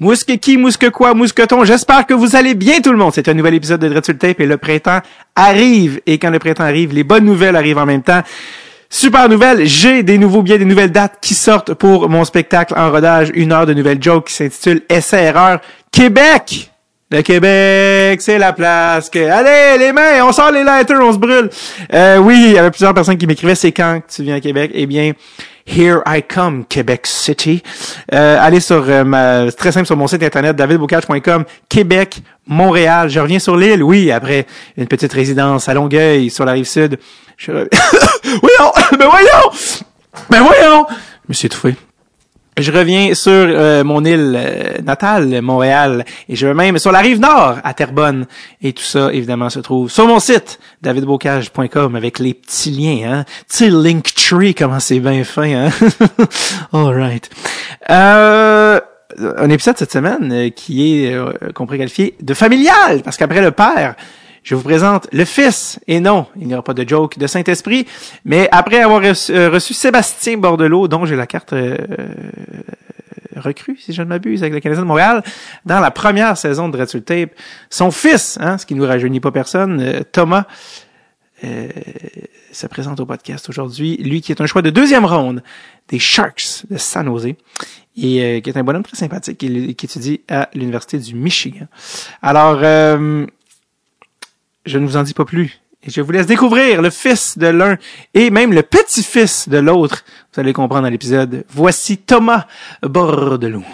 Mousqueki, mousque quoi, mousqueton. J'espère que vous allez bien tout le monde. C'est un nouvel épisode de Dreadful Tape et le printemps arrive. Et quand le printemps arrive, les bonnes nouvelles arrivent en même temps. Super nouvelle, j'ai des nouveaux billets, des nouvelles dates qui sortent pour mon spectacle en rodage, une heure de nouvelles jokes qui s'intitule Essai Erreur Québec. Le Québec, c'est la place que... Allez, les mains, on sort les lighters, on se brûle. Euh, oui, il y avait plusieurs personnes qui m'écrivaient, c'est quand tu viens à Québec? Eh bien, Here I Come, Québec City. Euh, allez sur euh, très simple sur mon site internet davidbocage.com, Québec, Montréal. Je reviens sur l'île, oui, après une petite résidence à Longueuil, sur la rive sud. Je... voyons, mais voyons, mais voyons. Je me suis étouffé. Je reviens sur euh, mon île euh, natale, Montréal, et je vais même sur la rive nord, à Terrebonne. Et tout ça, évidemment, se trouve sur mon site, davidbocage.com, avec les petits liens, hein. Petit Linktree, comment c'est bien fin, hein. All right. Euh, un épisode cette semaine qui est, qu'on pourrait qualifier de familial, parce qu'après le père, je vous présente le Fils, et non, il n'y aura pas de joke de Saint-Esprit, mais après avoir reçu, euh, Sébastien Bordelot, dont j'ai la carte euh, recrue, si je ne m'abuse, avec le Canadien de Montréal, dans la première saison de Red Tape, son fils, hein, ce qui ne nous rajeunit pas personne, euh, Thomas, se présente au podcast aujourd'hui. Lui qui est un choix de deuxième ronde des Sharks de San Jose et qui est un bonhomme très sympathique qui étudie à l'Université du Michigan. Alors, je ne vous en dis pas plus. Et je vous laisse découvrir le fils de l'un et même le petit-fils de l'autre. Vous allez comprendre dans l'épisode. Voici Thomas Bordelot.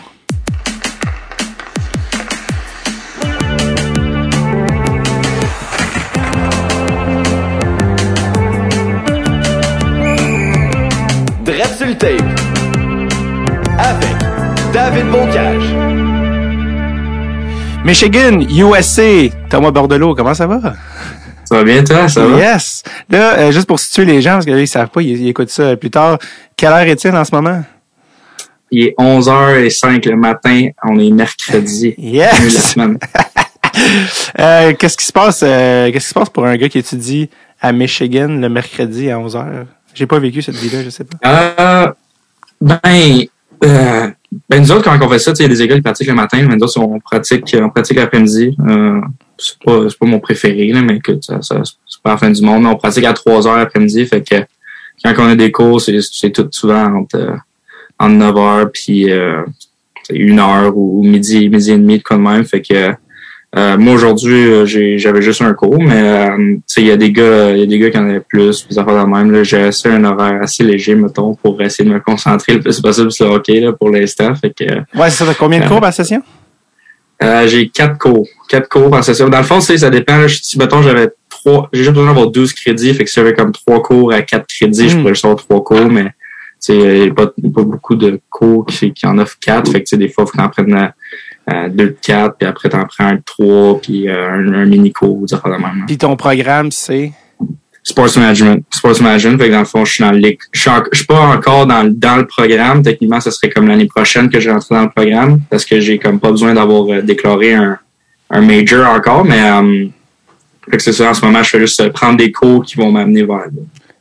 Dread tape avec David Boncage. Michigan, USA, Thomas Bordelot, comment ça va? Ça va bien, toi? Ça va? Yes! Là, euh, juste pour situer les gens, parce qu'ils ne savent pas, ils, écoutent ça plus tard. Quelle heure est-il en ce moment? Il est 11h05 le matin. On est mercredi. Yes! La semaine. euh, qu'est-ce qui se passe, euh, qu'est-ce qui se passe pour un gars qui étudie à Michigan le mercredi à 11h? J'ai pas vécu cette vie-là, je sais pas. Euh, ben, euh, ben nous autres, quand on fait ça, il y a des écoles qui pratiquent le matin, mais nous on pratique, on pratique l'après-midi. Euh, c'est pas, pas mon préféré, mais écoute, ça, c'est pas la fin du monde. On pratique à 3 heures l'après-midi, fait que quand on a des cours, c'est, tout souvent entre, euh, entre 9 heures puis euh, 1 heure ou midi, midi et demi, de même. Fait que euh, moi aujourd'hui, euh, j'avais juste un cours, mais euh, il y a des gars, il y a des gars qui en avaient plus, des affaires de même. J'ai assez un horaire assez léger, mettons, pour essayer de me concentrer le plus possible sur le hockey là, pour l'instant. Fait que. Ouais, c'est ça. combien de cours par session? Euh, j'ai quatre cours. Quatre cours par session. Dans le fond, ça dépend. si mettons, j'avais trois. J'ai juste besoin d'avoir 12 crédits. Fait que si j'avais comme trois cours à quatre crédits, je hmm. pourrais juste avoir trois cours, mais il n'y a pas, pas, beaucoup de cours qui, qui en offrent quatre. Fait que des fois, il faut en prendre euh, deux de quatre, puis après t'en prends un de trois, puis euh, un, mini cours, dire la même. Puis ton programme, c'est? Sports Management. Sports Management, fait que dans le fond, je suis dans le je suis, je suis pas encore dans, dans le programme. Techniquement, ce serait comme l'année prochaine que je rentre dans le programme, parce que j'ai comme pas besoin d'avoir euh, déclaré un, un major encore, mais euh, fait que c'est ça, en ce moment, je fais juste prendre des cours qui vont m'amener vers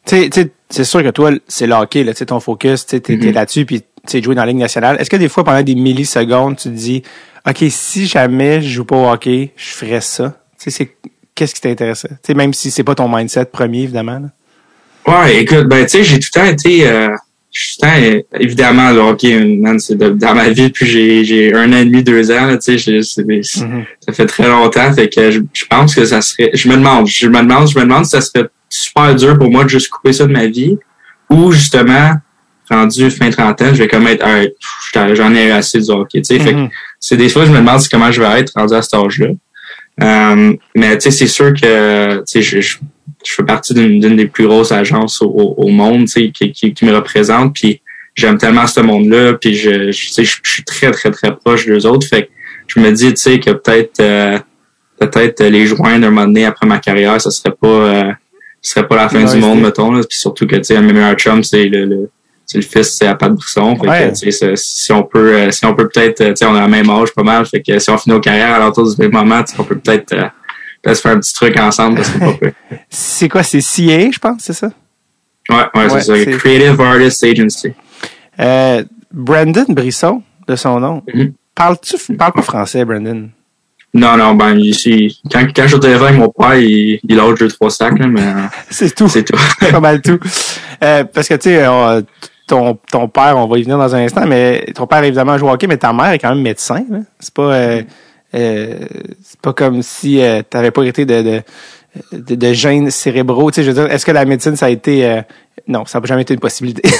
Tu sais, c'est sûr que toi, c'est le hockey, là, ton focus, tu es, mm-hmm. là-dessus, puis tu jouer dans la Ligue nationale. Est-ce que des fois, pendant des millisecondes, tu te dis OK, si jamais je joue pas au hockey, je ferais ça? Tu sais, c'est qu'est-ce qui? Tu sais, même si c'est pas ton mindset premier, évidemment. Là. Ouais, écoute, ben tu sais, j'ai tout le temps été euh, tout le temps, évidemment, le hockey, man, c'est dans ma vie depuis j'ai j'ai un an et demi, deux ans, tu sais, mm-hmm. ça fait très longtemps. Fait que je, je, pense que ça serait. Je me demande, je me demande, je me demande si ça serait super dur pour moi de juste couper ça de ma vie. Ou justement, rendu fin trentaine, je vais comme être j'en ai assez du hockey. Tu sais, fait mm-hmm c'est des fois je me demande comment je vais être rendu à cet âge-là. Euh, mais tu sais, c'est sûr que tu sais, je, je, fais partie d'une des plus grosses agences au, au monde, tu sais, qui, qui, qui, me représente. Puis j'aime tellement ce monde-là. Puis je, je, sais, je, suis très très très proche des autres. Fait que je me dis, tu sais, que peut-être euh, peut-être les joindre un moment donné après ma carrière, ça serait pas euh, ce serait pas la fin du monde, mettons. Là. Puis surtout que tu sais, chum, c'est le, le le fils c'est à Pat Brisson. Fait que, si on peut, euh, si on peut peut-être, euh, on a le même âge pas mal. Fait que si on finit nos carrières à l'entour du même moment, on peut peut-être euh, peut se faire un petit truc ensemble. c'est quoi, c'est CA, je pense, c'est ça? Ouais, ouais, c'est ça. Creative Artist Agency. Euh, Brandon Brisson, de son nom. Mm-hmm. Parles-tu, parles pas français, Brandon? Non, non, ben, ici, quand, quand je suis avec mon père, il, il lâche deux, trois sacs, là, mais C'est tout. c'est tout. pas mal tout. Euh, parce que, tu sais, on- ton, ton père, on va y venir dans un instant, mais ton père, évidemment, joue au hockey, mais ta mère est quand même médecin. là. C'est pas, euh, euh, c'est pas comme si tu t'avais pas été de, de, de, de gènes cérébraux. Tu sais, je veux dire, est-ce que la médecine, ça a été... euh, non, ça n'a jamais été une possibilité.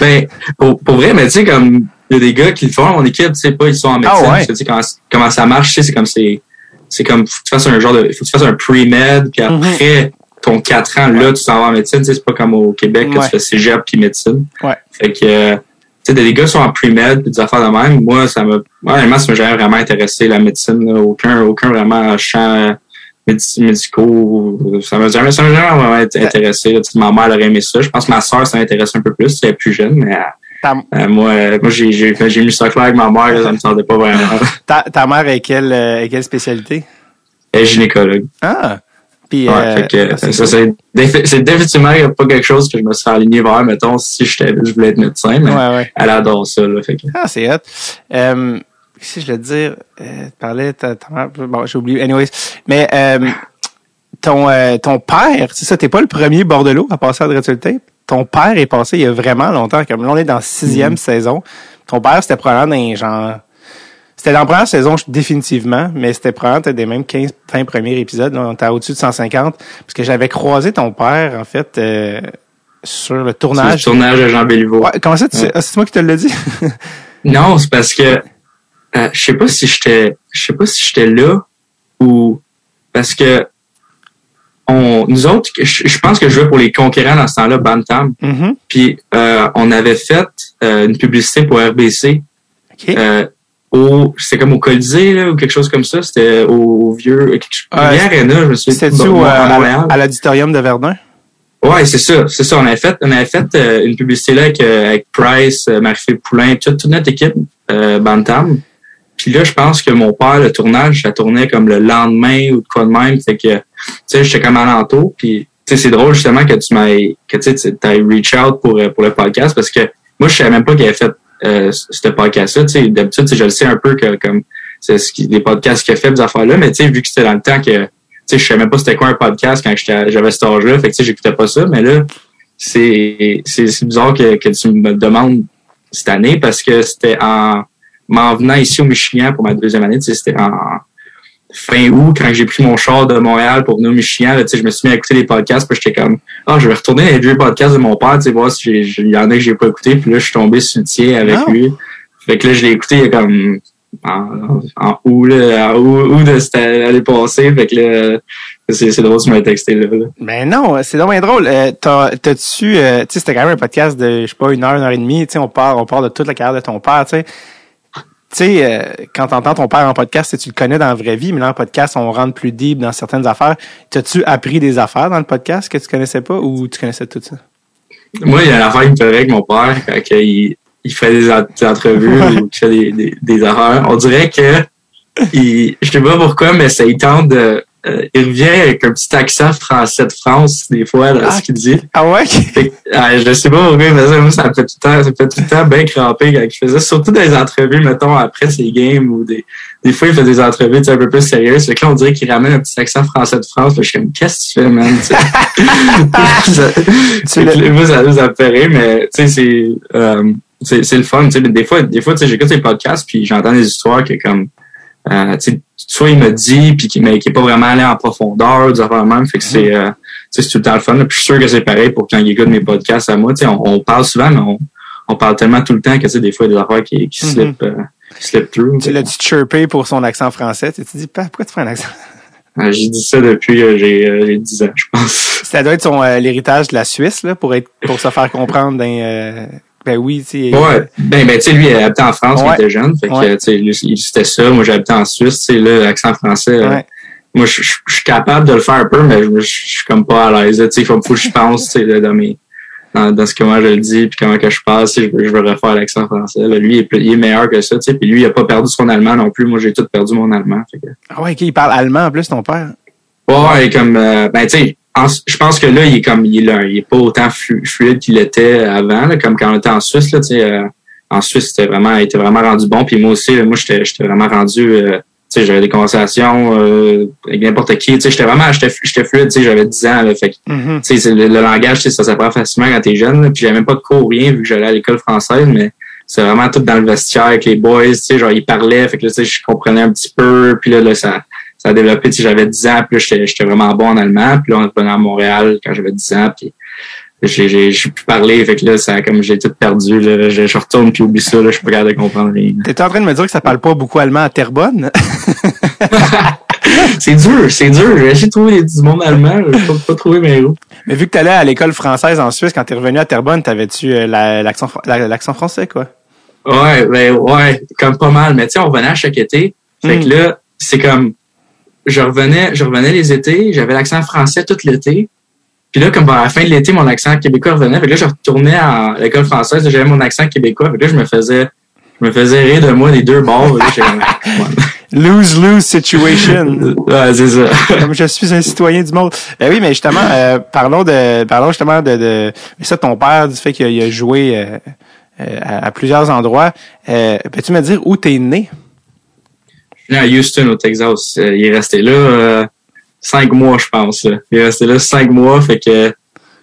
Ben, pour, pour vrai, mais tu sais, comme, il y a des gars qui le font, mon équipe, tu sais pas, ils sont en médecine. Ah ouais? que, tu sais, comment, comment ça marche, tu sais, c'est comme, c'est, c'est comme, faut que tu fasses un genre de, faut que tu fasses un pre-med, puis Mhm. après, ton 4 ans, là, tu t'en vas en médecine, c'est pas comme au Québec, que Ouais. tu fais cégep puis médecine. Ouais. Fait que, euh, tu sais, des gars qui sont en pre-med, puis des affaires de même, moi, ça m'a, honnêtement, ça m'a jamais vraiment intéressé, la médecine, là. aucun, aucun vraiment champ médicaux, ça m'a jamais, ça vraiment int- intéressé, là. Ma mère aurait aimé ça, je pense que ma soeur, ça m'intéresse un peu plus, elle est plus jeune, mais, euh, euh, moi, moi j'ai, j'ai, quand j'ai mis ça clair avec ma mère, là, ça me tentait pas vraiment. ta, ta mère est quelle, euh, est quelle spécialité? Elle est gynécologue. Ah! Puis, Ouais, euh, fait que, c'est ça, c'est, défi- c'est définitivement pas quelque chose que je me suis aligné vers, mettons, si je voulais être médecin, mais Ouais, ouais. elle adore ça, là, fait que. Ah, c'est hot. Euh, que je voulais te dire? Euh, tu parlais, bon, j'ai oublié. Anyways. Mais, euh, ton, euh, ton père, c'est ça, t'es pas le premier bordelot à passer à Dread sur le Tape? Ton père est passé il y a vraiment longtemps. Comme là, on est dans la sixième saison. Ton père, c'était probablement dans genre, c'était dans la première saison, définitivement, mais c'était probablement des mêmes 15, 20 premiers épisodes. Là, on était au-dessus de 150. Parce que j'avais croisé ton père, en fait, euh, sur le C'est le tournage. tournage de Jean Béliveau. Ouais, comment ça? Ouais. Ah, c'est moi qui te l'ai dit? Non, c'est parce que euh, je sais pas si j'étais je sais pas si j'étais là ou parce que on nous autres je, pense que je jouais pour les conquérants dans ce temps-là Bantam Mhm. puis euh, on avait fait euh, une publicité pour RBC OK. euh, au c'est comme au Colisée là, ou quelque chose comme ça c'était au, vieux Vieille Arena je me suis C'était-tu bon, euh, à à, Montréal. à l'auditorium de Verdun? Ouais, c'est ça, c'est ça. On avait fait, on avait fait euh, une publicité là avec, euh, avec Price, euh, Marie-Philippe Poulain, toute, toute notre équipe euh, Bantam. Puis là, je pense que mon père, le tournage, ça tournait comme le lendemain ou de quoi de même. Fait que, tu sais, j'étais comme alentour. Puis, tu sais, c'est drôle justement que tu m'aies, que tu sais, reach out pour, euh, pour le podcast parce que moi, je savais même pas qu'il avait fait euh, ce podcast-là. D'habitude, je le sais un peu que comme c'est ce qui, les podcasts a fait, des affaires-là, mais vu que c'était dans le temps que je savais même pas c'était quoi un podcast quand j'avais cet âge-là. Fait que, j'écoutais pas ça. Mais là, c'est, bizarre que, que tu me demandes cette année parce que c'était en, m'en venant ici au Michigan pour ma deuxième année, c'était en fin août quand j'ai pris mon char de Montréal pour venir au Michigan, là, je me suis mis à écouter les podcasts puis j'étais comme, ah, je vais retourner dans les vieux podcasts de mon père, voir si j'ai- j'ai- il y en a que j'ai pas écouté puis là, je suis tombé sur le tien avec Ah. lui. Fait que là, je l'ai écouté il y a comme, en, en août, là, en août, de cette année passée. Fait que là, c'est, drôle, tu m'as texté là. là. Ben non, c'est bien drôle. Euh, t'as, t'as-tu, euh, tu sais, c'était quand même un podcast de, je sais pas, une heure, une heure et demie. Tu sais, on parle, on parle de toute la carrière de ton père. Tu sais, tu sais, euh, quand t'entends ton père en podcast, tu le connais dans la vraie vie, mais là en podcast, on rentre plus deep dans certaines affaires. T'as-tu appris des affaires dans le podcast que tu connaissais pas ou tu connaissais tout ça? Moi, il y a une affaire qui me fait rire avec mon père quand il, il fait des, en- des entrevues ou qu'il fait des, des, des affaires. On dirait que il, je sais pas pourquoi, mais ça il tente de. Euh, il revient avec un petit accent français de France, des fois, dans Ah. ce qu'il dit. Ah ouais? Fait ah, je sais pas pourquoi, mais ça, moi, ça me fait tout le temps, ça me fait tout le temps bien cramper quand il faisait, surtout dans les entrevues, mettons, après ses games ou des, des fois, il fait des entrevues, tu sais, un peu plus sérieuses. Fait que là, on dirait qu'il ramène un petit accent français de France. Fait que je suis comme, qu'est-ce que tu fais, man? Tu sais. Ça- fait que moi, ça, ça me fait rire, mais, tu sais, c'est, euh, c'est, c'est le fun, tu sais. Des fois, des fois, tu sais, j'écoute les podcasts puis j'entends des histoires que comme, euh, soit il me dit puis qui, mais qui est pas vraiment allé en profondeur, des affaires même. Fait que c'est, euh, tu sais, c'est tout le temps le fun. là. Puis je suis sûr que c'est pareil pour quand il écoute mes podcasts à moi. Tu sais, on, on parle souvent, mais on, on parle tellement tout le temps que, tu sais, des fois, il y a des affaires qui, qui Mhm. slip, euh, qui slip through. Tu l'as-tu chirpé pour son accent français? Tu te dis, pourquoi tu fais un accent? Euh, J'ai dit ça depuis que j'ai, euh, j'ai 10 ans, je pense. Ça doit être son, euh, l'héritage de la Suisse, là, pour être, pour se faire comprendre dans, euh, ben oui, tu sais. Ouais. Ben, ben, tu sais, lui, il habitait en France quand il était jeune. Fait que, tu sais, c'était ça. Moi, j'habitais en Suisse. Tu sais, là, l'accent français, euh, Ouais. moi, je, suis capable de le faire un peu, mais je, suis comme pas à l'aise. Tu sais, il faut, faut que je pense, tu sais, dans mes, dans, dans ce comment je le dis, puis comment que je sais, je, veux- je veux refaire l'accent français. Là. Lui, il est, plus- il est meilleur que ça, tu sais. Puis lui, il a pas perdu son allemand non plus. Moi, j'ai tout perdu mon allemand. Fait que, Ah ouais, ok, il parle allemand en plus, ton père. Ouais, comme euh, ben tu sais, en- je pense que là il est comme il est là, il est pas autant flu- fluide qu'il était avant, là, comme quand on était en Suisse là, euh, en Suisse, c'était vraiment, était vraiment rendu bon. Puis moi aussi, moi, j'étais, vraiment rendu, euh, tu sais, j'avais des conversations euh, avec n'importe qui. Tu sais, j'étais vraiment, j'étais, fluide. Tu sais, j'avais 10 ans. Là, fait Mhm. sais, le, le langage, tu sais, ça s'apprend facilement quand t'es jeune. là. Puis j'avais même pas de cours ou rien vu que j'allais à l'école française, mais c'est vraiment tout dans le vestiaire avec les boys. Tu sais, genre ils parlaient, fait que là, tu sais, je comprenais un petit peu. Puis là, là ça, ça a développé. Tu sais, j'avais 10 ans, puis j'étais, vraiment bon en allemand. Puis là, on revenait à Montréal quand j'avais 10 ans. Puis j'ai, j'ai, pu parler, fait que là, ça, comme j'ai tout perdu. Là, je, je retourne puis oublie ça. Là, je suis pas capable de comprendre rien. T'étais en train de me dire que ça parle pas beaucoup allemand à Terrebonne? c'est dur, c'est dur. J'ai trouver du monde allemand. J'ai pas, pas trouvé mes roues. Mais vu que t'allais à l'école française en Suisse, quand t'es revenu à Terrebonne, t'avais-tu euh, la- l'accent la- l'accent français, quoi? Ouais, ben ouais, comme pas mal. Mais tu sais, on revenait à chaque été. Fait que Mm. là, c'est comme je revenais, je revenais les étés, j'avais l'accent français tout l'été. Puis là, comme vers la fin de l'été, mon accent québécois revenait. Fait que là, je retournais à l'école française, j'avais mon accent québécois. Fait que là, je me faisais je me faisais rire de moi des deux bords. Lose-lose situation. ouais, c'est ça. Comme je suis un citoyen du monde. Ben oui, mais justement, euh, parlons de, parlons justement de, de mais ça, ton père, du fait qu'il a, joué euh, euh, à, à plusieurs endroits. Euh, Peux-tu me dire où t'es né? À Houston, au Texas. Euh, il est resté là euh, cinq mois, je pense. là. Il est resté là cinq mois, fait que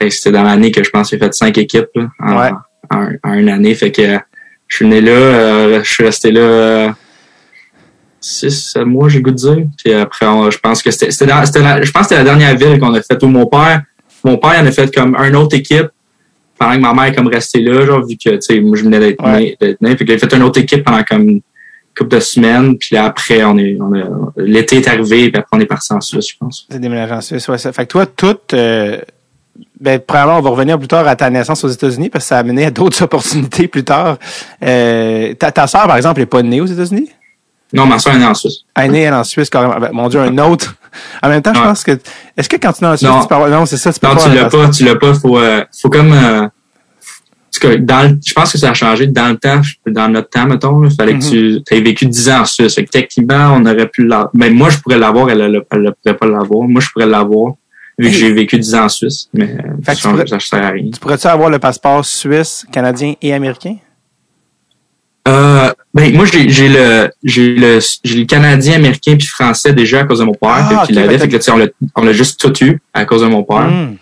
c'était dans l'année que je pense qu'il a fait cinq équipes là, en, Ouais. en, en une année. Fait que je suis né là, euh, je suis resté là euh, six, mois, j'ai goût de dire. Puis après, on- je pense que c'était, c'était, je pense que c'était la dernière ville qu'on a fait où mon père, mon père il en a fait comme un autre équipe pendant que ma mère est comme restée là, genre vu que tu sais, je venais d'être Ouais. né, d'être né. Fait qu'il a fait une autre équipe pendant comme une couple de semaines. Puis là, après, on est, on l'été est arrivé, puis après on est parti en Suisse, je pense. C'est déménagé en Suisse, ouais. ça. Fait que toi, tout, euh, ben, probablement, on va revenir plus tard à ta naissance aux États-Unis parce que ça a amené à d'autres opportunités plus tard. Euh, ta, ta sœur, par exemple, est pas née aux États-Unis? Non, ma soeur est née en Suisse. Elle est née, elle, en Suisse, carrément. Ben, mon Dieu, un autre. En même temps, je Ouais. pense que, est-ce que quand tu es en Suisse, Non. tu peux avoir, non, c'est ça, tu peux Non, pas tu l'as pas, tu l'as pas. Faut, euh, faut comme. Cas, dans, le- je pense que ça a changé dans le temps, dans notre temps, mettons. Il fallait que tu aies vécu 10 ans en Suisse. Fait que techniquement, on aurait pu l'avoir. Mais moi, je pourrais l'avoir, elle, elle pourrait pas l'avoir. Moi, je pourrais l'avoir, vu que j'ai vécu 10 ans en Suisse. Mais Fait que ça, pourrais- ça sert à rien. Tu pourrais-tu avoir le passeport suisse, canadien et américain? Euh, ben, moi, j'ai le, j'ai le, j'ai le canadien, américain puis français déjà à cause de mon père. Ah, puis ok, l'avait. fait fait que, tu sais, on l'a, on l'a juste tout eu à cause de mon père. Hmm.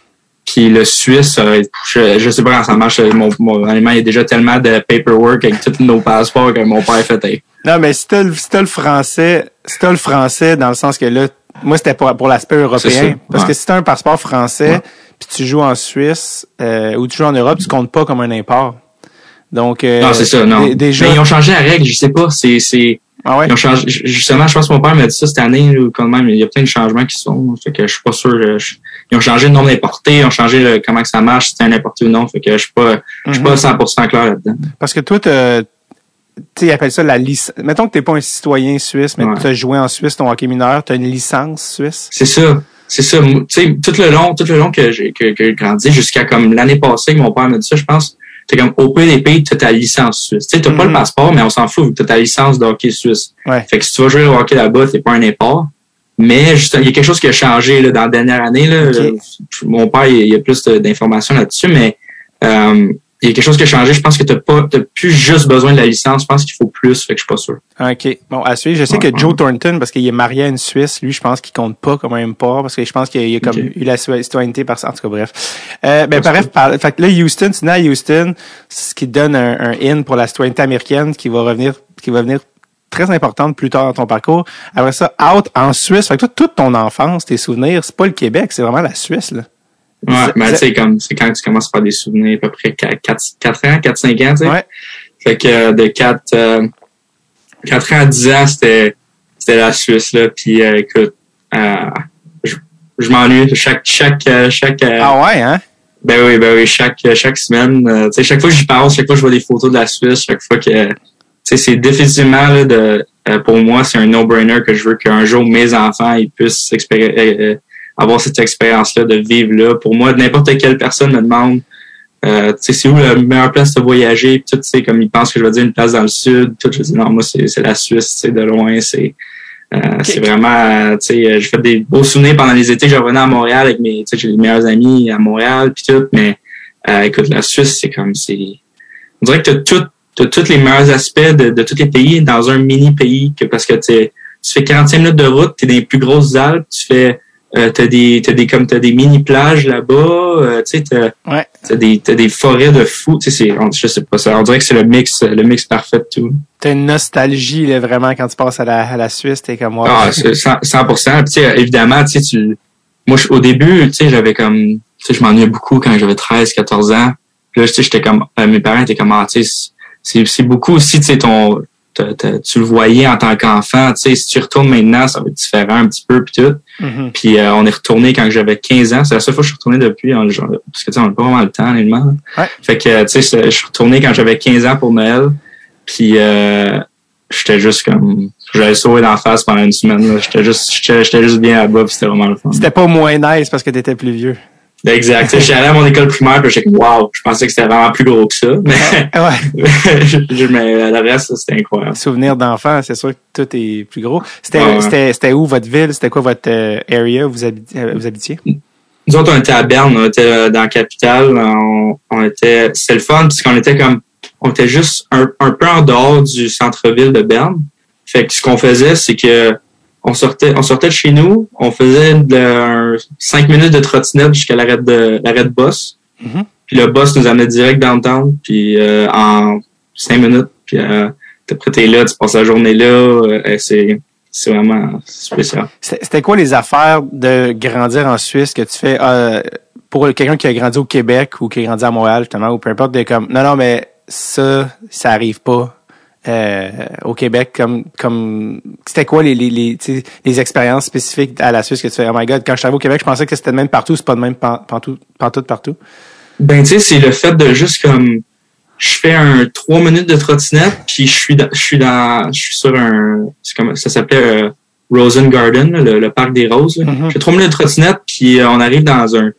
Puis le Suisse, euh, je, je sais pas comment ça marche. Mon, mon honnêtement, il y a déjà tellement de paperwork avec tous nos passeports que mon père fait. Non, mais si t'as le, si le français, si t'as le français dans le sens que là, moi, c'était pour, pour l'aspect européen. Parce ouais. que si t'as un passeport français, Ouais. puis tu joues en Suisse, euh, ou tu joues en Europe, tu comptes pas comme un import. Donc, euh, non, c'est ça, non. Déjà, Mais ils ont changé la règle, je sais pas. C'est, c'est, ah ouais? Justement, je pense que mon père m'a dit ça cette année, là, quand même. Il y a plein de changements qui sont. Fait que je suis pas sûr. euh, je- ils ont changé le nombre d'importés, ils ont changé le, comment que ça marche, si c'est un importé ou non. Fait que je suis pas, je suis pas 100% clair là-dedans. Parce que toi, tu appellent ça la licence. Mettons que t'es pas un citoyen suisse, mais Ouais. tu as joué en Suisse ton hockey mineur, tu as une licence suisse? C'est ça. C'est ça. Tu sais, tout le long, tout le long que j'ai que, grandi, jusqu'à comme l'année passée que mon père m'a dit ça, je pense, t'es comme au PDP, tu as ta licence suisse. Tu sais, t'as pas Mhm. le passeport, mais on s'en fout, tu as ta licence de hockey suisse. Ouais. Fait que si tu vas jouer au hockey là-bas, t'es pas un import. Mais il y a quelque chose qui a changé là, dans la dernière année. Là. Euh, Mon père, il y a plus d'informations là-dessus, mais euh, il y a quelque chose qui a changé. Je pense que t'as pas, t'as plus juste besoin de la licence. Je pense qu'il faut plus. Fait que je suis pas sûr. OK. Bon, à suivre. Je sais que Joe. Thornton, parce qu'il est marié à une Suisse, lui, je pense qu'il compte pas comme un import, parce que je pense qu'il a comme eu la citoy- citoyenneté par ça. En tout cas, bref. Euh, ben, bref, par- fait que là, Houston, tu à Houston, ce qui donne un, un in pour la citoyenneté américaine qui va revenir, qui va venir très importante plus tard dans ton parcours. Après ça, out en Suisse. Fait que toi, toute ton enfance, tes souvenirs, c'est pas le Québec, c'est vraiment la Suisse, là. Ouais, mais ça- tu sais, comme, c'est quand tu commences à faire des souvenirs, à peu près 4, 4, ans, 4, 5 ans, tu sais. Ouais. Fait que euh, de 4, euh, 4 ans à 10 ans, c'était, c'était la Suisse, là. Puis, euh, écoute, euh, je, je m'ennuie. Chaque, chaque, euh, chaque, euh, Ah ouais, hein? ben oui, ben oui, chaque, chaque semaine, tu sais, chaque fois que j'y pense, chaque fois que je vois des photos de la Suisse, chaque fois que, tu sais, c'est définitivement, là, de, pour moi, c'est un no-brainer que je veux qu'un jour mes enfants, ils puissent expéri- euh, avoir cette expérience-là, de vivre là. Pour moi, n'importe quelle personne me demande, euh, tu sais, c'est où la meilleure place de voyager, puis tout, tu sais, comme ils pensent que je vais dire une place dans le sud, tout, je dis non, moi, c'est, c'est la Suisse, tu sais, de loin, c'est, euh, c'est vraiment, tu sais, euh, j'ai fait des beaux souvenirs pendant les étés je revenais à Montréal avec mes, tu sais, j'ai les meilleurs amis à Montréal puis tout, mais euh, écoute, la Suisse, c'est comme, c'est, on dirait que t'as tout, t'as tous les meilleurs aspects de, de tous les pays dans un mini pays que parce que tu tu fais 45 minutes de route, tu es dans les plus grosses Alpes, tu fais euh, t'as des t'as des comme t'as des mini plages là-bas euh, tu sais t'as Ouais. t'as des t'as des forêts de fous tu sais on- je sais pas ça on dirait que c'est le mix le mix parfait de tout T'as une nostalgie, là, vraiment, quand tu passes à la, à la Suisse, t'es comme moi. ah c'est 100%, 100%. Puis, tu sais évidemment tu sais tu moi au début tu sais j'avais comme tu sais je m'ennuyais beaucoup quand j'avais 13 14 ans Puis là tu sais j'étais comme euh, mes parents étaient comme ah, tu sais c'est c'est beaucoup aussi tu sais ton tu le voyais en tant qu'enfant tu sais si tu retournes maintenant ça va être différent un petit peu puis tout Mhm. Puis euh, on est retourné quand j'avais 15 ans. C'est la seule fois que je suis retourné depuis. genre, parce que tu sais, on n'a pas vraiment le temps, honnêtement. Ouais. Fait que tu sais, je suis retourné quand j'avais 15 ans pour Noël. Puis euh, j'étais juste comme. J'avais sauvé d'en face pendant une semaine. J'étais juste. J'étais juste bien là-bas, puis c'était vraiment le fun. C'était pas moins nice parce que t'étais plus vieux. Exact. Sais, J'étais allé à mon école primaire, puis j'étais comme Wow, je pensais que c'était vraiment plus gros que ça. Mais, Ouais. je- mais le reste, c'était incroyable. Souvenir d'enfant, c'est sûr que tout est plus gros. C'était, Ouais, où votre ville? C'était quoi votre euh, area où vous, habitiez, euh, vous habitiez? Nous autres, on était à Berne, on était euh, dans la capitale, on, on était, c'était le fun, puisqu'on était comme, on était juste un, un peu en dehors du centre-ville de Berne. Fait que ce qu'on faisait, c'est que on sortait, on sortait de chez nous, on faisait de, cinq minutes de trottinette jusqu'à l'arrêt de, l'arrêt de boss. Mhm. Puis le boss nous amenait direct downtown, puis euh, en cinq minutes, puis euh, après t'es là, tu passes la journée là, euh, c'est, c'est vraiment spécial. C'était, c'était quoi les affaires de grandir en Suisse que tu fais euh, pour quelqu'un qui a grandi au Québec ou qui a grandi à Montréal, justement, ou peu importe, de comme, non, non, mais ça, ça arrive pas. Euh, au Québec comme comme c'était quoi les les les, les expériences spécifiques à la Suisse que tu fais? Oh my god quand je suis au Québec je pensais que c'était le même partout c'est pas le même pantou- pantoute partout? Ben, tu sais, c'est le fait de juste comme, je fais un trois minutes de trottinette, puis je suis dans, je suis dans, je suis sur un, c'est comme, ça s'appelait euh, Rosen Garden, là, le, le parc des roses. là. Mhm. Je fais trois minutes de trottinette, puis euh, on arrive dans un,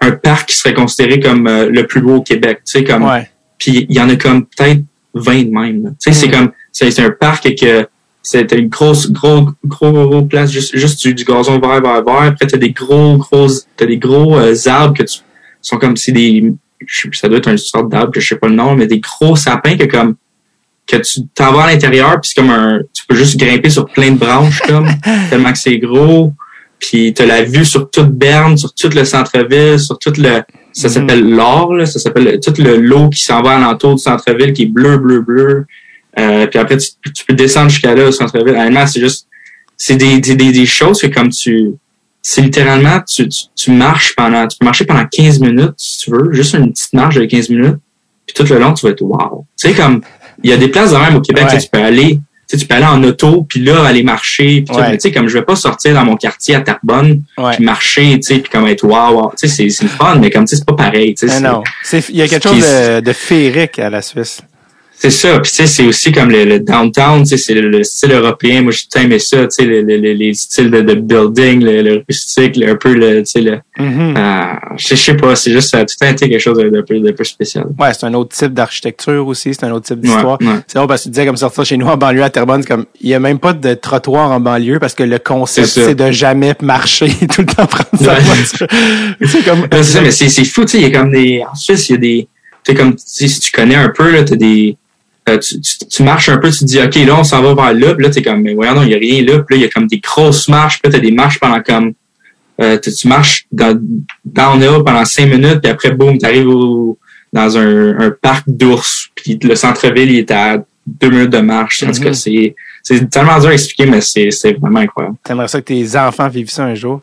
un parc qui serait considéré comme le plus beau au Québec, tu sais, comme, ouais puis il y en a comme peut-être 20 de même. sais, c'est Mm. comme, c'est un parc que c'était une grosse, gros, gros, gros place, juste, juste du, du gazon vert, vert, vert. Après, t'as des gros, gros, t'as des gros euh, arbres que tu, sont comme si des, je sais- ça doit être une sorte d'arbre que je sais pas le nom, mais des gros sapins que comme, que tu t'en vas à l'intérieur, puis c'est comme un, tu peux juste grimper sur plein de branches comme, tellement que c'est gros. Puis t'as la vue sur toute Berne, sur tout le centre-ville, sur tout le, ça Mhm. s'appelle l'or, là, ça s'appelle tout le lot qui s'en va alentour du centre-ville qui est bleu, bleu, bleu. Euh, puis après, tu, tu peux descendre jusqu'à là au centre-ville. Honnêtement, c'est juste, c'est des, des, des, des choses que comme tu, c'est littéralement, tu, tu, tu marches pendant, tu peux marcher pendant 15 minutes si tu veux, juste une petite marche de 15 minutes. Puis tout le long, tu vas être wow. Tu sais, comme, il y a des places de même au Québec Ouais. que tu peux aller, tu sais, tu peux aller en auto, puis là, aller marcher. Puis. Ouais. Tu sais, comme je vais pas sortir dans mon quartier à ouais puis marcher, tu sais, puis comme être wow, wow. Tu sais, c'est, c'est le fun, mais comme, tu sais, c'est pas pareil, tu sais. C'est- non il y a quelque chose de, de féerique à la Suisse C'est ça. Puis tu sais, c'est aussi comme le, le downtown, tu sais, c'est le, le style européen. Moi, j'ai aimé ça, tu sais, le- le- le- les styles de, de building, le, le rustique, le, un peu le, tu sais, le, Mhm. euh, je sais- pas, c'est juste, ça a tout été quelque chose d'un peu, d'un peu spécial. Ouais, c'est un autre type d'architecture aussi, c'est un autre type d'histoire. ouais. C'est drôle parce que tu disais comme sortir chez nous en banlieue à Terrebonne, c'est comme il y a même pas de trottoir en banlieue parce que le concept C'est de jamais marcher tout le temps prendre sa Ouais. voiture. c'est comme c'est ça, mais c'est, fou, tu sais, il y a comme des, en Suisse, il y a des, tu sais, comme, si tu connais un peu, là, t'as des, euh, tu, tu, tu marches un peu, tu te dis, OK, là, on s'en va vers là, puis là, t'es comme, mais voyons, non, il y a rien là, puis là, il y a comme des grosses marches, puis là, t'as des marches pendant comme, euh, tu, marches dans, downhill pendant cinq minutes, puis après, boum, t'arrives au, dans un, un parc d'ours, puis le centre-ville, il est à deux minutes de marche. En tout cas, Mhm. c'est, c'est tellement dur à expliquer, mais c'est, c'est vraiment incroyable. T'aimerais ça que tes enfants vivent ça un jour.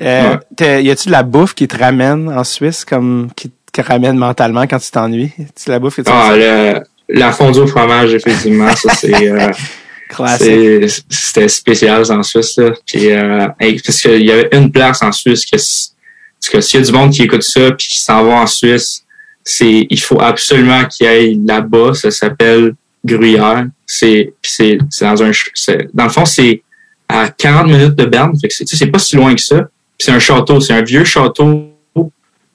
Euh, Ouais. Y a-tu de la bouffe qui te ramène en Suisse comme qui te ramène mentalement quand tu t'ennuies? Tu la bouffe que tu Ah, le, la fondue au fromage, effectivement, ça, c'est, euh, C'était spécial en Suisse. Là. Puis, euh, parce qu'il y avait une place en Suisse que, parce que s'il y a du monde qui écoute ça puis qui s'en va en Suisse, c'est il faut absolument qu'il aille là-bas. Ça s'appelle Gruyère. C'est c'est c'est dans un dans le fond c'est à 40 minutes de Berne. Fait que c'est c'est pas si loin que ça. C'est un château, c'est un vieux château.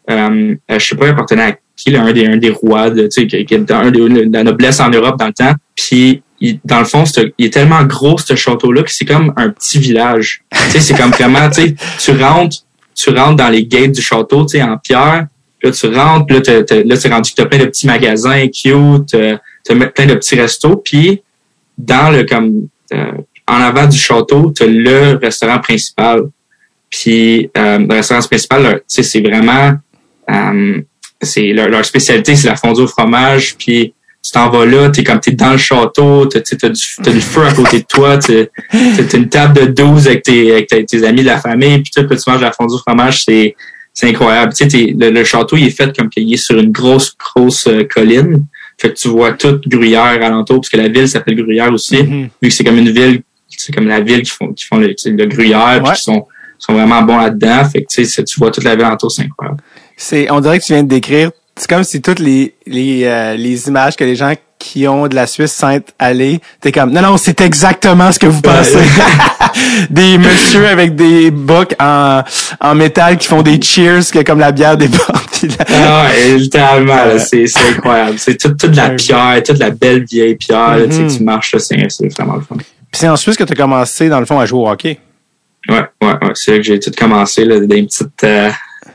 Euh, je sais pas, il appartenait à qui, là, un des un des rois de, tu sais, qui, est un de la noblesse en Europe dans le temps. Puis il- dans le fond, c'est- il est tellement gros ce château-là que c'est comme un petit village. tu sais, c'est comme vraiment, tu sais, tu rentres, tu rentres dans les gates du château, tu sais, en pierre. Là, tu rentres, là, t'as- t'as- là, c'est rendu que t'as plein de petits magasins cute. euh, t'as plein de petits restos, puis dans le comme euh, en avant du château, t'as le restaurant principal. Puis euh, le restaurant principal, tu sais, c'est vraiment euh, c'est leur, leur spécialité, c'est la fondue au fromage, puis tu t'en vas là, t'es comme t'es dans le château, t'as, t'as, du, feu à côté de toi, t'as, une table de 12 avec tes, avec tes, amis de la famille, puis tout, tu manges la fondue au fromage, c'est, c'est incroyable. Tu sais, le, le, château, il est fait comme qu'il est sur une grosse, grosse euh, colline. Fait que tu vois tout Gruyère alentour, parce que la ville s'appelle Gruyère aussi, Mm-hmm. vu que c'est comme une ville, c'est comme la ville qui font, qui font le, le Gruyère, puis qui sont, sont vraiment bons là-dedans. Fait que tu sais, tu vois toute la ville alentour, c'est incroyable. C'est, on dirait que tu viens de décrire. C'est comme si toutes les les euh, les images que les gens qui ont de la Suisse sont allés, t'es comme non non c'est exactement ce que vous pensez. des messieurs avec des bocs en en métal qui font des cheers que comme la bière puis la- Ah littéralement, c'est, c'est incroyable. C'est toute, toute la pierre, toute la belle vieille pierre, là, tu Mhm. tu marches, c'est, c'est vraiment le fun. Puis c'est en Suisse que tu as commencé dans le fond à jouer au hockey. Ouais, ouais, ouais. C'est là que j'ai tout commencé, là, des petites, euh,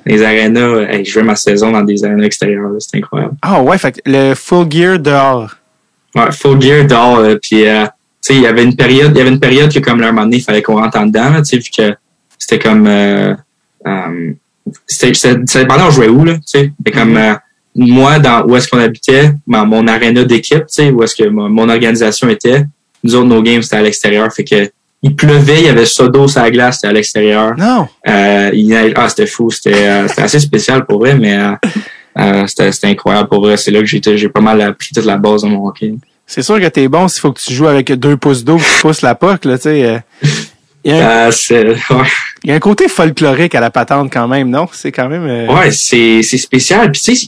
les arénas. Hey, je jouais ma saison dans des arénas extérieures, c'était incroyable. Ah ouais, fait que le full gear dehors. Ouais, full gear dehors, là, puis, euh, tu sais, il y avait une période, il y avait une période que, comme, là, un moment donné, il fallait qu'on rentre en dedans, tu sais, vu que c'était comme, euh, euh, c'était, ça dépendait on jouait où, là, tu sais. C'était comme, Mhm. euh, moi, dans où est-ce qu'on habitait, mon, mon aréna d'équipe, tu sais, où est-ce que mon, mon organisation était, nous autres, nos games, c'était à l'extérieur, fait que, il pleuvait, il y avait ça d'eau sur la glace, c'était à l'extérieur. Non. Euh, il ah, c'était fou, c'était, euh, c'était assez spécial pour vrai, mais euh, euh, c'était, c'était incroyable pour vrai. C'est là que j'ai, j'ai pas mal appris toute la base de mon hockey. C'est sûr que t'es bon s'il faut que tu joues avec deux pouces d'eau, tu pousses la puck, là, tu sais. euh. Il y, a un, Euh, c'est, ouais. il y a un côté folklorique à la patente quand même, non? C'est quand même... euh, Ouais, c'est, c'est spécial. Puis tu sais,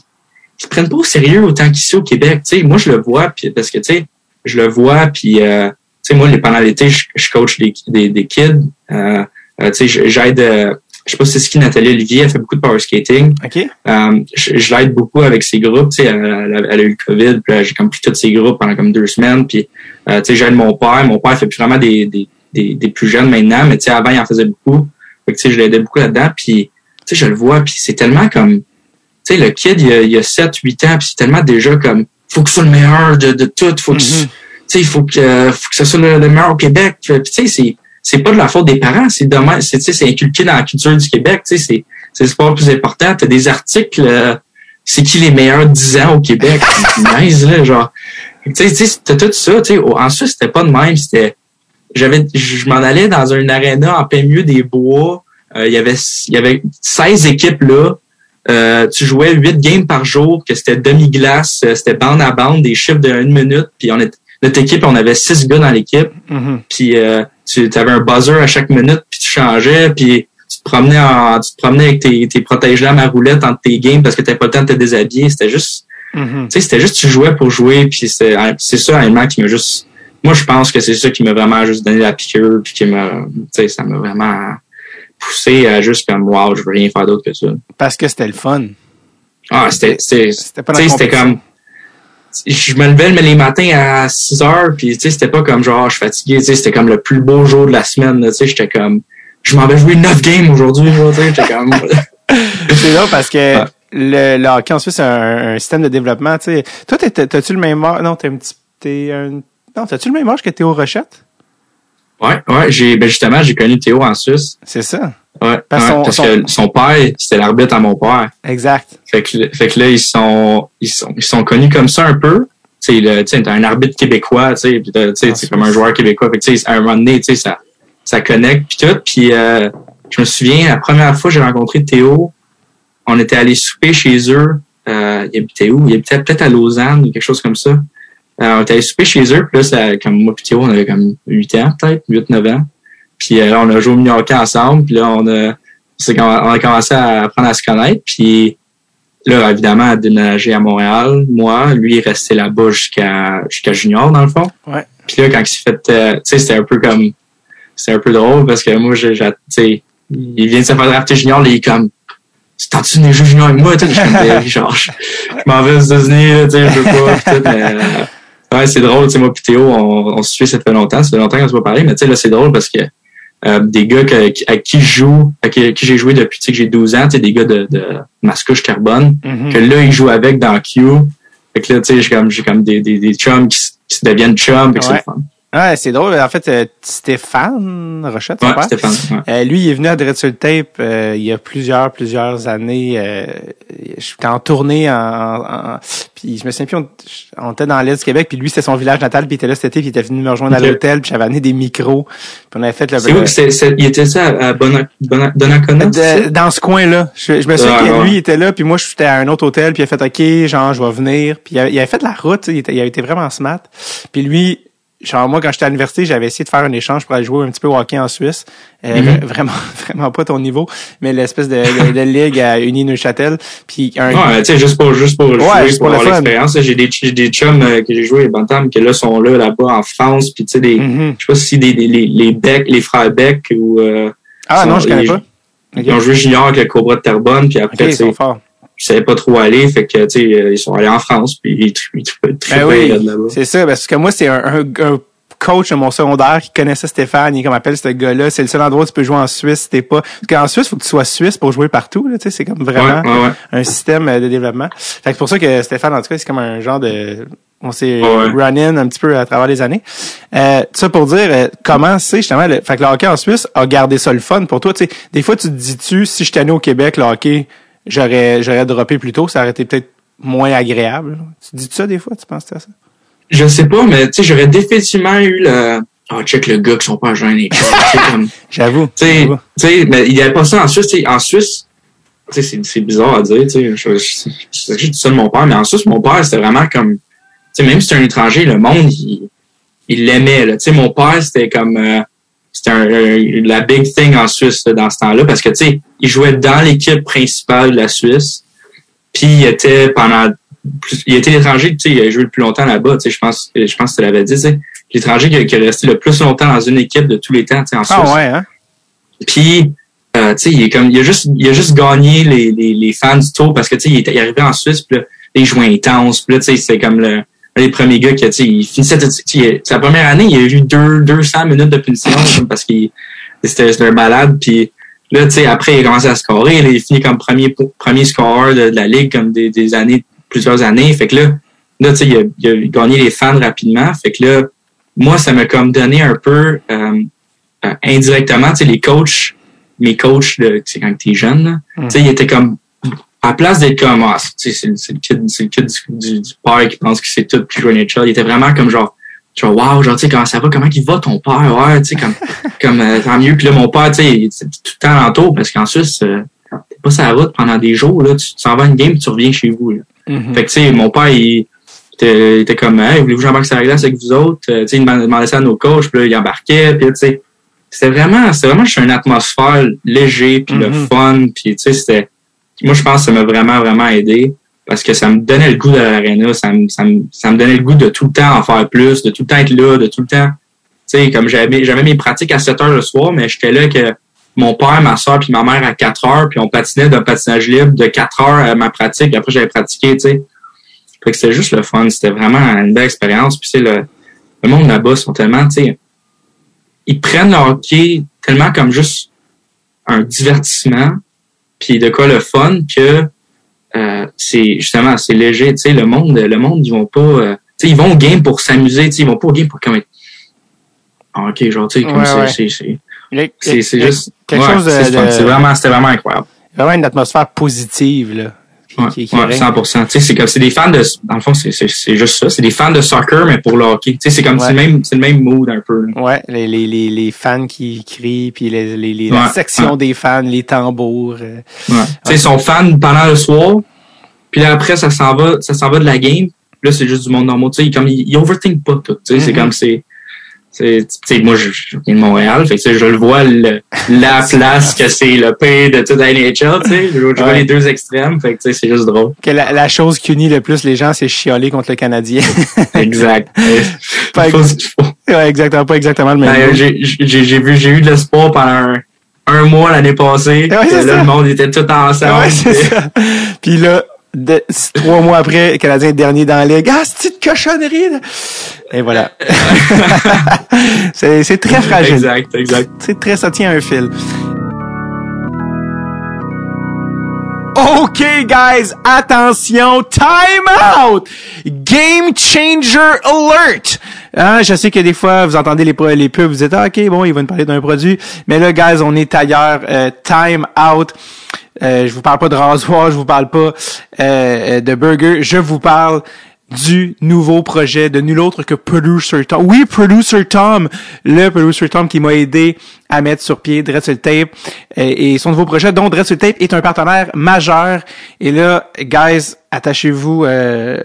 ils se prennent pas au sérieux autant qu'ici au Québec. Tu sais, moi je le vois, puis parce que tu sais, je le vois, puis euh, sais, moi pendant l'été, je, je coach des, des, des kids. Euh, euh, tu sais, je- j'aide. euh, je sais pas si c'est ce qui Nathalie Olivier, elle fait beaucoup de power skating. OK? Euh, je, je l'aide beaucoup avec ses groupes. Tu sais, elle, elle- elle a eu le COVID, puis j'ai comme pris tous ses groupes pendant comme deux semaines. Puis euh, tu sais, j'aide mon père. Mon père fait plus vraiment des, des, des, des plus jeunes maintenant, mais tu sais, avant il en faisait beaucoup. Fait que tu sais, je l'aidais beaucoup là-dedans. Puis tu sais, je le vois, puis c'est tellement comme tu sais, le kid, il a, il a 7, 8 ans, puis c'est tellement déjà comme, faut que ce soit le meilleur de, de tout, faut que, tu Mhm. Sais, il faut que, faut que ce soit le, le meilleur au Québec. Puis, tu sais, c'est, c'est pas de la faute des parents, c'est dommage, c'est, tu sais, c'est inculqué dans la culture du Québec, tu sais, c'est, c'est le sport le plus important. T'as des articles, euh, c'est qui les meilleurs 10 ans au Québec? nice, là, genre. Tu sais, t'as tout ça, tu sais. Au- En Suisse, c'était pas de même, c'était, j'avais, je m'en allais dans un aréna en plein milieu des bois. Euh, il y avait, il y avait 16 équipes là. Euh, tu jouais 8 games par jour, que c'était demi-glace, euh, c'était bande à bande, des chiffres de une minute, puis on est, notre équipe, on avait 6 gars dans l'équipe, Mhm. puis euh, tu avais un buzzer à chaque minute, puis tu changeais, puis tu te promenais en, tu te promenais avec tes, tes protège-lames à roulette entre tes games parce que t'avais pas le temps de te déshabiller. C'était juste, Mhm. tu sais, c'était juste tu jouais pour jouer, puis c'est, c'est ça réellement qui m'a juste, moi je pense que c'est ça qui m'a vraiment juste donné la piqûre, puis qui m'a, tu sais, ça m'a vraiment poussé à juste comme wow, je veux rien faire d'autre que ça. Parce que c'était le fun. Ah, c'était, c'était, C'était comme, je me levais les matins à 6 heures, puis tu sais, c'était pas comme genre, je suis fatigué, tu sais, c'était comme le plus beau jour de la semaine, tu sais, j'étais comme, je m'en vais jouer 9 games aujourd'hui, tu sais, j'étais comme, C'est là parce que Ouais. le, le hockey en Suisse, c'est un, un système de développement. Tu sais. Toi, t'es- t'as- t'as-tu le même âge? Non, t'es un petit. T'es un. Non, t'as-tu le même âge que Théo Rochette? ouais, ouais, j'ai, ben justement, j'ai connu Théo en Suisse, C'est ça. Ouais, Parce ouais, son- parce son- que son père, c'était l'arbitre à mon père. Exact. Fait que, fait que là, ils sont, ils sont, ils sont connus comme ça un peu. Tu sais, un arbitre québécois, tu sais, puis t'as- tu sais, Ah, c'est comme un joueur québécois. Fait que, à un moment donné, tu sais, ça, ça connecte puis tout. Puis, euh, je me souviens, la première fois que j'ai rencontré Théo, on était allé souper chez eux. Euh, il habitait où? Il habitait peut-être à Lausanne ou quelque chose comme ça. Euh, on était allé souper chez eux, puis là, ça, comme moi puis Théo, on avait comme 8 ans, peut-être, 8, 9 ans. Puis euh, là, on a joué au mini hockey ensemble, puis là, on a, on a commencé à apprendre à se connaître, puis là, évidemment, à déménager à Montréal. Moi, lui, il est resté là-bas jusqu'à jusqu'à junior, dans le fond. Ouais. Puis là, quand il s'est fait, euh, tu sais, c'était un peu comme, c'était un peu drôle parce que moi, j'ai, sais, il vient de se faire drafter junior, là, il est comme, c'est t'as-tu des jeux junior avec moi, tu sais, je suis comme, Ben, genre, je, je m'en vais aux États-Unis, tu sais, je veux pas, mais, euh, ouais, c'est drôle, tu sais, moi pis Théo, on, on se suit, ça fait longtemps, ça fait longtemps qu'on se pas parlé, mais tu sais, là, c'est drôle parce que, euh, des gars que, à qui je joue, à qui, j'ai joué depuis que j'ai 12 ans, des gars de, de Mascouche Carbone, Mhm. que là, ils jouent avec dans Q. Fait que là, tu sais, j'ai comme, j'ai comme des, des, des chums qui, qui deviennent chums, que c'est Ouais. le fun. Ouais, c'est drôle. En fait, euh, Stéphane Rochette, son Ouais, père, Stéphane. Ouais. Euh, lui, il est venu à Dread sur le Tape euh, il y a plusieurs, plusieurs années. Euh, J'étais en tournée, en, en- puis je me souviens plus, on, on était dans l'Est du Québec, puis lui, c'était son village natal, puis il était là cet été, puis il était venu me rejoindre à l'hôtel, puis j'avais amené des micros, puis on avait fait le... C'est où? que c'est, c'est- il était ça à, à Donnacona? de- dans ce coin-là. Je, je me souviens que ouais. lui il était là, puis moi j'étais à un autre hôtel, puis il a fait OK, genre je vais venir. Puis il avait, il avait fait la route, il, était, il avait été vraiment smart. Puis lui, genre moi quand j'étais à l'université, j'avais essayé de faire un échange pour aller jouer un petit peu au hockey en Suisse. Euh, Mhm. vra- Vraiment, vraiment pas ton niveau, mais l'espèce de, de, de ligue à Uni Neuchâtel. Puis un tu sais, juste pour, juste pour jouer, juste pour avoir l'expérience. J'ai des, des chums euh, que j'ai joué à Bantam qui là sont là, là-bas en France, puis tu sais, des, Mhm. je sais pas si des, des, les, les Beck, les frères Beck ou, euh, Ah non, je connais les- pas. Ils ont joué junior avec le Cobra de Terrebonne, puis après, ils sont forts. Je savais pas trop où aller, fait que, tu sais, ils sont allés en France, puis ils ils Ben oui, là-bas. c'est ça, parce que moi, c'est un, un, un coach de mon secondaire qui connaissait Stéphane, il comme appelle ce gars-là, c'est le seul endroit où tu peux jouer en Suisse, t'es pas. Parce qu'en Suisse, faut que tu sois suisse pour jouer partout, là, tu sais, c'est comme vraiment Ouais, ouais, ouais. un système euh, de développement. Fait que c'est pour ça que Stéphane, en tout cas, c'est comme un genre de on s'est Ouais. run-in un petit peu à travers les années. Euh, ça pour dire euh, comment c'est justement le, fait que le hockey en Suisse a gardé ça le fun pour toi. Tu sais, des fois tu te dis-tu si j'étais né au Québec, le hockey, j'aurais j'aurais droppé plus tôt, ça aurait été peut-être moins agréable. Tu dis ça des fois, tu penses à ça? Je sais pas, mais tu sais, j'aurais définitivement eu le, oh, check le gars qui sont pas comme, J'avoue. Tu sais, mais il n'y avait pas ça en Suisse. tu sais, En Suisse, tu sais, c'est, bizarre à dire. tu sais, j'ai dit ça de mon père, mais en Suisse, mon père, c'était vraiment comme... Tu sais, même si c'est un étranger, le monde, il, il l'aimait. Là. Tu sais, mon père, c'était comme... euh, c'était un, un- la big thing en Suisse là, dans ce temps-là, parce que, tu sais, il jouait dans l'équipe principale de la Suisse, puis il était pendant... plus- il était l'étranger, tu sais, il a joué le plus longtemps là-bas, tu sais, je pense, je pense que tu l'avais dit, tu sais. L'étranger qui, a- qui est resté le plus longtemps dans une équipe de tous les temps, tu sais, en Suisse. Ah ouais, hein? Puis, euh, tu sais, il est comme, il a juste, il a juste gagné les, les, les fans du tour parce que, tu sais, il est arrivé en Suisse, puis là, il jouait intense, puis là, tu sais, c'est comme le, un des premiers gars qui, a, tu sais, il finissait, tu sais, il- sa première année, il a eu deux, 200 minutes de punition, parce qu'il, c'était, un malade, puis là, tu sais, après, il a commencé à scorer, là, il finit comme premier, premier scoreur de, de la ligue, comme des, des années, plusieurs années, fait que là, là, tu sais, il a, il a gagné les fans rapidement, fait que là, moi, ça m'a comme donné un peu, euh, euh, indirectement, tu sais, les coachs, mes coachs, de, tu sais, quand t'es jeune, là, Mm. tu sais, ils étaient comme, à la place d'être comme, ah, c'est le kid, c'est le kid du, du, du père qui pense que c'est tout, puis joue NHL, il était vraiment comme genre, genre, wow, genre, tu sais, comment ça va, comment il va ton père, ouais, tu sais, comme, comme, euh, tant mieux, puis là, mon père, tu sais, tout le temps alentour, parce qu'en Suisse, euh, t'es pas sur la route pendant des jours, là, tu t'en vas à une game, tu reviens chez vous, là. Mhm. Fait que, tu sais, mon père, il était, il était comme, hey, voulez-vous que j'embarque sur la glace avec vous autres? Euh, tu sais, il demandait ça à nos coachs, puis là, il embarquait, puis tu sais, c'était vraiment, c'était vraiment juste une atmosphère léger, puis le Mhm. fun, puis tu sais, c'était, moi, je pense que ça m'a vraiment, vraiment aidé, parce que ça me donnait le goût de l'aréna, ça me, ça me, ça me donnait le goût de tout le temps en faire plus, de tout le temps être là, de tout le temps, tu sais, comme j'avais, j'avais mes pratiques à 7 heures le soir, mais j'étais là que mon père, ma soeur, puis ma mère à 4 heures, puis on patinait d'un patinage libre de 4 heures à ma pratique, après j'avais pratiqué, tu sais. Fait que c'était juste le fun. C'était vraiment une belle expérience. Puis, sais, le, le monde là-bas sont tellement, tu sais, ils prennent le hockey tellement comme juste un divertissement, puis de quoi le fun, que euh, c'est justement, c'est léger. Tu sais, le monde, le monde, ils vont pas, euh, tu sais, ils vont au game pour s'amuser, tu sais, ils vont pas au game pour comme être, ah, ok, genre, tu sais, comme Ouais, c'est, ouais. c'est, c'est, juste, quelque ouais, chose de- de- C'est vraiment, c'était vraiment incroyable. vraiment une atmosphère positive, là. Ouais, qui- qui ouais, règne. 100%. Tu sais, c'est comme, c'est des fans de, dans le fond, c'est, c'est, juste ça. C'est des fans de soccer, mais pour le hockey. Tu sais, c'est comme, Ouais. c'est le même, c'est le même mood un peu. là. Ouais, les, les, les, les fans qui crient, puis les, les, les- la section des fans, les tambours. euh. Ouais. Tu sais, ils sont fans pendant le soir, puis là, après, ça s'en va, ça s'en va de la game. Là, c'est juste du monde normal. Tu sais, comme, ils, ils overthink pas tout. Tu sais, c'est Mhm. comme, c'est, c'est, tu sais, moi, je, je viens de Montréal, fait que, je le vois, le, la place que c'est le pays de toute la NHL, tu sais. Je, je vois les deux extrêmes, fait que, c'est juste drôle. Que la, la chose qui unit le plus les gens, c'est chialer contre le Canadien. Exact. Pas ex- faut- ouais, exactement, pas exactement le même. Ben, j'ai vu, j'ai eu de l'espoir pendant un, un mois l'année passée. Ouais, là, ça. le monde était tout ensemble. Puis là, de- trois mois après, Canadien est dernier dans la ligue. Ah, une cochonnerie! là? Et voilà. c'est c'est très fragile. Exact, exact. C'est très, ça tient un fil. OK, guys, attention, time out! Game changer alert! Hein, je sais que des fois, vous entendez les, les pubs, vous dites, ah, OK, bon, il va nous parler d'un produit. Mais là, guys, on est ailleurs. Euh, time out. Euh, je vous parle pas de rasoir, je vous parle pas euh, de burger, je vous parle du nouveau projet de nul autre que Producer Tom. Oui, Producer Tom, le Producer Tom qui m'a aidé à mettre sur pied Dreadful Tape et, son nouveau projet dont Dreadful Tape est un partenaire majeur. Et là, guys, attachez-vous, euh,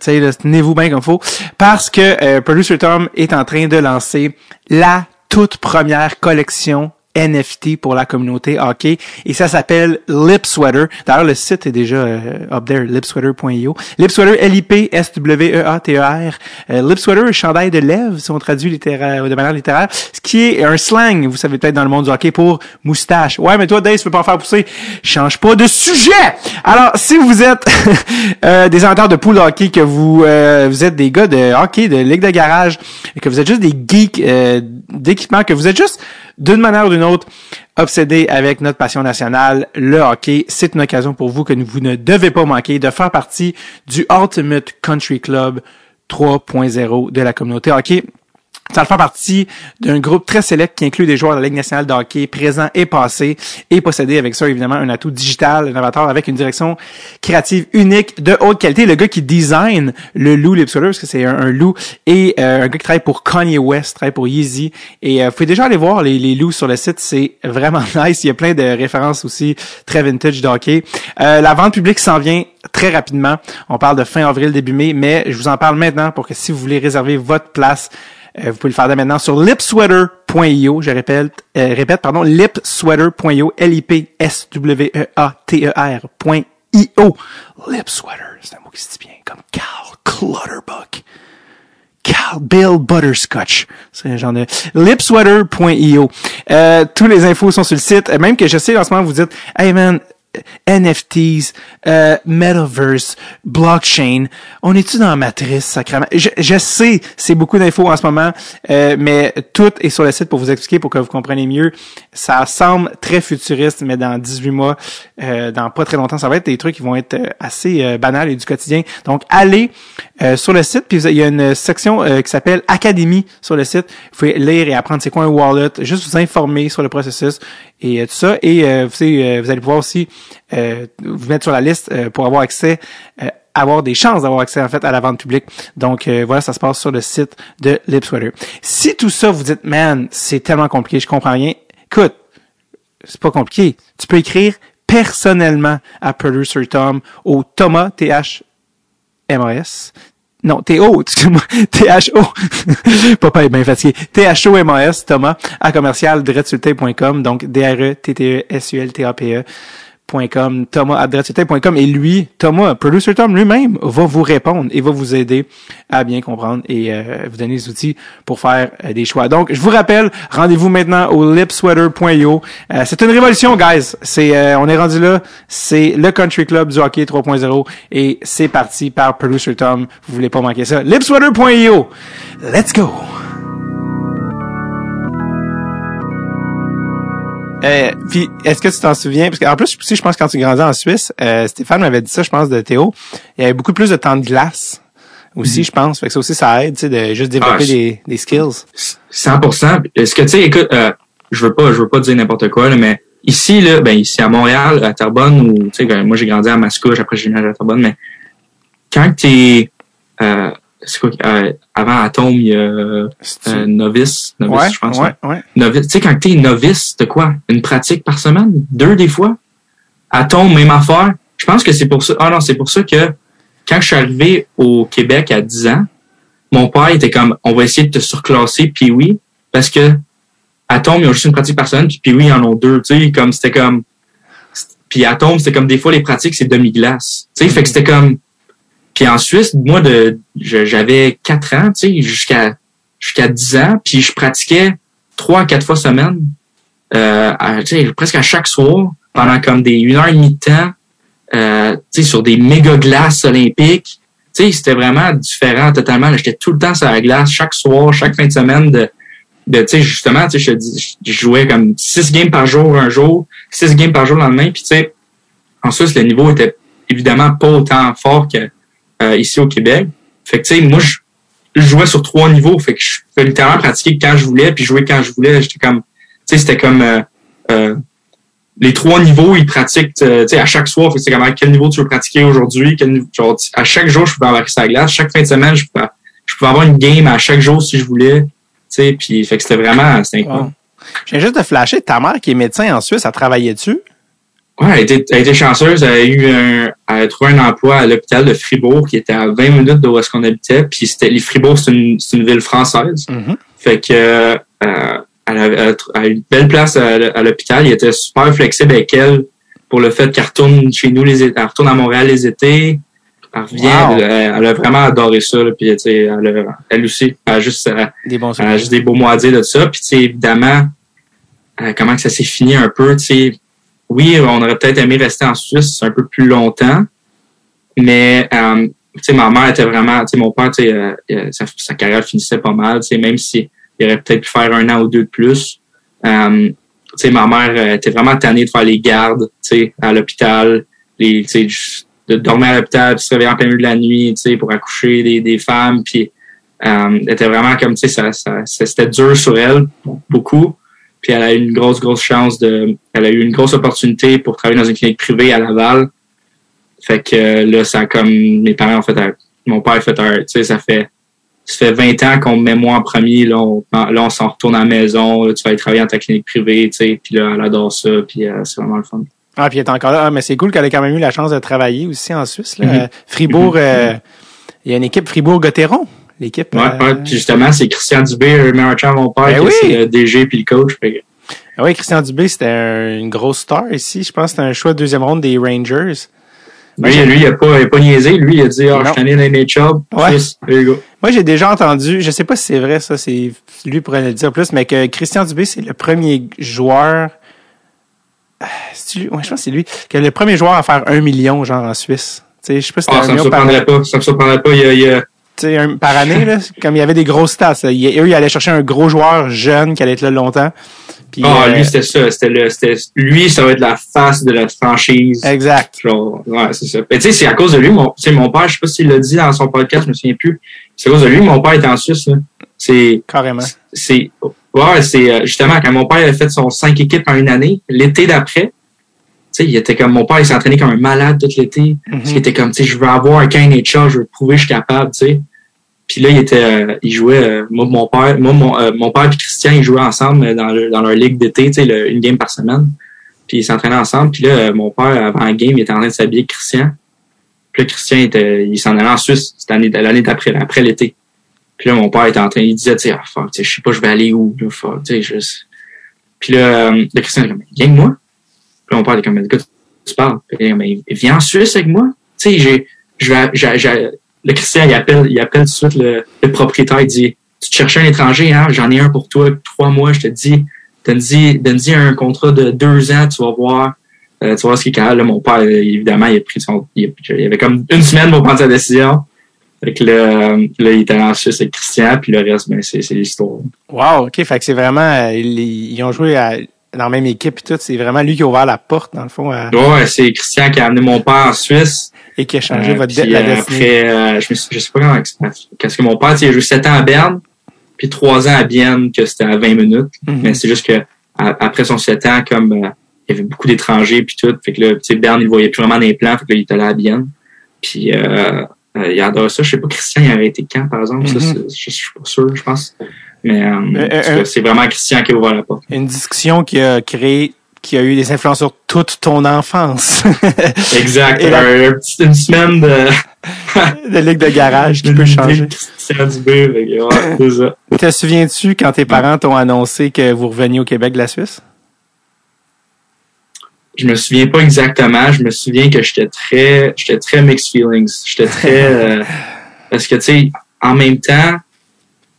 tenez-vous bien comme faut, parce que euh, Producer Tom est en train de lancer la toute première collection NFT pour la communauté hockey et ça s'appelle Lip Sweater. D'ailleurs, le site est déjà euh, up there, lipsweater.io. Lip Sweater, L-I-P-S-W-E-A-T-E-R. Euh, Lip Sweater, chandail de lèvres, si on traduit littéraire, de manière littéraire, ce qui est un slang, vous savez peut-être dans le monde du hockey, pour moustache. Ouais, mais toi, Dave, tu peux pas en faire pousser. Change pas de sujet! Alors, si vous êtes euh, des amateurs de pool hockey, que vous, euh, vous êtes des gars de hockey, de ligue de garage, que vous êtes juste des geeks d'équipement, que vous êtes juste d'une manière ou d'une autre, obsédé avec notre passion nationale, le hockey, c'est une occasion pour vous que vous ne devez pas manquer de faire partie du Ultimate Country Club 3.0 de la communauté hockey. Ça fait partie d'un groupe très sélect qui inclut des joueurs de la Ligue nationale de hockey présents et passés et posséder avec ça évidemment un atout digital, un avatar avec une direction créative unique de haute qualité. Le gars qui design le loup Lipswiller, parce que c'est un, loup, et euh, un gars qui travaille pour Kanye West, travaille pour Yeezy. Et euh, vous pouvez déjà aller voir les, les loups sur le site, c'est vraiment nice. Il y a plein de références aussi très vintage de hockey. Euh, la vente publique s'en vient très rapidement. On parle de fin avril, début mai, mais je vous en parle maintenant pour que si vous voulez réserver votre place, vous pouvez le faire dès maintenant sur lipsweater.io. Je répète, euh, répète, pardon, lipsweater.io, L-I-P-S-W-E-A-T-E-R.io. Lipsweater, c'est un mot qui se dit bien, comme Carl Clutterbuck. Carl Bill Butterscotch. C'est un genre de lipsweater.io. Euh, tous les infos sont sur le site. Même que je sais en vous dites, hey man, NFTs, euh, Metaverse, blockchain. On est-tu dans la matrice, sacrément? Je, je sais, c'est beaucoup d'infos en ce moment, euh, mais tout est sur le site pour vous expliquer, pour que vous compreniez mieux. Ça semble très futuriste, mais dans 18 mois, euh, dans pas très longtemps, ça va être des trucs qui vont être assez euh, banals et du quotidien. Donc, allez euh, sur le site, puis il y a une section qui s'appelle Académie sur le site. Vous pouvez lire et apprendre c'est quoi un wallet, juste vous informer sur le processus et tout ça. Et vous, vous allez pouvoir aussi euh, vous mettre sur la liste euh, pour avoir accès euh, avoir des chances d'avoir accès en fait à la vente publique. Donc voilà, ça se passe sur le site de Lipsweater. Si tout ça vous dites man, c'est tellement compliqué, je comprends rien. Écoute, c'est pas compliqué. Tu peux écrire personnellement à Producer Tom au Thomas T H M A S non, T-O, excuse-moi, T-H-O. Papa est bien fatigué. T-H-O-M-A-S, Thomas, à commercial, donc D-R-E-T-T-E-S-U-L-T-A-P-E thomas thomas.com et lui, Thomas, Producer Tom lui-même, va vous répondre et va vous aider à bien comprendre et euh, vous donner les outils pour faire euh, des choix. Donc, je vous rappelle, rendez-vous maintenant au lipsweater.io. Euh, c'est une révolution, guys. C'est, on est rendu là. C'est le Country Club du hockey 3.0 et c'est parti par Producer Tom. Vous voulez pas manquer ça. lipsweater.io. Let's go! Euh, puis, est-ce que tu t'en souviens? Parce qu'en plus, je pense que quand tu grandis en Suisse, euh, Stéphane m'avait dit ça, je pense, de Théo. Il y avait beaucoup plus de temps de glace aussi, mhm. je pense. Fait que ça aussi, ça aide, tu sais, de juste développer ah, des, des skills. 100%. Est-ce que, tu sais, écoute, euh, je veux pas, je veux pas dire n'importe quoi, là, mais ici, là, ben, ici à Montréal, à Terrebonne, ou, tu sais, moi, j'ai grandi à Mascouche, après j'ai venu à Terrebonne, mais quand t'es, euh, c'est quoi euh, avant Atom il y a euh, novice novice je pense ouais, ouais. novice tu sais quand t'es novice de quoi? Une pratique par semaine? Deux des fois? Atom même affaire? Je pense que c'est pour ça ah non c'est pour ça que quand je suis arrivé au Québec à 10 ans mon père était comme on va essayer de te surclasser puis oui parce que Atom ils ont juste une pratique par semaine puis oui ils en ont deux tu sais comme c'était comme puis Atom c'était comme des fois les pratiques c'est demi-glace. Tu sais fait que c'était comme puis en Suisse, moi, de j'avais 4 ans, tu sais, jusqu'à jusqu'à 10 ans, puis je pratiquais trois à quatre fois semaine, euh, presque à chaque soir, pendant comme des une heure et demie de temps, euh, sur des méga glaces olympiques. C'était vraiment différent totalement. J'étais tout le temps sur la glace, chaque soir, chaque fin de semaine de, de justement, je, je jouais comme six games par jour un jour, six games par jour le lendemain, puis en Suisse, le niveau était évidemment pas autant fort que euh, ici au Québec. Fait que, tu sais, moi, je, je jouais sur trois niveaux. Fait que je pouvais littéralement pratiquer quand je voulais, puis jouer quand je voulais. J'étais comme, tu sais, c'était comme euh, euh, les trois niveaux, ils pratiquent, tu sais, à chaque soir. Fait que c'est comme à quel niveau tu veux pratiquer aujourd'hui. quel Genre, à chaque jour, je pouvais embarquer la glace. Chaque fin de semaine, je pouvais, je pouvais avoir une game à chaque jour si je voulais. Tu sais, puis fait que c'était vraiment, c'était incroyable. Wow. Viens juste de flasher, ta mère qui est médecin en Suisse, elle travaillait dessus? Ouais, elle a été, elle a été chanceuse. Elle a eu un, elle a trouvé un emploi à l'hôpital de Fribourg, qui était à 20 minutes de où est-ce qu'on habitait. Puis c'était, les Fribourg, c'est une, c'est une ville française. Fait que, euh, elle, a, elle a tr- elle a eu une belle place à, à l'hôpital. Il était super flexible avec elle pour le fait qu'elle retourne chez nous les, elle retourne à Montréal les étés. Elle revient. Wow. Elle, elle a vraiment adoré ça. Là, puis, tu sais, elle, a- elle aussi, elle a juste, elle- Des bons elle a juste des beaux mots à dire de ça. Puis, tu sais, évidemment, euh, comment que ça s'est fini un peu, tu sais. Oui, on aurait peut-être aimé rester en Suisse un peu plus longtemps, mais, euh, ma mère était vraiment, mon père, euh, euh, sa, carrière finissait pas mal, même si il aurait peut-être pu faire un an ou deux de plus. Euh, ma mère euh, était vraiment tannée de faire les gardes, à l'hôpital, de dormir à l'hôpital, puis se réveiller en plein milieu de la nuit, pour accoucher des, femmes, puis était vraiment comme, tu sais, ça, ça- c'était dur sur elle, beaucoup. Puis elle a eu une grosse, grosse chance de, elle a eu une grosse opportunité pour travailler dans une clinique privée à Laval. Fait que euh, là, ça a comme, mes parents ont fait un, mon père a fait un, tu sais, ça fait, ça fait 20 ans qu'on me met moi en premier, là, on, là, on s'en retourne à la maison, là, tu vas aller travailler dans ta clinique privée, tu sais, puis là, elle adore ça, puis euh, c'est vraiment le fun. Ah, puis elle est encore là. Ah, mais c'est cool qu'elle ait quand même eu la chance de travailler aussi en Suisse. Là. Mhm. Euh, Fribourg, euh, il y a une équipe Fribourg-Gotteron. L'équipe. Ouais, euh, ouais, puis justement, c'est Christian Dubé, de mon père, Ben qui oui! c'est le DG puis le coach. Fait ah oui, Christian Dubé, c'était un- une grosse star ici. Je pense que c'était un choix de deuxième ronde des Rangers. Lui, lui, il a pas, il a pas niaisé. Lui, il a dit, ah, je suis allé dans les. Ouais. Go. Moi, j'ai déjà entendu, je sais pas si c'est vrai, ça, c'est lui pourrait le dire plus, mais que Christian Dubé, c'est le premier joueur. Ah, lui? Ouais, je pense que c'est lui. Que le premier joueur à faire un million, genre, en Suisse. Tu sais, je sais pas si Ah, un ça me million par, surprendrait pas. Ça me surprendrait pas. Il y a, il y a- un- par année, là. Comme il y avait des grosses stats. là. Il- eux, ils allaient chercher un gros joueur jeune qui allait être là longtemps. Puis, Ah, euh, lui, c'était ça. C'était le, c'était, lui, ça va être la face de la franchise. Exact. Genre, ouais, c'est ça. Mais tu sais, c'est à cause de lui, mon, mon père, je sais pas s'il l'a dit dans son podcast, je me souviens plus. C'est à cause de lui, mon père était en Suisse, là. C'est, Carrément. c'est, ouais, c'est, euh, justement, quand mon père avait fait son cinq équipes en une année, l'été d'après, il était comme, mon père, il s'entraînait comme un malade tout l'été. Parce qu'il Mhm. était comme, tu sais, je veux avoir un NHL, je veux prouver que je suis capable, tu sais. Puis là, il était, euh, il jouait, euh, moi, mon père, moi, mon, euh, mon père et Christian, ils jouaient ensemble dans, le- dans leur ligue d'été, tu sais, le- une game par semaine. Puis ils s'entraînaient ensemble. Puis là, mon père, avant la game, il était en train de s'habiller Christian. Puis là, Christian, était, il s'en allait en Suisse, année, l'année d'après, après l'été. Puis là, mon père était en train, il disait, tu sais, ah, fuck, je sais pas, je vais aller où, là, fuck, tu sais, je... Puis là, euh, là, Christian, est comme, viens avec moi. Puis mon père, est comme, écoute, tu parles. Puis comme, Mais viens en Suisse avec moi. Tu sais, j'ai, je vais, le Christian, il appelle, il appelle tout de suite le, propriétaire, il dit, tu te cherches un étranger, hein, j'en ai un pour toi, trois mois, je te dis, donne-y, un contrat de deux ans, tu vas voir, euh, tu voir ce qu'il est capable. Là, mon père, euh, évidemment, il a pris son, il, avait comme une semaine pour prendre sa décision. Fait que là, là, il était en Suisse avec Christian, puis le reste, ben, c'est, c'est l'histoire. Wow, OK. Fait que c'est vraiment... euh, ils, ils ont joué à- dans la même équipe et tout. C'est vraiment lui qui a ouvert la porte, dans le fond, à- Ouais, c'est Christian qui a amené mon père en Suisse. et qui a changé Euh, votre dé- la euh, destinée. Après, euh, je, me suis- je sais pas comment. Parce que mon père, il a joué 7 ans à Berne, puis 3 ans à Bienne, que c'était à 20 minutes. Mhm. Mais c'est juste que à- après son 7 ans, comme euh, il y avait beaucoup d'étrangers puis tout, fait que là, tu sais, Berne, il voyait plus vraiment les plans, fait que là, il est allé à Bienne. Puis euh, euh, il adore ça. Je sais pas, Christian, il a arrêté quand, par exemple? Ça, Mhm. je, je suis pas sûr, je pense. Mais euh, Euh, euh, c'est vraiment Christian qui a ouvert la porte. Une discussion qui a créé, qui a eu des influences sur toute ton enfance. Exact. Et la- une semaine de... de ligue de garage qui peut changer. Ouais. Te souviens-tu quand tes parents t'ont annoncé que vous reveniez au Québec de la Suisse? je me souviens pas exactement. Je me souviens que j'étais très, j'étais très mixed feelings. J'étais très, euh, parce que tu sais, en même temps,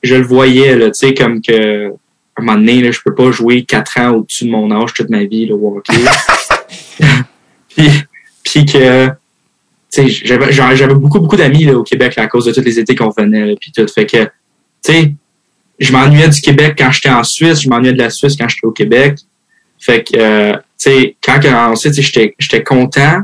je le voyais là, tu sais, comme que à un moment donné, là, je peux pas jouer quatre ans au-dessus de mon âge toute ma vie, le hockey. puis, puis que, tu sais, j'avais, j'avais beaucoup, beaucoup d'amis là, au Québec là, à cause de tous les étés qu'on venait, là, puis tout. Fait que, tu sais, je m'ennuyais du Québec quand j'étais en Suisse, je m'ennuyais de la Suisse quand j'étais au Québec. Fait que, euh, tu sais, quand on sait, j'étais, j'étais content,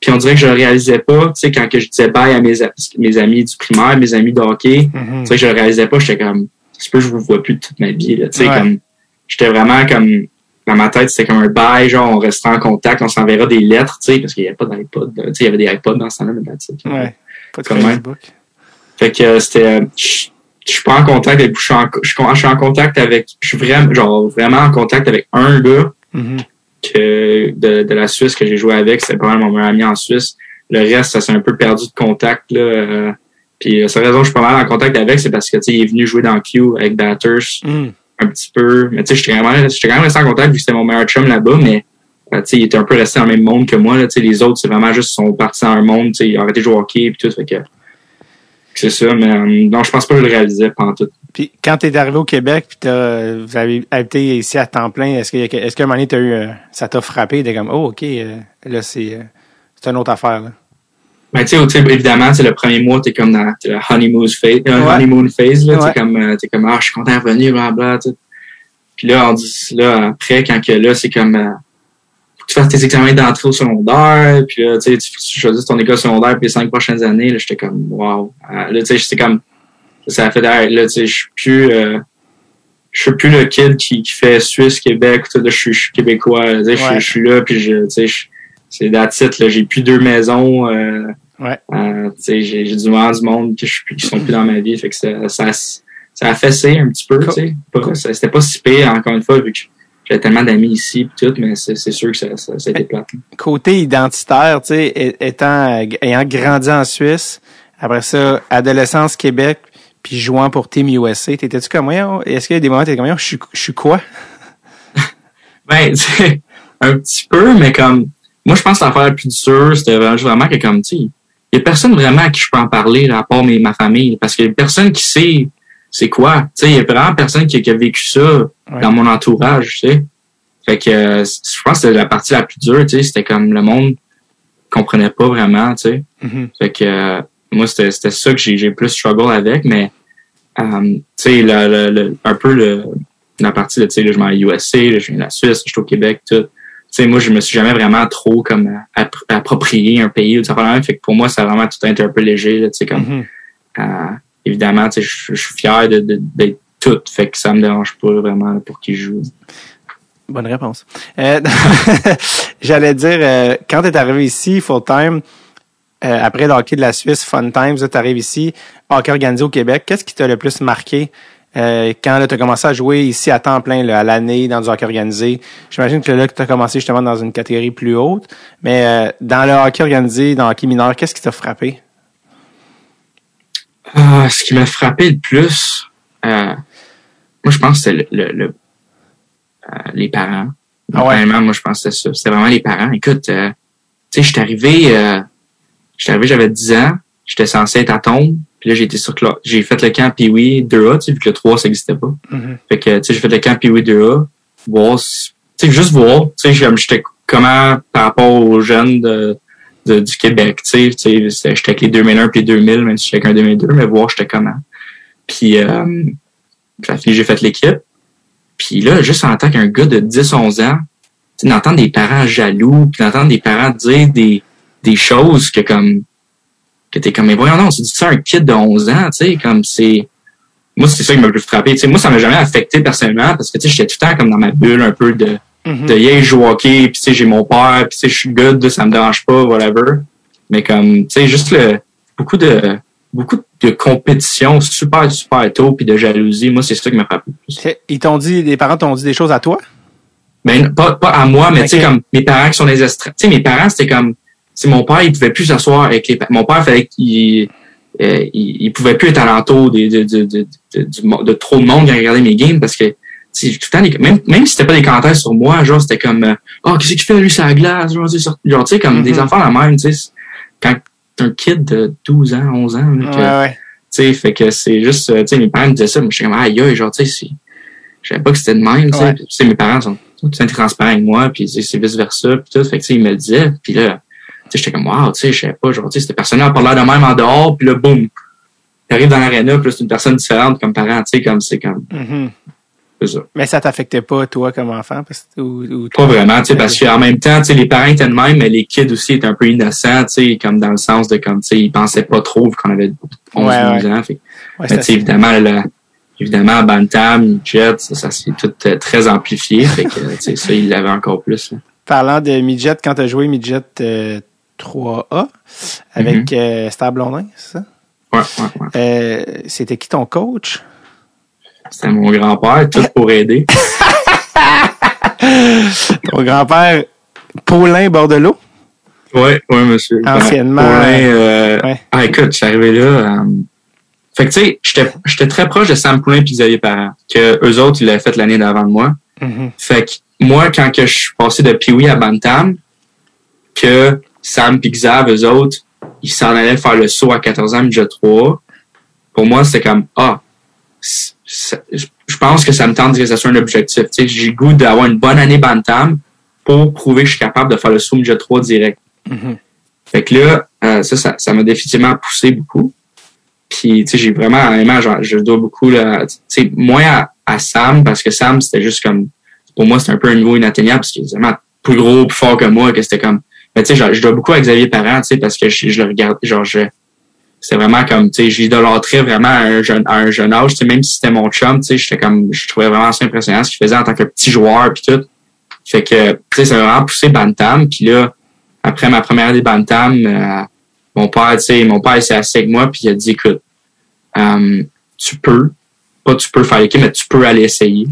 Puis on dirait que je le réalisais pas, tu sais, quand que je disais bye à mes, mes amis du primaire, mes amis de hockey, Mhm. tu sais, je le réalisais pas, j'étais comme, c'est que je vous vois plus toute ma vie, là, tu sais, Ouais. comme, j'étais vraiment comme, dans ma tête, c'était comme un bye, genre, on restera en contact, on s'enverra des lettres, tu sais, parce qu'il y avait pas d'iPod, tu sais, il y avait des iPods dans ce temps-là, mais that's it. Ouais. Pas de. Facebook. Fait que euh, c'était, je je suis pas en contact avec, je suis en, je suis en- je suis en contact avec, je suis vraiment, genre, vraiment en contact avec un gars, Mhm. Que de, de la Suisse que j'ai joué avec, c'était pas mal mon meilleur ami en Suisse. Le reste, ça s'est un peu perdu de contact. Là, euh, puis la seule raison que je suis pas mal en contact avec, c'est parce que il est venu jouer dans Q avec Batters Mhm. un petit peu. Mais tu sais, j'étais quand même j'étais quand même resté en contact vu que c'était mon meilleur chum là-bas, mais euh, tu sais, il était un peu resté dans le même monde que moi. Là, les autres, c'est vraiment juste ils sont partis dans un monde, ils ont arrêté de jouer au hockey et tout. Fait que c'est ça, mais euh, non, je pense pas que je le réalisais pendant tout. Puis quand t'es arrivé au Québec, puis t'as, vous avez habité ici à temps plein, est-ce que est-ce qu'à un moment donné t'as eu, euh, ça t'a frappé, t'es comme, oh ok, euh, là c'est, euh, c'est une autre affaire là? Ben, tu sais, tu évidemment, c'est le premier mois, t'es comme dans la honeymoon phase, euh, Ouais. honeymoon phase, là, Ouais. t'es comme, euh, t'es comme, ah, je suis content de revenir, blablabla, tu. Puis là, on dit, là, après, quand que là, c'est comme, euh, tu fasses tes examens d'entrée au secondaire, puis là, tu sais, tu choisis ton école secondaire pour les cinq prochaines années, là, j'étais comme, wow. Euh, là, tu sais, j'étais comme, ça a fait, là, tu sais, je suis plus, euh, je suis plus le kid qui, qui fait Suisse, Québec, tout, là, je suis, je suis québécois, là, tu sais, je suis- Ouais. je suis là, puis je, tu sais, je- c'est that's it, là, j'ai plus deux maisons, euh, Ouais. euh, tu sais, j'ai j'ai du moment du monde je, plus- qui sont plus dans ma vie. Fait que ça, ça, ça a fessé un petit peu, tu sais. Pas- Cool. ça- C'était pas si pire, encore une fois, vu que j'avais tellement d'amis ici pis tout, mais c'est sûr que ça, ça, ça a été plate. Côté identitaire, tu sais, étant, ayant grandi en Suisse, après ça, adolescence Québec, puis jouant pour Team USA, t'étais-tu comme, moi, est-ce qu'il y a des moments où t'es comme, je suis, je suis quoi? Ben, tu sais, un petit peu, mais comme, moi, je pense que l'affaire la plus dure, c'était vraiment, que comme, tu sais, il y a personne vraiment à qui je peux en parler, là, à part mes, ma famille, parce qu'il y a personne qui sait c'est quoi? Tu sais, il y a vraiment personne qui, qui a vécu ça Ouais. dans mon entourage, tu sais. Fait que, euh, je pense que c'était la partie la plus dure, tu sais, c'était comme le monde comprenait pas vraiment, tu sais. Mhm. Fait que, euh, moi, c'était ça que j'ai plus struggle avec, mais, euh, tu sais, le, le, le- un peu le, la partie de, tu sais, je m'en vais à USA, là, je viens de la Suisse, je suis au Québec, tout. Tu sais, moi, je me suis jamais vraiment trop, comme, appr- approprié un pays ou ça fait que pour moi, ça a vraiment tout été un peu léger, tu sais, comme, Mhm. euh, évidemment, tu je suis fier de- de- d'être tout, fait que ça me dérange pas vraiment pour qui je joue. Bonne réponse. Euh, J'allais dire, euh, quand t'es arrivé ici, full time, euh, après le hockey de la Suisse, Fun Times, tu arrives ici, hockey organisé au Québec, qu'est-ce qui t'a le plus marqué quand tu as commencé à jouer ici à temps plein, à l'année, dans du hockey organisé? J'imagine que là, tu as commencé justement dans une catégorie plus haute, mais dans le hockey organisé, dans le hockey mineur, qu'est-ce qui t'a frappé? Ah, ce qui m'a frappé le plus, euh, moi, je pense que c'était le, le- le- euh, les parents. Ah ouais? Vraiment, moi, je pense que c'était ça. C'était vraiment les parents. Écoute, euh, tu sais, j'étais arrivé, euh, j'étais arrivé, j'avais 10 ans, j'étais censé être à tombe, puis là, j'ai été sur j'ai fait le camp Pee-Wee 2A, tu sais, vu que le 3, ça n'existait pas. Mhm. Fait que, tu sais, j'ai fait le camp Pee-Wee 2A, voir, tu sais, juste voir, tu sais, j'étais comment par rapport aux jeunes de, du Québec, tu sais, j'étais avec les 2001 puis les 2000, même si j'étais avec un 2002, mais voir j'étais comment. Puis, euh, j'ai fait l'équipe. Puis là, juste en tant qu'un gars de 10-11 ans, d'entendre des parents jaloux, puis d'entendre des parents dire des, des choses que comme, que t'es comme, mais voyons non, c'est ça un kid de 11 ans, tu sais, comme c'est, moi, c'est ça qui m'a le plus frappé. Tu sais, moi, ça m'a jamais affecté personnellement parce que, tu sais, j'étais tout le temps comme dans ma bulle un peu de, Mhm. de yeah, je joue au hockey, puis tu sais, j'ai mon père, puis tu sais, je suis good, ça me dérange pas, whatever. Mais comme, tu sais, juste le, beaucoup de, beaucoup de compétition super, super tôt, puis de jalousie, moi, c'est ça qui m'a frappé. le plus. Ils t'ont dit, les parents t'ont dit des choses à toi? Ben, pas, pas à moi, mais tu sais, comme mes parents qui sont des estrades. Tu sais, mes parents, c'était comme, c'est mon père, il pouvait plus s'asseoir avec les, pa- mon père fallait qu'il, euh, il, il pouvait plus être alentour de, de, de, de, de trop de monde qui regardait mes games parce que, tu sais, tout le temps, les- même, même si c'était pas des commentaires sur moi, genre, c'était comme, euh, oh, qu'est-ce qu'il fait, lui, sur la glace, genre, tu sais, tu comme Mhm. des enfants la même, tu sais, quand t'es un kid de 12 ans, 11 ans, là, que- Ouais, ouais. tu sais, fait que c'est juste, euh, tu sais, mes parents me disaient ça, mais j'étais comme, aïe, aïe, genre, tu sais, je savais pas que c'était de même, tu sais. Ouais. Tu mes parents sont tout transparents avec moi, puis tu c'est vice versa, puis tout, fait que, tu sais, ils me le disaient, puis là, tu sais, j'étais comme, wow, tu sais, je savais pas, genre, tu sais, cette personne-là a parlé de même en dehors, puis là, boum, t'arrives dans l'aréna, puis là, c'est une personne différente comme parent, tu sais, comme, c'est comme, Mhm. Ça. Mais ça t'affectait pas, toi, comme enfant? Parce, ou, ou Pas vraiment, tu sais, parce qu'en même temps, tu sais, les parents étaient de même, mais les kids aussi étaient un peu innocents, tu sais, comme dans le sens de comme, tu sais, ils pensaient pas trop vu qu'on avait 11, Ouais, 12 ans. Fait Ouais, mais tu sais, évidemment, là, évidemment, Bantam, Jet, ça, ça s'est tout euh, très amplifié. fait que, tu sais, ça, ils l'avaient encore plus. là. Parlant de midget, quand tu as joué midget euh, 3A avec Mhm. euh, Star Blondin, c'est ça? Ouais, ouais, ouais. Euh, C'était qui ton coach? C'était mon grand-père, tout pour aider. Ton grand-père Paulin Bordelot? Ouais, ouais, monsieur. Anciennement, Paulin, euh, ouais. Ah, écoute, je suis arrivé là. euh, fait que, tu sais, j'étais très proche de Sam Poulin et Xavier Parent, que eux autres, ils l'avaient fait l'année d'avant de moi. Mhm. Fait que moi, quand que je suis passé de Pee-Wee à Bantam, que Sam et Xav, eux autres, ils s'en allaient faire le saut à 14 ans, midget 3, pour moi, c'était comme, ah, je pense que ça me tente que ça soit un objectif. Tu sais, j'ai le goût d'avoir une bonne année Bantam pour prouver que je suis capable de faire le saut midget 3 direct. Mhm. Fait que là, euh, ça, ça, ça m'a définitivement poussé beaucoup. Puis, tu sais, j'ai vraiment, honnêtement, genre, je dois beaucoup, là, tu sais, moins à, à Sam, parce que Sam, c'était juste comme, pour moi, c'était un peu un niveau inatteignable, parce qu'il est vraiment plus gros, plus fort que moi, que c'était comme, mais tu sais, je dois beaucoup à Xavier Parent, tu sais, parce que je, je le regarde, genre, je, c'était vraiment comme, tu sais, j'idolâtrais vraiment à un jeune, à un jeune âge, tu sais, même si c'était mon chum, tu sais, j'étais comme, je trouvais vraiment assez impressionnant ce qu'il faisait en tant que petit joueur, puis tout. Fait que, tu sais, ça m'a vraiment poussé Bantam, puis là, après ma première année Bantam, euh, mon père, tu sais, mon père s'est assis avec moi puis il a dit, écoute, euh, tu peux, pas tu peux faire l'équipe, mais tu peux aller essayer.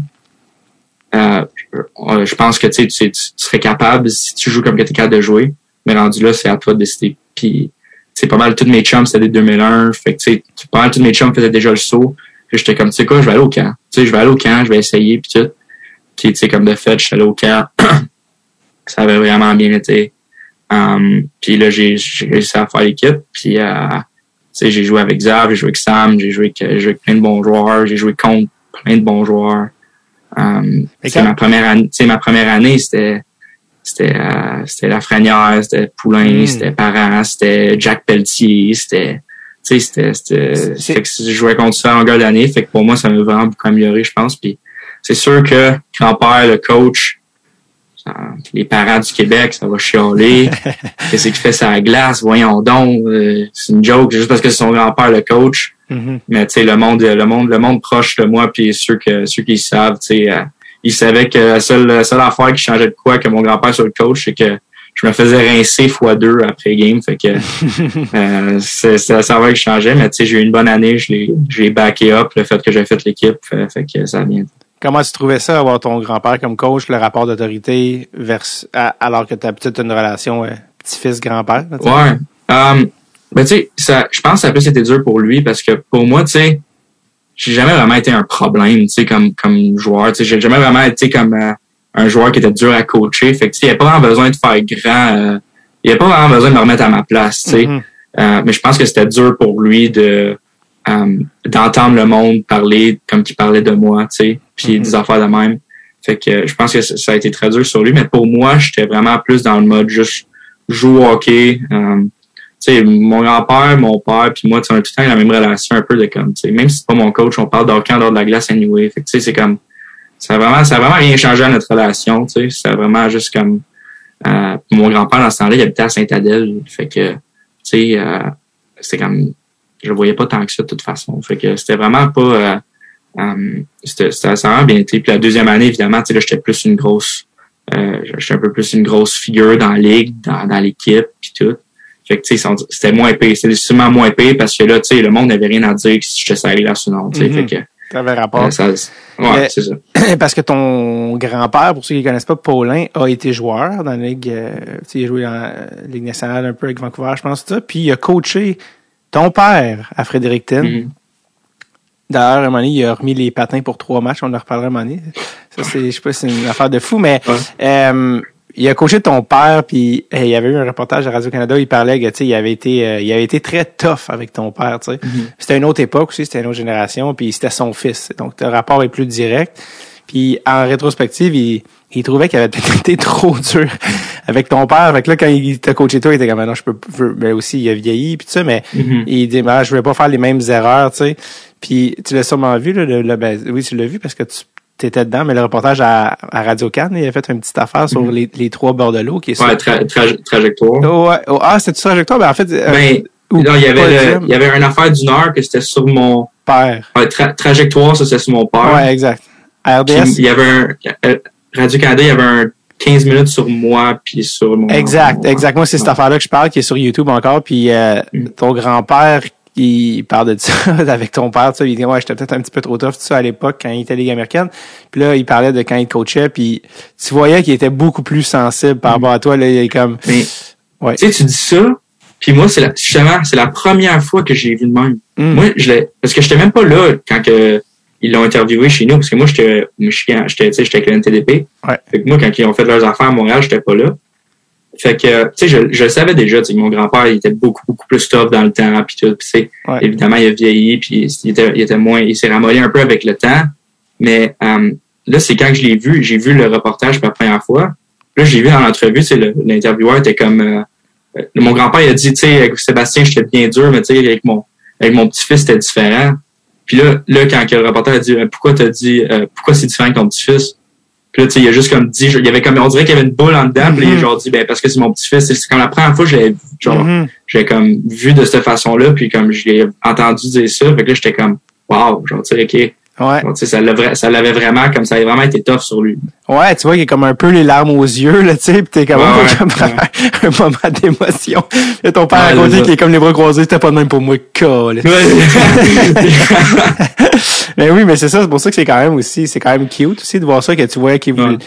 Euh, je, je pense que tu, sais, tu, serais capable si tu joues comme que de jouer, mais rendu là, c'est à toi de décider. Puis, c'est pas mal, tous mes chums, c'était des 2001, fait que, tu sais, pas mal, tous mes chums faisaient déjà le saut. Puis j'étais comme, tu sais quoi, je vais aller au camp. Tu sais, je vais aller au camp, je vais essayer, puis tout. Puis, tu sais, comme de fait, je suis allé au camp. ça avait vraiment bien été. Um, puis là, j'ai réussi à faire l'équipe. Puis, euh, tu sais, j'ai joué avec Zav, j'ai joué avec Sam, j'ai joué, avec- j'ai joué avec plein de bons joueurs, j'ai joué contre plein de bons joueurs. Um, c'est ma première année, ma première année, c'était c'était euh, c'était Lafrenière, c'était Poulain, Mm. c'était Parent, c'était Jack Pelletier, c'était tu sais, c'était fait que je jouais contre ça en longueur d'année, fait que pour moi ça m'a vraiment beaucoup amélioré, je pense. Puis c'est sûr que grand-père, le coach, ça- les parents du Québec, ça va chialer. Qu'est-ce qu'il fait la glace? Voyons donc. euh, c'est une joke, juste parce que c'est son grand-père, le coach. Mhm. Mais tu sais, le monde, le monde, le monde proche de moi, puis ceux que ceux qui savent, tu sais, ils savaient que la seule, la seule affaire qui changeait de quoi que mon grand-père soit le coach, c'est que je me faisais rincer fois deux après game. Fait que euh, c'est la seule affaire qui changeait. Mais tu sais, j'ai eu une bonne année, je l'ai je l'ai backé up, le fait que j'ai fait l'équipe, fait, fait que ça bien. Comment tu trouvais ça, avoir ton grand-père comme coach, le rapport d'autorité, vers, à- alors que tu as peut-être une relation euh, tu sais? Ouais. Um, ben, tu sais, ça, je pense que ça a plus été dur pour lui parce que pour moi, tu sais, j'ai jamais vraiment été un problème, tu sais, comme, comme joueur. Tu sais, j'ai jamais vraiment été comme euh, un joueur qui était dur à coacher. Fait que, tu sais, il n'y a pas vraiment besoin de faire grand. euh, il n'y a pas vraiment besoin de me remettre à ma place, tu sais. Mhm. Euh, mais je pense que c'était dur pour lui de euh, d'entendre le monde parler comme qu'il parlait de moi, tu sais, puis Mhm. des affaires de même. Fait que je pense que ça a été très dur sur lui, mais pour moi, j'étais vraiment plus dans le mode juste jouer au hockey. Euh, mon grand-père, mon père, puis moi, tu on tout le temps la même relation un peu de comme, tu sais, même si c'est pas mon coach, on parle d'hockey en dehors de la glace anyway. Fait que tu sais, c'est comme, ça a vraiment, ça a vraiment rien changé à notre relation, tu sais. C'est vraiment juste comme, euh, mon grand-père dans ce temps-là, il habitait à Saint-Adèle. Fait que, tu sais, euh, c'était comme, je le voyais pas tant que ça de toute façon. Fait que c'était vraiment pas, euh, c'était, ça a vraiment bien été. Puis la deuxième année, évidemment, tu sais, là, j'étais plus une grosse, j'étais un peu plus une grosse figure dans la ligue, dans, dans l'équipe, puis tout. Fait que, tu sais, c'était moins épais. C'était sûrement moins épais parce que là, tu sais, le monde n'avait rien à dire si j'étais salé là ou non, tu sais. Fait que, T'avais rapport. euh, ça, ouais, c'est ça. Parce que ton grand-père, pour ceux qui ne connaissent pas, Paulin, a été joueur dans la Ligue, euh, tu sais, il a joué dans la Ligue nationale un peu avec Vancouver, je pense, ça. Puis il a coaché ton père à Fredericton. Mhm. D'ailleurs, à un moment donné, il a remis les patins pour trois matchs. On en reparlera un moment donné. Ça, c'est, je sais pas, c'est une affaire de fou, mais Ouais. euh, il a coaché ton père, puis il y avait eu un reportage à Radio-Canada, il parlait que, tu sais, il avait été, euh, il avait été très tough avec ton père, tu sais. C'était une autre époque aussi, c'était une autre génération, puis c'était son fils. Donc, le rapport est plus direct. Puis, en rétrospective, il, il trouvait qu'il avait peut-être été trop dur avec ton père. Fait que là, quand il t'a coaché toi, il était comme, Ah non, je peux, mais aussi, il a vieilli, puis tout ça, mais Mhm. il dit, ben, je voulais pas faire les mêmes erreurs, tu sais. Puis, tu l'as sûrement vu, là, le, le- ben, oui, tu l'as vu parce que tu, t'étais dedans, mais le reportage à, à Radio Cannes, il a fait une petite affaire sur Mhm. les, les trois bordelots qui est Ouais, sur... tra- tra- trajectoire. Oh, ouais. Oh, ah, c'était trajectoire? Ben, en fait, euh, Ben, non, il y avait, le- il y avait une affaire d'une heure que c'était sur mon, père. ouais, tra- trajectoire, ça c'était sur mon père. Ouais, exact. RDS, il y avait un, euh, Radio-Canada, il y avait un 15 minutes sur moi, puis sur mon... exact, mon- exact. Moi, c'est cette Ouais. affaire-là que je parle, qui est sur YouTube encore, puis euh, Mm. ton grand-père, il parle de ça avec ton père, tu sais, il dit, ouais, j'étais peut-être un petit peu trop tough, tout ça, à l'époque, quand il était Ligue américaine. Puis là, il parlait de quand il coachait, puis tu voyais qu'il était beaucoup plus sensible par Mm. rapport à toi, là, il est comme... Mais, Ouais. tu sais, tu dis ça, puis moi, c'est la, justement, c'est la première fois que j'ai vu de même. Mm. Moi, je l'ai, parce que j'étais même pas là quand que ils l'ont interviewé chez nous, parce que moi, j'étais, j'étais, j'étais, tu sais, j'étais avec le NTDP. Ouais. Fait que moi, quand ils ont fait leurs affaires à Montréal, j'étais pas là. Fait que, tu sais, je, je le savais déjà, tu sais, que mon grand-père, il était beaucoup, beaucoup plus tough dans le temps, puis tout, puis tu sais, Ouais. évidemment, il a vieilli, puis il était, il était moins, il s'est ramolli un peu avec le temps. Mais, euh, là, c'est quand je l'ai vu, j'ai vu le reportage pour la première fois. Là, j'ai vu dans l'entrevue, tu sais, l'intervieweur était comme, euh, mon grand-père, il a dit, tu sais, avec Sébastien, j'étais bien dur, mais tu sais, avec mon, avec mon petit-fils, c'était différent. Puis là, là, quand le reporter a dit, euh, pourquoi t'as dit, euh, pourquoi c'est différent avec ton petit-fils? Puis là, tu sais, il a juste comme dit, il y avait comme, on dirait qu'il y avait une boule en dedans, puis il a Mhm. genre dit, ben, parce que c'est mon petit-fils. C'est comme la première fois que j'ai, genre, Mhm. j'ai comme vu de cette façon-là, puis comme j'ai entendu dire ça, fait que là, j'étais comme, wow, genre, tu sais, ok. Ouais. Ça l'avait, vraiment, comme ça avait vraiment été tough sur lui. Ouais, tu vois qu'il y a comme un peu les larmes aux yeux, là, tu sais, pis t'es comme, Ouais, oh, ouais, comme ouais. un moment d'émotion. Et ton père à côté qui est comme les bras croisés, c'était pas de même pour moi, colle. mais oui, mais c'est ça, c'est pour ça que c'est quand même aussi, c'est quand même cute aussi de voir ça, que tu vois qu'il Ouais.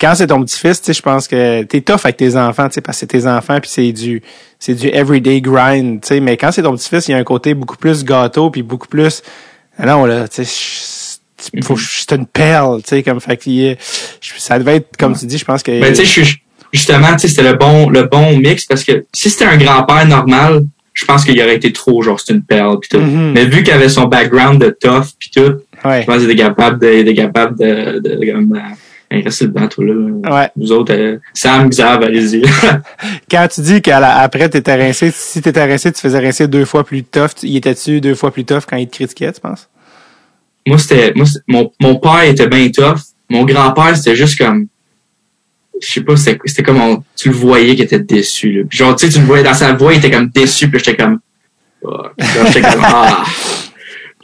quand c'est ton petit-fils, tu sais, je pense que t'es tough avec tes enfants, tu sais, parce que c'est tes enfants puis c'est du, c'est du everyday grind, tu sais, mais quand c'est ton petit-fils, il y a un côté beaucoup plus gâteau puis beaucoup plus, non, là, tu sais, je- faut, c'est une perle, tu sais, comme, fait je- ça devait être, comme tu dis, je pense que, Ben, tu sais, je justement, tu sais, c'était le bon, le bon mix parce que si c'était un grand-père normal, je pense qu'il aurait été trop, genre, c'est une perle pis tout. Mhm. Mais vu qu'il avait son background de tough pis tout, ouais. je pense qu'il était capable de, il était capable de, de, euh, hey, restez dedans, toi, là. Ouais. Vous autres, euh, Sam, Xav, allez-y. Quand tu dis qu'après t'étais rincé, si t'étais rincé, tu faisais rincer deux fois plus tough, il était-tu deux fois plus tough quand il te critiquait, tu penses? moi, c'était, moi, mon, mon père était bien tough. Mon grand-père, c'était juste comme, je sais pas, c'était, comme, on- tu le voyais qu'il était déçu, là. Puis genre, tu sais, tu le voyais dans sa voix, il était comme déçu, puis j'étais comme, oh. J'étais comme, ah.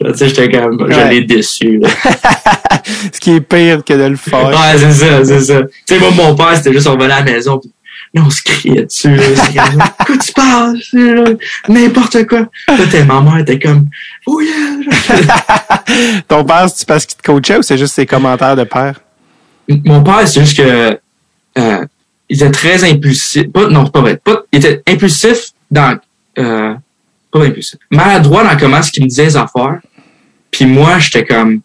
Tu sais, j'étais comme, je Ouais. l'ai déçu, là. Ce qui est pire que de le faire. Ouais, c'est ça, c'est ça. Tu sais, moi, mon père, c'était juste, on venait à la maison, puis là, on se criait dessus, Quoi tu parles? N'importe quoi. Là, t'es, ma mère était comme, oh yeah! Ton père, c'est parce qu'il te coachait ou c'est juste ses commentaires de père? Mon père, c'est juste que euh, il était très impulsif. Pas, non, c'est pas vrai. Pas, il était impulsif dans euh, pas impulsif. Maladroit dans comment ce qu'il me disait les affaires. Puis moi, j'étais comme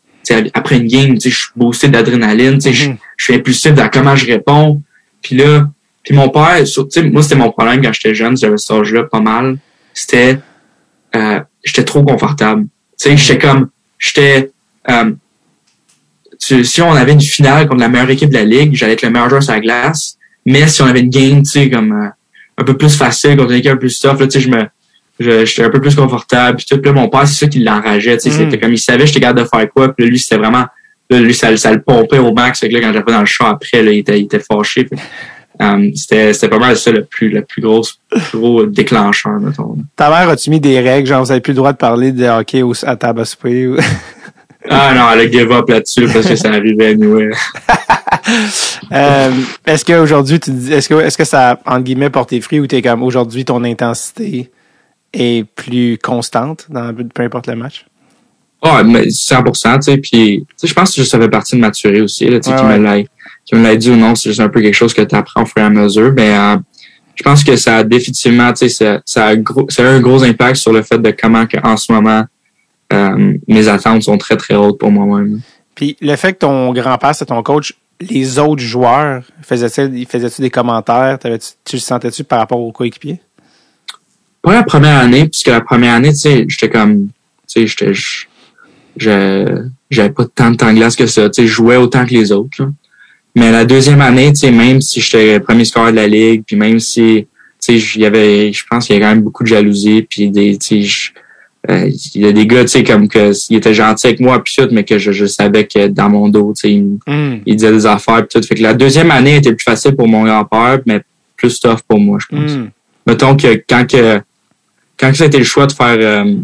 après une game, je suis boosté d'adrénaline, sais, je- Mhm. suis impulsif dans comment je réponds. Puis là, puis mon père, moi c'était mon problème quand j'étais jeune, j'avais cet âge-là pas mal. C'était euh, j'étais trop confortable. Tu sais, j'étais comme j'étais euh, si on avait une finale contre la meilleure équipe de la ligue, j'allais être le meilleur joueur sur la glace. Mais si on avait une game, tu sais, comme euh, un peu plus facile contre une équipe un peu plus tough, là, tu sais, je me, j'étais un peu plus confortable. Puis tout, là, mon père, c'est ça qui l'enrageait, tu sais, Mm. c'était comme il savait j'étais capable de faire quoi. Puis là, lui, c'était vraiment, là, lui, ça, ça le pompait au max. Fait que là, quand j'avais dans le champ après, là, il était, il était fâché. Euh, c'était, c'était pas mal ça le plus, le plus gros, le plus gros déclencheur, mettons. Ta mère, as-tu mis des règles, genre, vous avez plus le droit de parler de hockey à table à souper ou... Ah non, elle a give up là-dessus parce que ça arrivait à nous. Euh, est-ce qu'aujourd'hui, tu dis, est-ce que, est-ce que ça, a, entre guillemets, porté fruit ou t'es comme, aujourd'hui, ton intensité est plus constante dans peu importe le match? Ah, mais 100%, tu sais, puis tu je pense que ça fait partie de maturer aussi, là, tu sais, Ouais, qui me l'a dit ou non, c'est juste un peu quelque chose que tu apprends au fur et à mesure, mais euh, je pense que ça a définitivement, tu sais, ça, ça, a gros, ça a un gros impact sur le fait de comment que, en ce moment euh, mes attentes sont très très hautes pour moi-même. Puis le fait que ton grand-père, c'est ton coach, les autres joueurs, faisaient-ils faisaient-tu des commentaires? T'avais-tu- Tu le sentais-tu par rapport aux coéquipiers? Pas la première année, puisque la première année, tu sais, j'étais comme, tu sais, j'étais, je- j'avais pas tant de temps de glace que ça, tu sais, je jouais autant que les autres, là. Mais la deuxième année, tu sais, même si j'étais premier scoreur de la ligue, puis même si, tu sais, il y avait, je pense qu'il y a quand même beaucoup de jalousie, puis des, tu sais, euh, il y a des gars, tu sais, comme que il était gentil avec moi puis tout, mais que je, je savais que dans mon dos, tu sais, il, Hmm. il disait des affaires puis tout. Fait que la deuxième année était plus facile pour mon grand-père, mais plus tough pour moi, je pense. Hmm. Mettons que quand que quand que ça a été le choix de faire euh,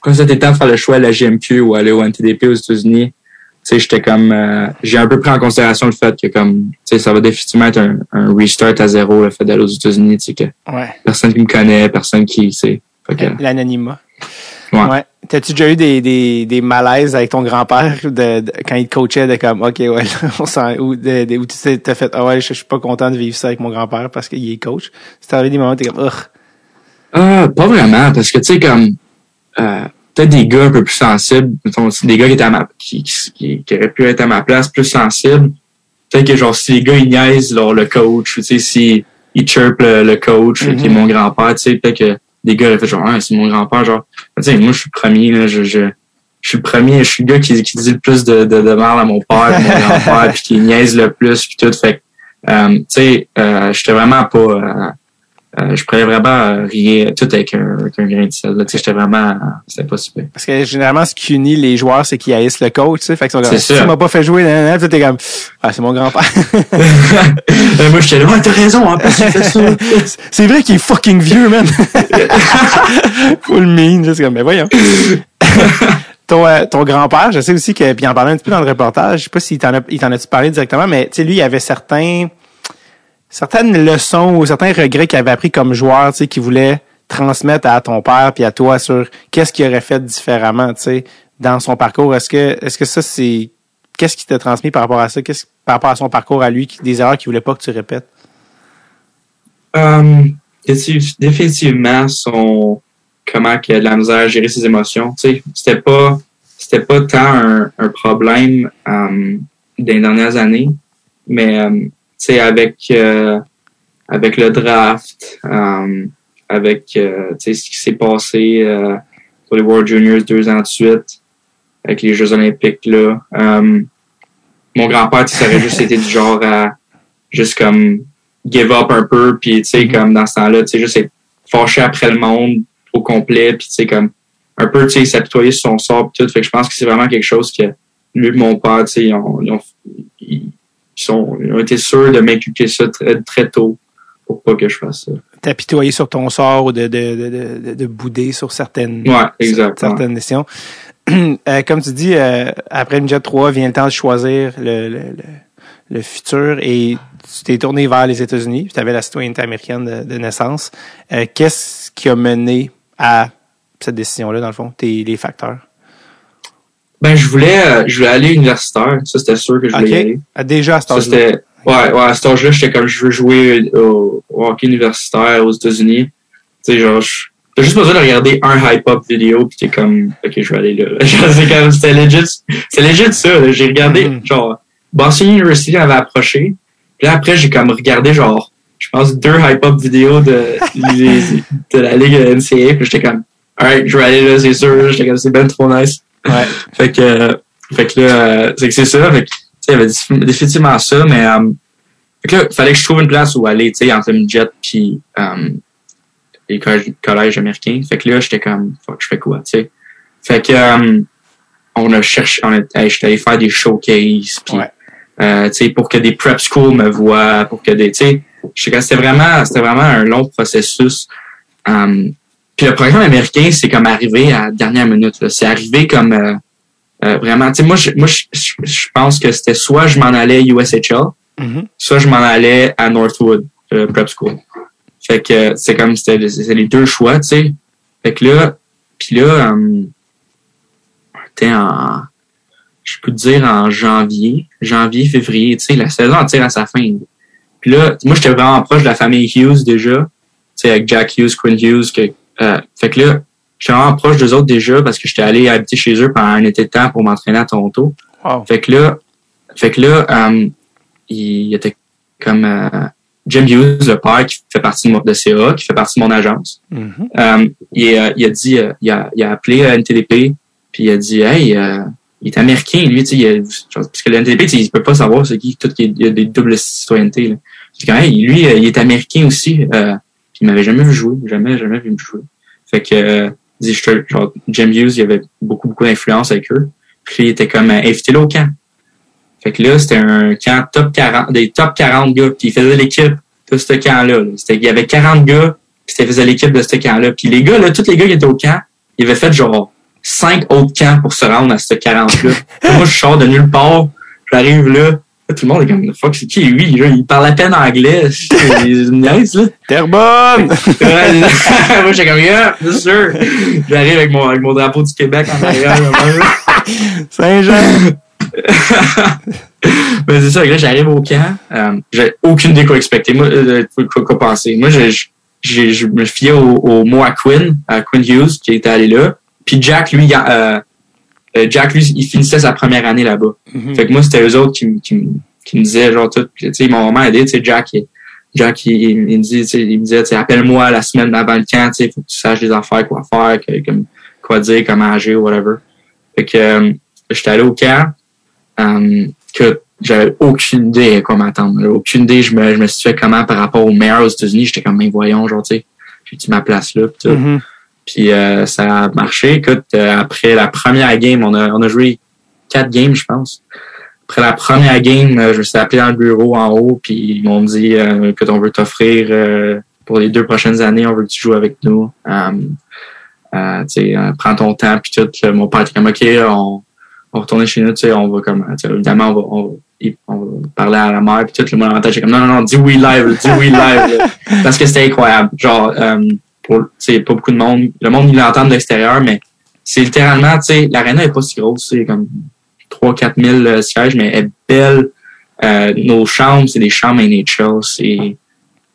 quand été le temps de faire le choix à la GMQ ou aller au NTDP aux États-Unis, tu sais, j'étais comme euh, j'ai un peu pris en considération le fait que comme tu sais, ça va définitivement être un, un restart à zéro le fait d'aller aux États-Unis, tu sais que Ouais. personne qui me connaît, personne qui sait. Fait que, L'anonymat. Ouais. T'as-tu déjà eu des, des, des malaises avec ton grand-père de, de- quand il te coachait de comme, OK, ouais, là, on s'en, ou, de, de- où tu t'es- t'as fait, ah ouais, je, je suis pas content de vivre ça avec mon grand-père parce qu'il est coach. C'est arrivé des moments où t'es comme, Ugh. Ah, pas vraiment, parce que tu sais, comme euh, peut-être des gars un peu plus sensibles, mettons, des gars qui étaient à ma qui, qui, qui auraient pu être à ma place plus sensibles. Peut-être que genre si les gars ils niaisent genre, le coach, tu sais, si ils chirpent le, le coach, qui est mon grand-père, tu sais, peut-être que des gars auraient fait genre ah, c'est mon grand-père, genre tu sais, moi je suis le premier, là, je, je, je suis le premier, je suis le gars qui, qui dit le plus de, de, de mal à mon père, mon grand-père, puis qui niaise le plus, puis tout. Fait que, euh, tu sais, euh, j'étais vraiment pas. Euh, je prenais vraiment rien, tout avec un, avec un grain de sel. Tu sais, j'étais vraiment. C'était pas super. Parce que généralement, ce qui unit les joueurs, c'est qu'ils haïssent le coach, tu sais. Fait que sont comme, si tu m'as pas fait jouer, nan, nan, t'es comme, ah, c'est mon grand-père. Euh, moi, j'étais là, ouais, t'as raison, en plus, c'est vrai qu'il est fucking vieux, man. Full mean, c'est comme, mais voyons. ton, euh, ton grand-père, je sais aussi que, puis il en parlait un petit peu dans le reportage, je sais pas s'il t'en a, il t'en a-tu parlé directement, mais tu sais, lui, il avait certains, certaines leçons ou certains regrets qu'il avait appris comme joueur, tu sais, qu'il voulait transmettre à ton père puis à toi sur qu'est-ce qu'il aurait fait différemment, tu sais, dans son parcours. Est-ce que, est-ce que ça, c'est, qu'est-ce qui t'a transmis par rapport à ça? Qu'est-ce, par rapport à son parcours à lui, des erreurs qu'il voulait pas que tu répètes? Euh, défi- définitivement, son comment qu'il a de la misère à gérer ses émotions. Tu sais, c'était pas c'était pas tant un, problème euh, des dernières années, mais euh, sais avec euh, avec le draft, euh, avec euh, ce qui s'est passé pour les World Juniors deux ans de suite, avec les Jeux Olympiques là. mon grand-père, ça aurait juste été du genre à juste comme give up un peu puis tu sais comme dans ce temps-là tu sais juste être fâché après le monde au complet puis tu sais comme un peu tu sais s'apitoyer sur son sort pis tout fait que je pense que c'est vraiment quelque chose que lui et mon père tu sais ils ont, ils ont, ils sont ils ont été sûrs de m'inculquer ça très, très tôt pour pas que je fasse ça T'apitoyer sur ton sort ou de, de, de, de, de bouder sur certaines, ouais certaines décisions. Euh, comme tu dis, euh, après Jet 3, vient le temps de choisir le, le, le, le futur et tu t'es tourné vers les États-Unis, tu avais la citoyenneté américaine de, de naissance. Euh, Qu'est-ce qui a mené à cette décision-là, dans le fond, tes, les facteurs? Ben je voulais euh, je voulais aller universitaire ça c'était sûr que je voulais y aller. Ah, déjà à cet âge-là. c'était, ouais, ouais, à cet âge-là, j'étais comme, je veux jouer au, au hockey universitaire aux États-Unis. Tu sais, genre, je- t'as juste besoin de regarder un hype-up vidéo, pis t'es comme, ok, je vais aller là. C'est comme, c'était legit, c'est legit ça. J'ai regardé, Mhm. genre, Boston University m'avait approché. Puis là, après, j'ai comme regardé, genre, je pense, deux hype-up vidéos de, les- de la Ligue NCAA, puis j'étais comme, alright, je vais aller là, c'est sûr. J'étais comme, c'est ben trop nice. Ouais. Fait que, euh, fait que là, euh, c'est que c'est ça. Fait que, il y avait défi- définitivement ça, mais, euh, fait que là, il fallait que je trouve une place où aller, tu sais, entre le jet puis, euh, les collèges, collèges américains. Fait que là, j'étais comme, fuck, je fais quoi, tu sais? Fait que, euh, on a cherché, on a, j'étais allé faire des showcases, puis, Ouais. euh, tu sais, pour que des prep schools me voient, pour que des, tu sais, c'était vraiment, c'était vraiment un long processus. Euh, puis le programme américain, c'est comme arrivé à la dernière minute. C'est arrivé comme euh, euh, vraiment. Tu sais, moi, je, moi, je, je- je pense que c'était soit je m'en allais USHL, Mhm. soit je m'en allais à Northwood euh, Prep School. Fait que c'est comme c'était les- deux choix, tu sais. Fait que là, puis là, en, je peux te dire en janvier, janvier, février, tu sais, la saison tire à sa fin. Puis là, moi, j'étais vraiment proche de la famille Hughes déjà, tu sais, avec Jack Hughes, Quinn Hughes, que, euh, fait que là, j'étais vraiment proche d'eux autres déjà parce que j'étais allé habiter chez eux pendant un été de temps pour m'entraîner à Toronto. Wow. Fait que là, fait que là, euh, il était comme euh, Jim Hughes, le père qui fait partie de, mon, de CA, qui fait partie de mon agence. Mhm. Euh, il, il a dit, il, a, il a appelé euh, NTDP, puis il a dit, hey, il est américain, lui, tu sais, parce que le NTDP, il peut pas savoir c'est qui, tout, il y a des doubles citoyennetés. Là. Quand hey, lui, il est américain aussi, euh, puis il m'avait jamais vu jouer, jamais, jamais vu me jouer. Fait que, euh, genre, Jim Hughes, il y avait beaucoup, beaucoup d'influence avec eux. Puis il était comme euh, invité là au camp. Fait que là, c'était un camp top 40, des top 40 gars. Puis il faisait l'équipe de ce camp-là. il y avait 40 gars, puis il faisait l'équipe de ce camp-là. Puis les gars, là, tous les gars qui étaient au camp, ils avaient fait genre cinq autres camps pour se rendre à ce 40-là. Puis moi, je sors de nulle part, j'arrive là, tout le monde est comme, fuck, c'est qui? Lui? Il parle à peine anglais. Il me niaise, là. Terrebonne! Moi, j'étais comme, yeah, c'est sûr. J'arrive avec mon, avec mon drapeau du Québec en arrière. Saint-Jean! Mais c'est ça, là, j'arrive au camp. Euh, j'ai aucune idée quoi expecter. Moi, euh, quoi, quoi penser. Moi, je, je, me fiais au, au mot à Quinn, à Quinn Hughes, qui était allé là. Puis Jack, lui, euh, Jack, lui, il finissait sa première année là-bas. Mhm. Fait que moi, c'était eux autres qui, me- qui, me- qui me disaient, genre, tout. Puis, tu sais, ils m'ont vraiment aidé. Tu sais, Jack, il, Jack, il, il me dit, tu sais, il me disait, tu sais, appelle-moi la semaine avant le camp, tu sais, faut que tu saches les affaires, quoi faire, que- comme, quoi dire, comment agir, whatever. Fait que, euh, j'étais allé au camp, euh, que j'avais aucune idée à quoi m'attendre. Aucune idée, je me, je me situais comment par rapport aux meilleurs aux États-Unis. J'étais comme, mais voyons, genre, tu sais, j'ai-tu ma place là, pis tout. Mhm. Puis euh, ça a marché. Écoute, euh, après la première game, on a, on a joué quatre games, je pense. Après la première game, euh, je me suis appelé dans le bureau en haut, puis ils m'ont dit euh, que on veut t'offrir euh, pour les deux prochaines années, on veut que tu joues avec nous. Euh, euh, tu sais, euh, prends ton temps, puis tout. Puis, mon père était comme, OK, on, on va retourner chez nous, tu sais, on va comme, tu sais, évidemment, on va, on, on va parler à la mère, puis tout. Le monde tête, j'étais comme, non, non, non, dis oui live, dis oui live. Parce que c'était incroyable. Genre, euh, pour, tu pas beaucoup de monde. Le monde, il l'entend de l'extérieur, mais c'est littéralement, tu sais, l'aréna est pas si grosse, c'est comme 3-4 000 euh, sièges, mais elle est belle. Euh, nos chambres, c'est des chambres NHL, c'est,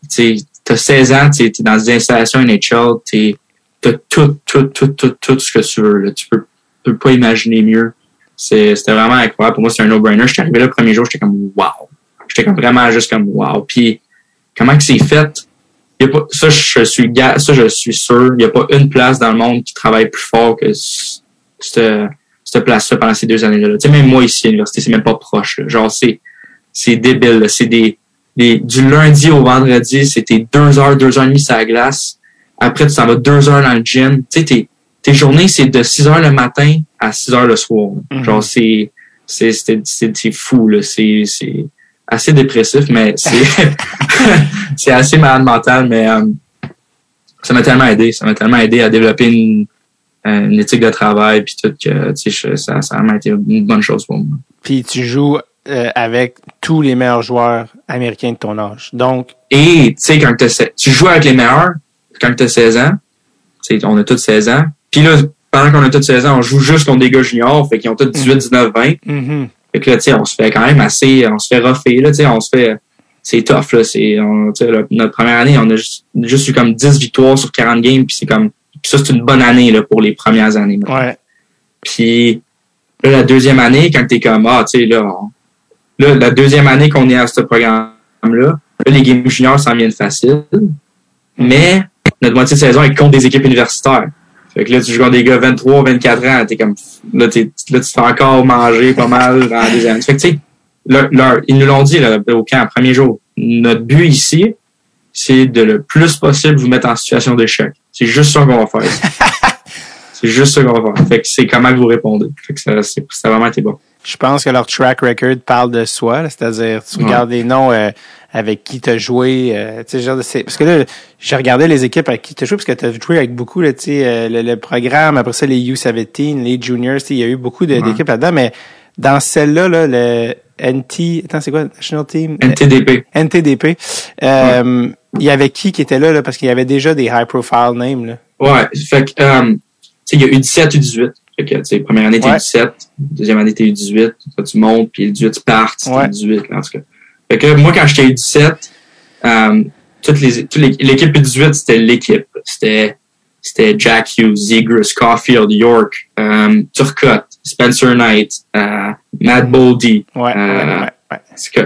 tu t'as 16 ans, tu es dans des installations NHL, t'es, t'as tout, tout, tout, tout, tout ce que tu veux, là. Tu peux, tu peux pas imaginer mieux. C'était vraiment incroyable. Pour moi, c'est un no-brainer. J'étais arrivé là le premier jour, j'étais comme, wow. J'étais comme vraiment juste comme, wow. Puis, comment que c'est fait? Y a pas, ça, je suis, ça, je suis sûr. Il n'y a pas une place dans le monde qui travaille plus fort que cette, cette place-là pendant ces deux années-là. Tu sais, même moi ici à l'université, c'est même pas proche. là. Genre, c'est, c'est débile. là. C'est des, des, du lundi au vendredi, c'était deux heures, deux heures et demie sur la glace. Après, tu t'en vas deux heures dans le gym. Tu sais, tes, tes journées, c'est de 6 heures le matin à 6 heures le soir. Mhm. Genre, c'est, c'est, c'est, c'est, c'est fou, là. C'est, c'est assez dépressif, mais c'est, assez malade mental, mais, euh, ça m'a tellement aidé. Ça m'a tellement aidé à développer une, euh, une éthique de travail, puis tout, que, tu sais, je- ça, ça m'a été une bonne chose pour moi. Puis tu joues euh, avec tous les meilleurs joueurs américains de ton âge. Donc, Et, tu sais, quand tu joues avec les meilleurs, quand tu as 16 ans, on a tous 16 ans. Puis là, pendant qu'on a tous 16 ans, on joue juste contre des gars juniors, fait qu'ils ont tous 18, 19, 20. mhm. Fait que là, tu sais, on se fait quand même assez, on se fait rougher, là, tu sais, on se fait, c'est tough, là, c'est, notre première année, on a juste, juste eu comme 10 victoires sur 40 games, puis c'est comme, puis ça, c'est une bonne année, là, pour les premières années. ouais. Puis là, la deuxième année, quand t'es comme, ah, tu sais, là, on- là, la deuxième année qu'on est à ce programme-là, là, les games juniors s'en viennent faciles. Mais notre moitié de saison est contre des équipes universitaires. Fait que là, tu joues contre des gars 23, 24 ans, t'es comme, là, t'es, là, tu te fais encore manger pas mal dans des années. Fait que, tu sais, leur, leur- ils nous l'ont dit, là, au camp, premier jour. Notre but ici, c'est de le plus possible vous mettre en situation d'échec. C'est juste ça qu'on va faire. c'est juste ça qu'on va faire. Fait que c'est comment que vous répondez. Fait que ça, c'est, ça a vraiment été bon. Je pense que leur track record parle de soi, c'est-à-dire tu Ouais. regardes les noms euh, avec qui tu as joué, euh, genre de- parce que là, j'ai regardé les équipes avec qui tu as joué, parce que tu as joué avec beaucoup, là, euh, le, le programme, après ça, les U17, les Juniors, il y a eu beaucoup Ouais. d'équipes là-dedans, mais dans celle-là, là, le NT, attends, c'est quoi, National Team? NTDP. NTDP, euh, il y avait qui qui était là, là parce qu'il y avait déjà des high-profile names, là. Ouais. Fait que, euh, il y a eu 17 ou 18. Fait que, première année, t'es Ouais. 17. Deuxième année, t'es 18. Toi, tu montes, puis le 18, tu pars, t'es Ouais. 18, là, en tout cas. Fait que moi, quand j'étais 17, euh, toutes les, toutes les, l'équipe 18, c'était l'équipe. C'était, c'était Jack Hughes, Zegras, Caulfield, York, euh, Turcotte, Spencer Knight, euh, Matt Boldy. Ouais, Euh, ouais, ouais, ouais.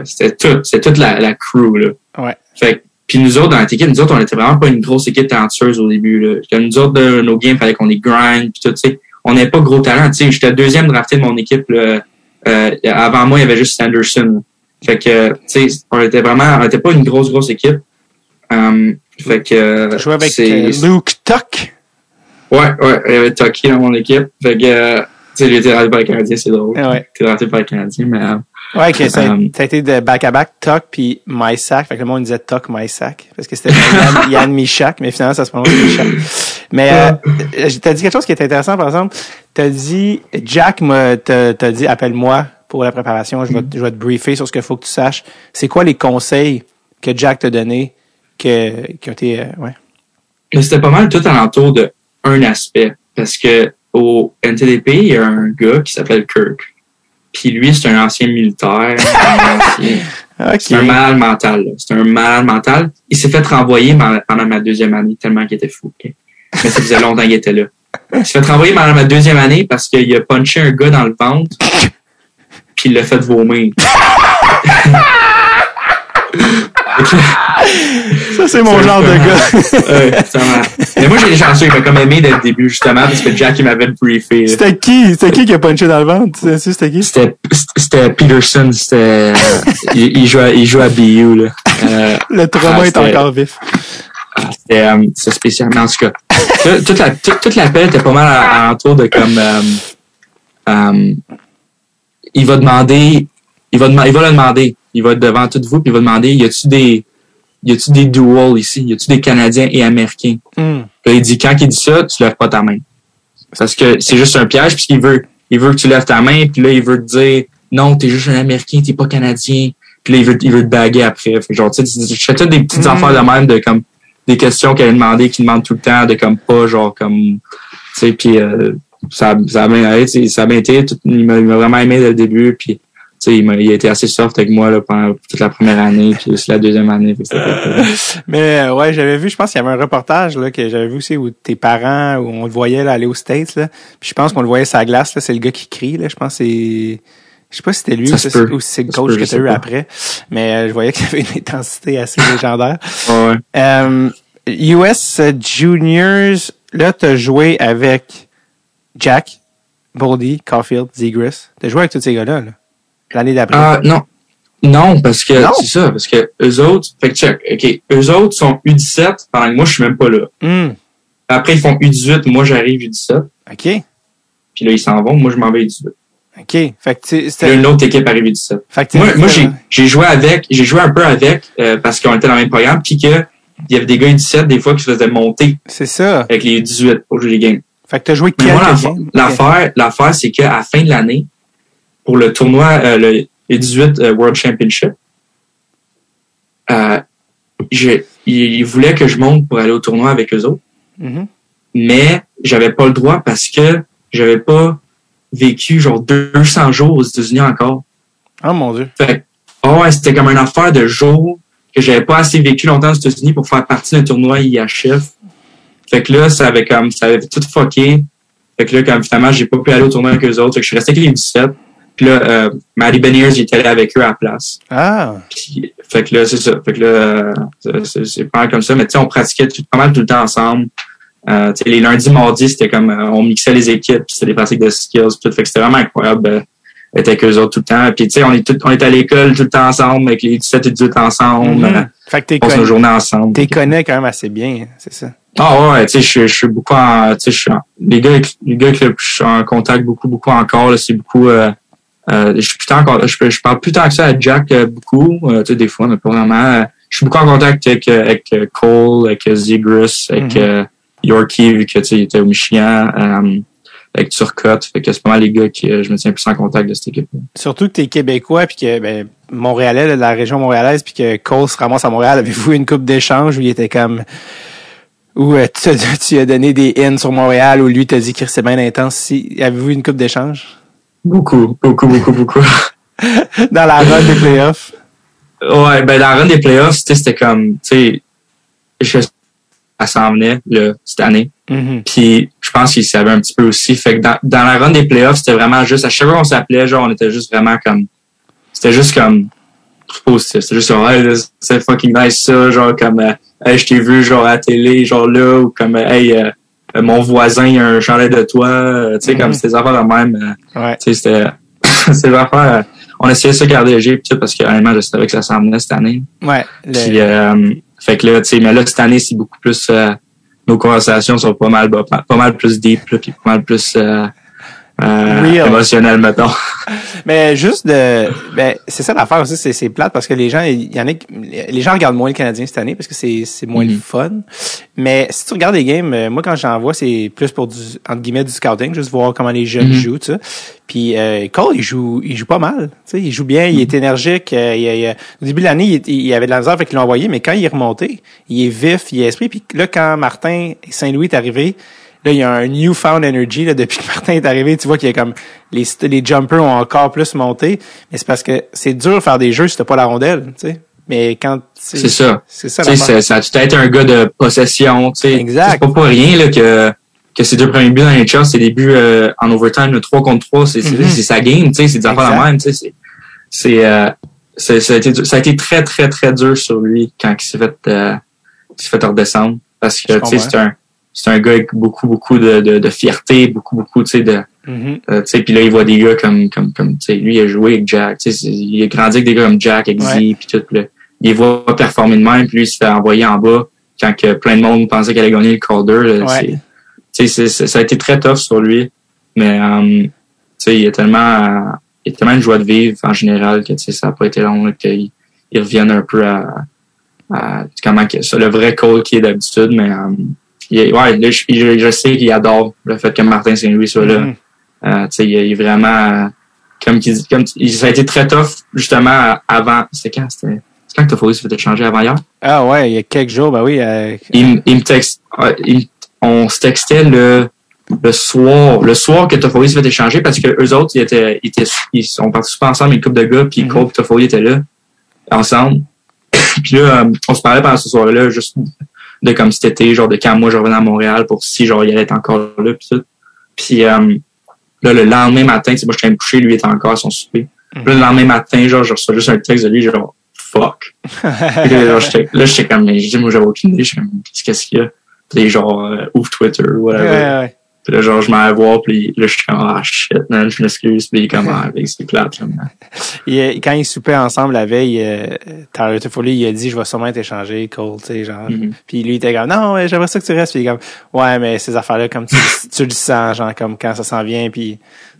C'était tout, c'était toute la, la crew, là. Ouais. Fait que, puis nous autres, dans notre équipe, nous autres, on était vraiment pas une grosse équipe talentueuse au début, là. Comme nous autres, de, nos games, fallait qu'on les grind, puis tout, tu sais. On n'avait pas gros talent, tu sais. J'étais deuxième drafté de mon équipe, là. Euh, avant moi, il y avait juste Sanderson. Fait que, tu sais, on était vraiment, on était pas une grosse, grosse équipe. Um, fait que, jouais avec c'est- euh, Luke Tuck? Ouais, ouais, il y avait Tucky dans mon équipe. Fait que, tu sais, il était raté par le Canadien, c'est drôle. Ouais. Il était raté par le Canadien, mais... euh, Ouais, que ça, ça a été de back-à-back, Tuck puis MySac. Fait que le monde disait Tuck, MySac. Parce que c'était Yann, Yann Michak, mais finalement, ça se prononce Michak. Mais, euh, t'as dit quelque chose qui est intéressant, par exemple. T'as dit, Jack t'as dit, appelle-moi pour la préparation. Je vais, te- je vais te briefer sur ce qu'il faut que tu saches. C'est quoi les conseils que Jack t'a donnés que, qui ont été, euh, ouais. C'était pas mal tout alentour de un aspect. Parce que au NTDP, il y a un gars qui s'appelle Kirk. Puis lui, c'est un ancien militaire. un ancien- C'est un malade mental. C'est un malade mental. Il s'est fait renvoyer pendant ma deuxième année tellement qu'il était fou. Mais ça faisait longtemps qu'il était là. Il s'est fait renvoyer pendant ma deuxième année parce qu'il a punché un gars dans le ventre il l'a fait vomir. Ça, c'est mon genre de gars. Ouais, Mais moi, j'ai chanceux. Il m'a comme aimé dès le début, justement, parce que Jack, il m'avait briefé. C'était qui? C'était qui qui a punché dans le ventre? C'était qui? C'était, Peterson, c'était, il, il jouait, il jouait à BU, là. Euh, Le trauma Ah, est encore vif. Ah, C'était euh, spécial. Mais en tout cas, tout- toute la, toute, toute l'appel était pas mal à- alentour de comme. euh, euh, il va demander. Il va, il va le demander. Il va être devant tout vous, puis il va demander y a-tu des. Y a-tu des duels ici? Y a-tu des Canadiens et Américains? Hmm. Puis là, il dit quand il dit ça, tu lèves pas ta main. Parce que c'est juste un piège, puisqu'il veut, il veut que tu lèves ta main, puis là, il veut te dire non, t'es juste un Américain, t'es pas Canadien. Puis là, il veut, il veut te baguer après. Fait genre, tu sais, je fais toutes des petites Mhm. affaires de même, de comme des questions qu'elle a demandé, qu'il demande tout le temps, de comme pas, genre, comme, tu sais, puis euh, ça, ça a bien a été. tout- il m'a vraiment aimé dès le début, puis tu sais, il, m'a- il a été assez soft avec moi là, pendant toute la première année, puis aussi la deuxième année. Mais euh, ouais, j'avais vu, je pense qu'il y avait un reportage là, que j'avais vu aussi où tes parents, où on le voyait là, aller aux States. Là. Puis je pense qu'on le voyait sur la glace, là, c'est le gars qui crie. Là. Je pense que c'est. Je sais pas si c'était lui Ça ou, si- c'est le coach peut, que tu as eu pas. après. Mais euh, je voyais qu'il y avait une intensité assez légendaire. Ouais. Euh, US Juniors, là, tu as joué avec Jack, Boldy, Caulfield, Zegras. Tu as joué avec tous ces gars-là, là, l'année d'après. Ah, non. Non, parce que Non? c'est ça, parce que eux autres, fait que check, OK, eux autres sont U17 pendant que moi je suis même pas là. Hmm, Après ils font U18, moi j'arrive U17, OK. puis là ils s'en vont, moi je m'en vais U18. OK. Fait que c'était. une autre équipe arrive U17. Fait que tu- Moi, moi j'ai c'était- j'ai joué avec, j'ai joué un peu avec euh, parce qu'on était dans le même programme, puis que il y avait des gars U17 des fois qui se faisaient monter C'est ça. avec les U18 pour jouer les games. Fait que joué quelques moi, l'affaire- l'affaire, c'est qu'à la fin de l'année, pour le tournoi, euh, le, les 18 euh, World Championship, euh, je, ils, voulaient que je monte pour aller au tournoi avec eux autres, Mhm. mais j'avais pas le droit parce que j'avais pas vécu genre 200 jours aux États-Unis encore. Oh mon dieu. Fait oh ouais, c'était comme une affaire de jours que j'avais pas assez vécu longtemps aux États-Unis pour faire partie d'un tournoi IHF. Fait que là, ça avait comme, ça avait tout fucké. Fait que là, comme finalement, j'ai pas pu aller au tournoi avec eux autres. Fait que je suis resté avec les 17. Puis là, euh, Maddie Beniers, j'étais allé avec eux à la place. Ah. Puis, fait que là, c'est ça. Fait que là, euh, c'est- pas mal comme ça. Mais tu sais, on pratiquait tout, pas mal tout le temps ensemble. Euh, tu sais, les lundis, mardis, c'était comme, euh, on mixait les équipes, puis c'était des pratiques de skills, tout. Fait que c'était vraiment incroyable euh, d'être avec eux autres tout le temps. Puis tu sais, on est tout, on est à l'école tout le temps ensemble, avec les 17 et 18 ensemble. Mhm. euh, Fait que t'es on passe nos connu, journées ensemble. t'es connais quand même assez bien, c'est ça. Ah ouais, tu sais, je, je suis beaucoup en, tu sais, je suis en- les gars, avec- les gars avec je suis en contact beaucoup, beaucoup encore, là, c'est beaucoup, euh, euh, je suis plus tant, encore- je, je parle plus tant que ça à Jack euh, beaucoup, tu sais, des fois, mais pas vraiment. je suis beaucoup en contact avec, avec Cole, avec Zegras, avec Mhm. Yorkie, vu que, tu sais, il était au Michigan, avec Turcotte, fait que c'est pas mal les gars qui, je me tiens plus en contact de cette équipe Surtout que t'es québécois puis que ben, Montréalais, là, de la région montréalaise, puis que Cole se ramasse à Montréal. Avez-vous une coupe d'échange où il était comme où euh, tu, tu as donné des in sur Montréal où lui t'a dit que c'est bien intense. Si, avez-vous une coupe d'échange? Beaucoup, beaucoup, beaucoup, beaucoup. Dans la run des playoffs? Ouais, ben la run des playoffs, tu sais, c'était comme, tu sais, je ça s'en venait là, cette année. Mhm. Puis je pense qu'il savait un petit peu aussi. Fait que dans, dans la run des playoffs, c'était vraiment juste, à chaque fois qu'on s'appelait, genre, on était juste vraiment comme, c'était juste comme positif. C'était juste hey, là, c'est fucking nice ça, genre comme, euh, hey, je t'ai vu genre à la télé, genre là, ou comme, hey, euh, euh, mon voisin, il a un chalet de toi, euh, tu sais, Mhm. comme c'était des affaires de même. euh, Ouais. tu sais, c'était, des affaires, on essayait de se garder léger, parce que honnêtement, je savais que ça s'en venait cette année. Ouais. le- Puis, euh, fait que là, tu sais, mais là, cette année, c'est beaucoup plus, euh, nos conversations sont pas mal pas, pas mal plus deep, là, puis pas mal plus euh, euh, émotionnelles, mettons. Mais juste de, ben c'est ça l'affaire aussi, c'est c'est plate parce que les gens, il y en a, les gens regardent moins le Canadien cette année parce que c'est c'est moins le Mhm. fun. Mais si tu regardes les games, euh, moi quand j'en vois, c'est plus pour du entre guillemets du scouting, juste voir comment les jeunes Mhm. jouent, tu sais. Puis euh, Cole, il joue, il joue pas mal, tu sais, il joue bien, il Mhm. est énergique. euh, il, il- au début de l'année, il, il avait de la misère, fait qu'il l'a envoyé, mais quand il est remonté, il est vif, il est esprit. Puis là, quand Martin Saint-Louis est arrivé. Là, il y a un newfound energy là, depuis que Martin est arrivé. Tu vois qu'il y a comme les les jumpers ont encore plus monté. Mais c'est parce que c'est dur de faire des jeux si t'as pas la rondelle, tu sais. Mais quand C'est ça. c'est ça. Tu sais, ça, a tout été un gars de possession. tu sais. Exact. C'est pas pour rien là, que, que ses deux premiers buts dans les Charts, c'est des buts euh, en overtime, le 3 contre 3, c'est c'est- Mhm. c'est sa game, tu sais, c'est des affaires Exact. la même. tu sais, C'est, c'est, euh, ça, a été, ça a été très, très, très dur sur lui quand il s'est fait, euh, il s'est fait redescendre. Parce que tu sais, c'est un, c'est un gars avec beaucoup, beaucoup de, de, de fierté, beaucoup, beaucoup, tu sais, de, euh, sais, puis là, il voit des gars comme, comme, comme, tu sais, lui, il a joué avec Jack, tu sais, il a grandi avec des gars comme Jack, avec Ouais. Z, puis tout, là, il les voit performer de même, puis lui, il se fait envoyer en bas quand que plein de monde pensait qu'elle allait gagner le Calder. Ouais. Tu sais, ça a été très tough sur lui, mais, euh, tu sais, il a tellement, euh, il a tellement une joie de vivre en général que, tu sais, ça a pas été long, qu'il il revienne un peu à, à comment que ça, le vrai Cole qui est d'habitude, mais, euh, il ouais, là, je, je, je sais qu'il adore le fait que Martin Saint-Louis soit là. Mhm. Euh, tu sais, il, est- il est vraiment, euh, comme qu'il dit, comme il- ça a été très tough justement avant. C'était quand C'était c'est quand que Toffoli s'est fait échanger avant hier? Ah ouais, il y a quelques jours, ben oui. euh, Il, me- il me texte, il- on se textait le le soir, le soir que Toffoli s'est fait échanger parce que eux autres ils étaient, ils étaient, ils sont partis super ensemble une couple de gars puis Mhm. Cole et Toffoli étaient là ensemble. puis là, euh, on se parlait pendant ce soir-là juste de comme cet été, genre de quand moi je revenais à Montréal pour si genre il allait être encore là puis tout. Puis euh, là le lendemain matin, sais, moi je suis me coucher, lui était encore à son souper. Puis là, le lendemain matin, genre je reçois juste un texte de lui genre fuck. Puis là, genre, j'étais là j'étais comme mais je dis moi j'avais aucune idée, je suis comme qu'est-ce qu'il y a? Puis genre euh, ouvre Twitter ou ouais, whatever. ouais. Puis là, genre, je m'en vais voir, puis là, je suis comme, ah, shit, man, je m'excuse. Puis il est comme, ah, avec c'est plate, là, euh, quand ils soupaient ensemble la veille, euh, Toffoli, il a dit, je vais sûrement t'échanger, Cole, tu sais, genre. Mhm. Puis lui, il était comme, non, j'aimerais ça que tu restes. Puis il est comme, ouais, mais ces affaires-là, comme tu, tu le sens, genre, comme quand ça s'en vient, puis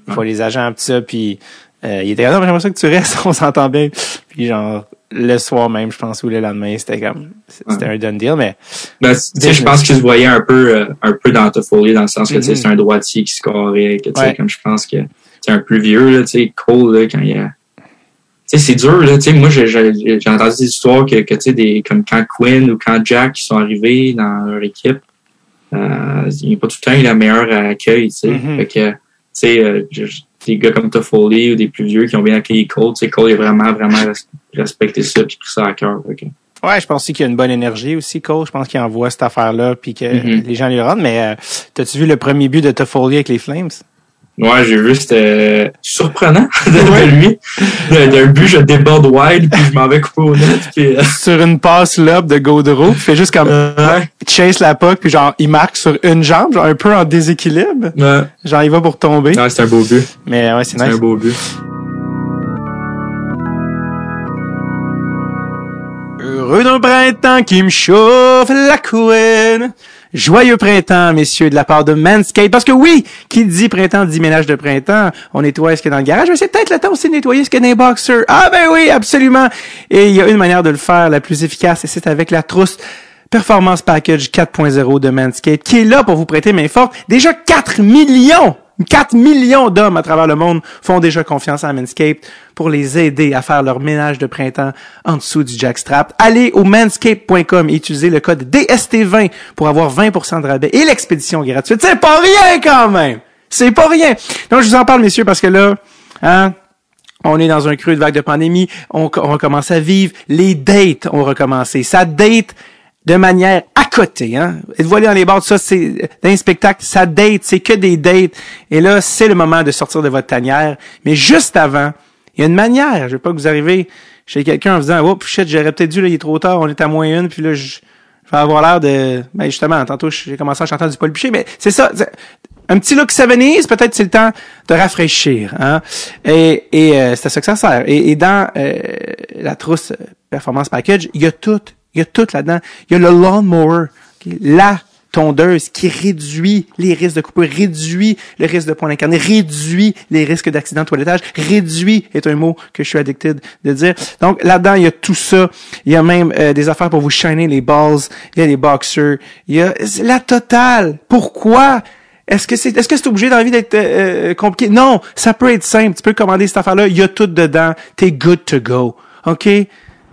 il faut les agents, pis ça, puis euh, il était comme, non, mais j'aimerais ça que tu restes, on s'entend bien. Puis genre, le soir même, je pense, ou le lendemain, c'était comme, c'était un done deal, mais Ben, tu sais, je pense qu'il se voyait un peu, euh, un peu dans Toffoli, dans le sens que, Mhm. c'est un droitier qui scorait, que, tu sais, Ouais. comme je pense que c'est un plus vieux, là, tu sais, Cole, là, quand il y a, tu sais, c'est dur, là, tu sais, moi, j'ai, entendu des histoires que, que, tu sais, des, comme quand Quinn ou quand Jack, qui sont arrivés dans leur équipe, euh, il n'y a pas tout le temps eu le meilleur accueil, tu sais. Mhm. Fait que, tu sais, euh, des gars comme Toffoli ou des plus vieux qui ont bien accueilli Cole, tu sais, Cole, a vraiment, vraiment res- respecté ça puis pris ça à cœur. Que- Ouais, je pense aussi qu'il y a une bonne énergie aussi, Cole. Je pense qu'il envoie cette affaire-là puis que Mhm. les gens lui rendent. Mais euh, t'as-tu vu le premier but de Toffoli avec les Flames? Ouais, j'ai vu, c'était surprenant de, de lui. D'un but, je déborde wide, puis je m'en vais couper au net. Puis, euh, Sur une passe lobe de Gaudreau, il fait juste comme ouais, chase la puck puis genre il marque sur une jambe, genre un peu en déséquilibre. ouais. Genre il va pour tomber. Ouais, c'est un beau but. Mais ouais, c'est C'est nice. un beau but. D'un printemps qui me chauffe la couenne. Joyeux printemps, messieurs, de la part de Manscaped. Parce que oui, qui dit printemps dit ménage de printemps. On nettoie ce qu'il y dans le garage, mais c'est peut-être le temps aussi de nettoyer ce qu'il y a dans les boxers. Ah ben oui, absolument. Et il y a une manière de le faire la plus efficace, et c'est avec la trousse Performance Package 4.0 de Manscaped, qui est là pour vous prêter main forte. Déjà 4 millions 4 millions d'hommes à travers le monde font déjà confiance à Manscaped pour les aider à faire leur ménage de printemps en dessous du jackstrap. Allez au manscaped.com et utilisez le code DST20 pour avoir 20% de rabais et l'expédition gratuite. C'est pas rien quand même! C'est pas rien! Donc je vous en parle, messieurs, parce que là, hein, on est dans un creux de vague de pandémie, on, on recommence à vivre, les dates ont recommencé. Ça date de manière à côté. Hein? Êtes-vous allé dans les bars, ça, c'est dans les spectacles, ça date, c'est que des dates. Et là, c'est le moment de sortir de votre tanière. Mais juste avant, il y a une manière. Je veux pas que vous arrivez chez quelqu'un en vous disant, oh shit, j'aurais peut-être dû, là, il est trop tard, on est à moins une, puis là, je, je vais avoir l'air de... Ben justement, tantôt, j'ai commencé à chanter du Paul Bichet, mais c'est ça. Un petit look s'avenise, peut-être c'est le temps de rafraîchir. Hein? Et, et euh, c'est à ça que ça sert. Et, et dans euh, la trousse euh, Performance Package, il y a tout. Il y a tout là-dedans. Il y a le lawnmower, la tondeuse qui réduit les risques de coupure, réduit le risque de points incarnés, réduit les risques d'accident de toilettage, réduit est un mot que je suis addicted de dire. Donc là-dedans, il y a tout ça. Il y a même euh, des affaires pour vous shiner les balls, il y a des boxers, il y a la totale. Pourquoi? Est-ce que c'est est-ce que c'est obligé dans la vie d'être euh, euh, compliqué? Non, ça peut être simple. Tu peux commander cette affaire-là, il y a tout dedans. T'es good to go. OK?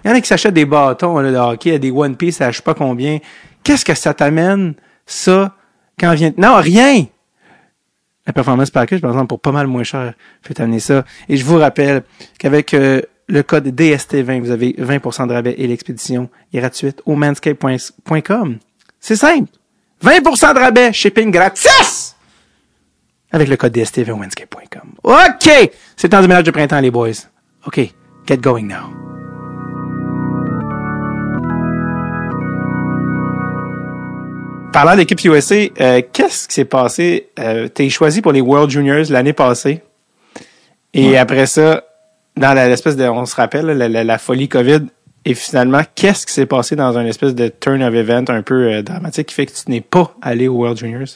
Il y en a qui s'achètent des bâtons là, de hockey, des One Piece, à je sais pas combien. Qu'est-ce que ça t'amène, ça, quand vient... Non, rien! La Performance Package, par exemple, pour pas mal moins cher, fait amener ça. Et je vous rappelle qu'avec euh, le code DST20, vous avez 20% de rabais et l'expédition est gratuite au manscape.com. C'est simple! 20% de rabais, shipping gratis! Avec le code DSTV au manscape.com. OK! C'est le temps du ménage de printemps, les boys. OK, get going now. Parlant d'équipe USA, euh, qu'est-ce qui s'est passé? Euh, T'es choisi pour les World Juniors l'année passée. Et après ça, dans l'espèce de, on se rappelle, la, la- la folie COVID. Et finalement, qu'est-ce qui s'est passé dans un espèce de turn of event un peu euh, dramatique qui fait que tu n'es pas allé aux World Juniors?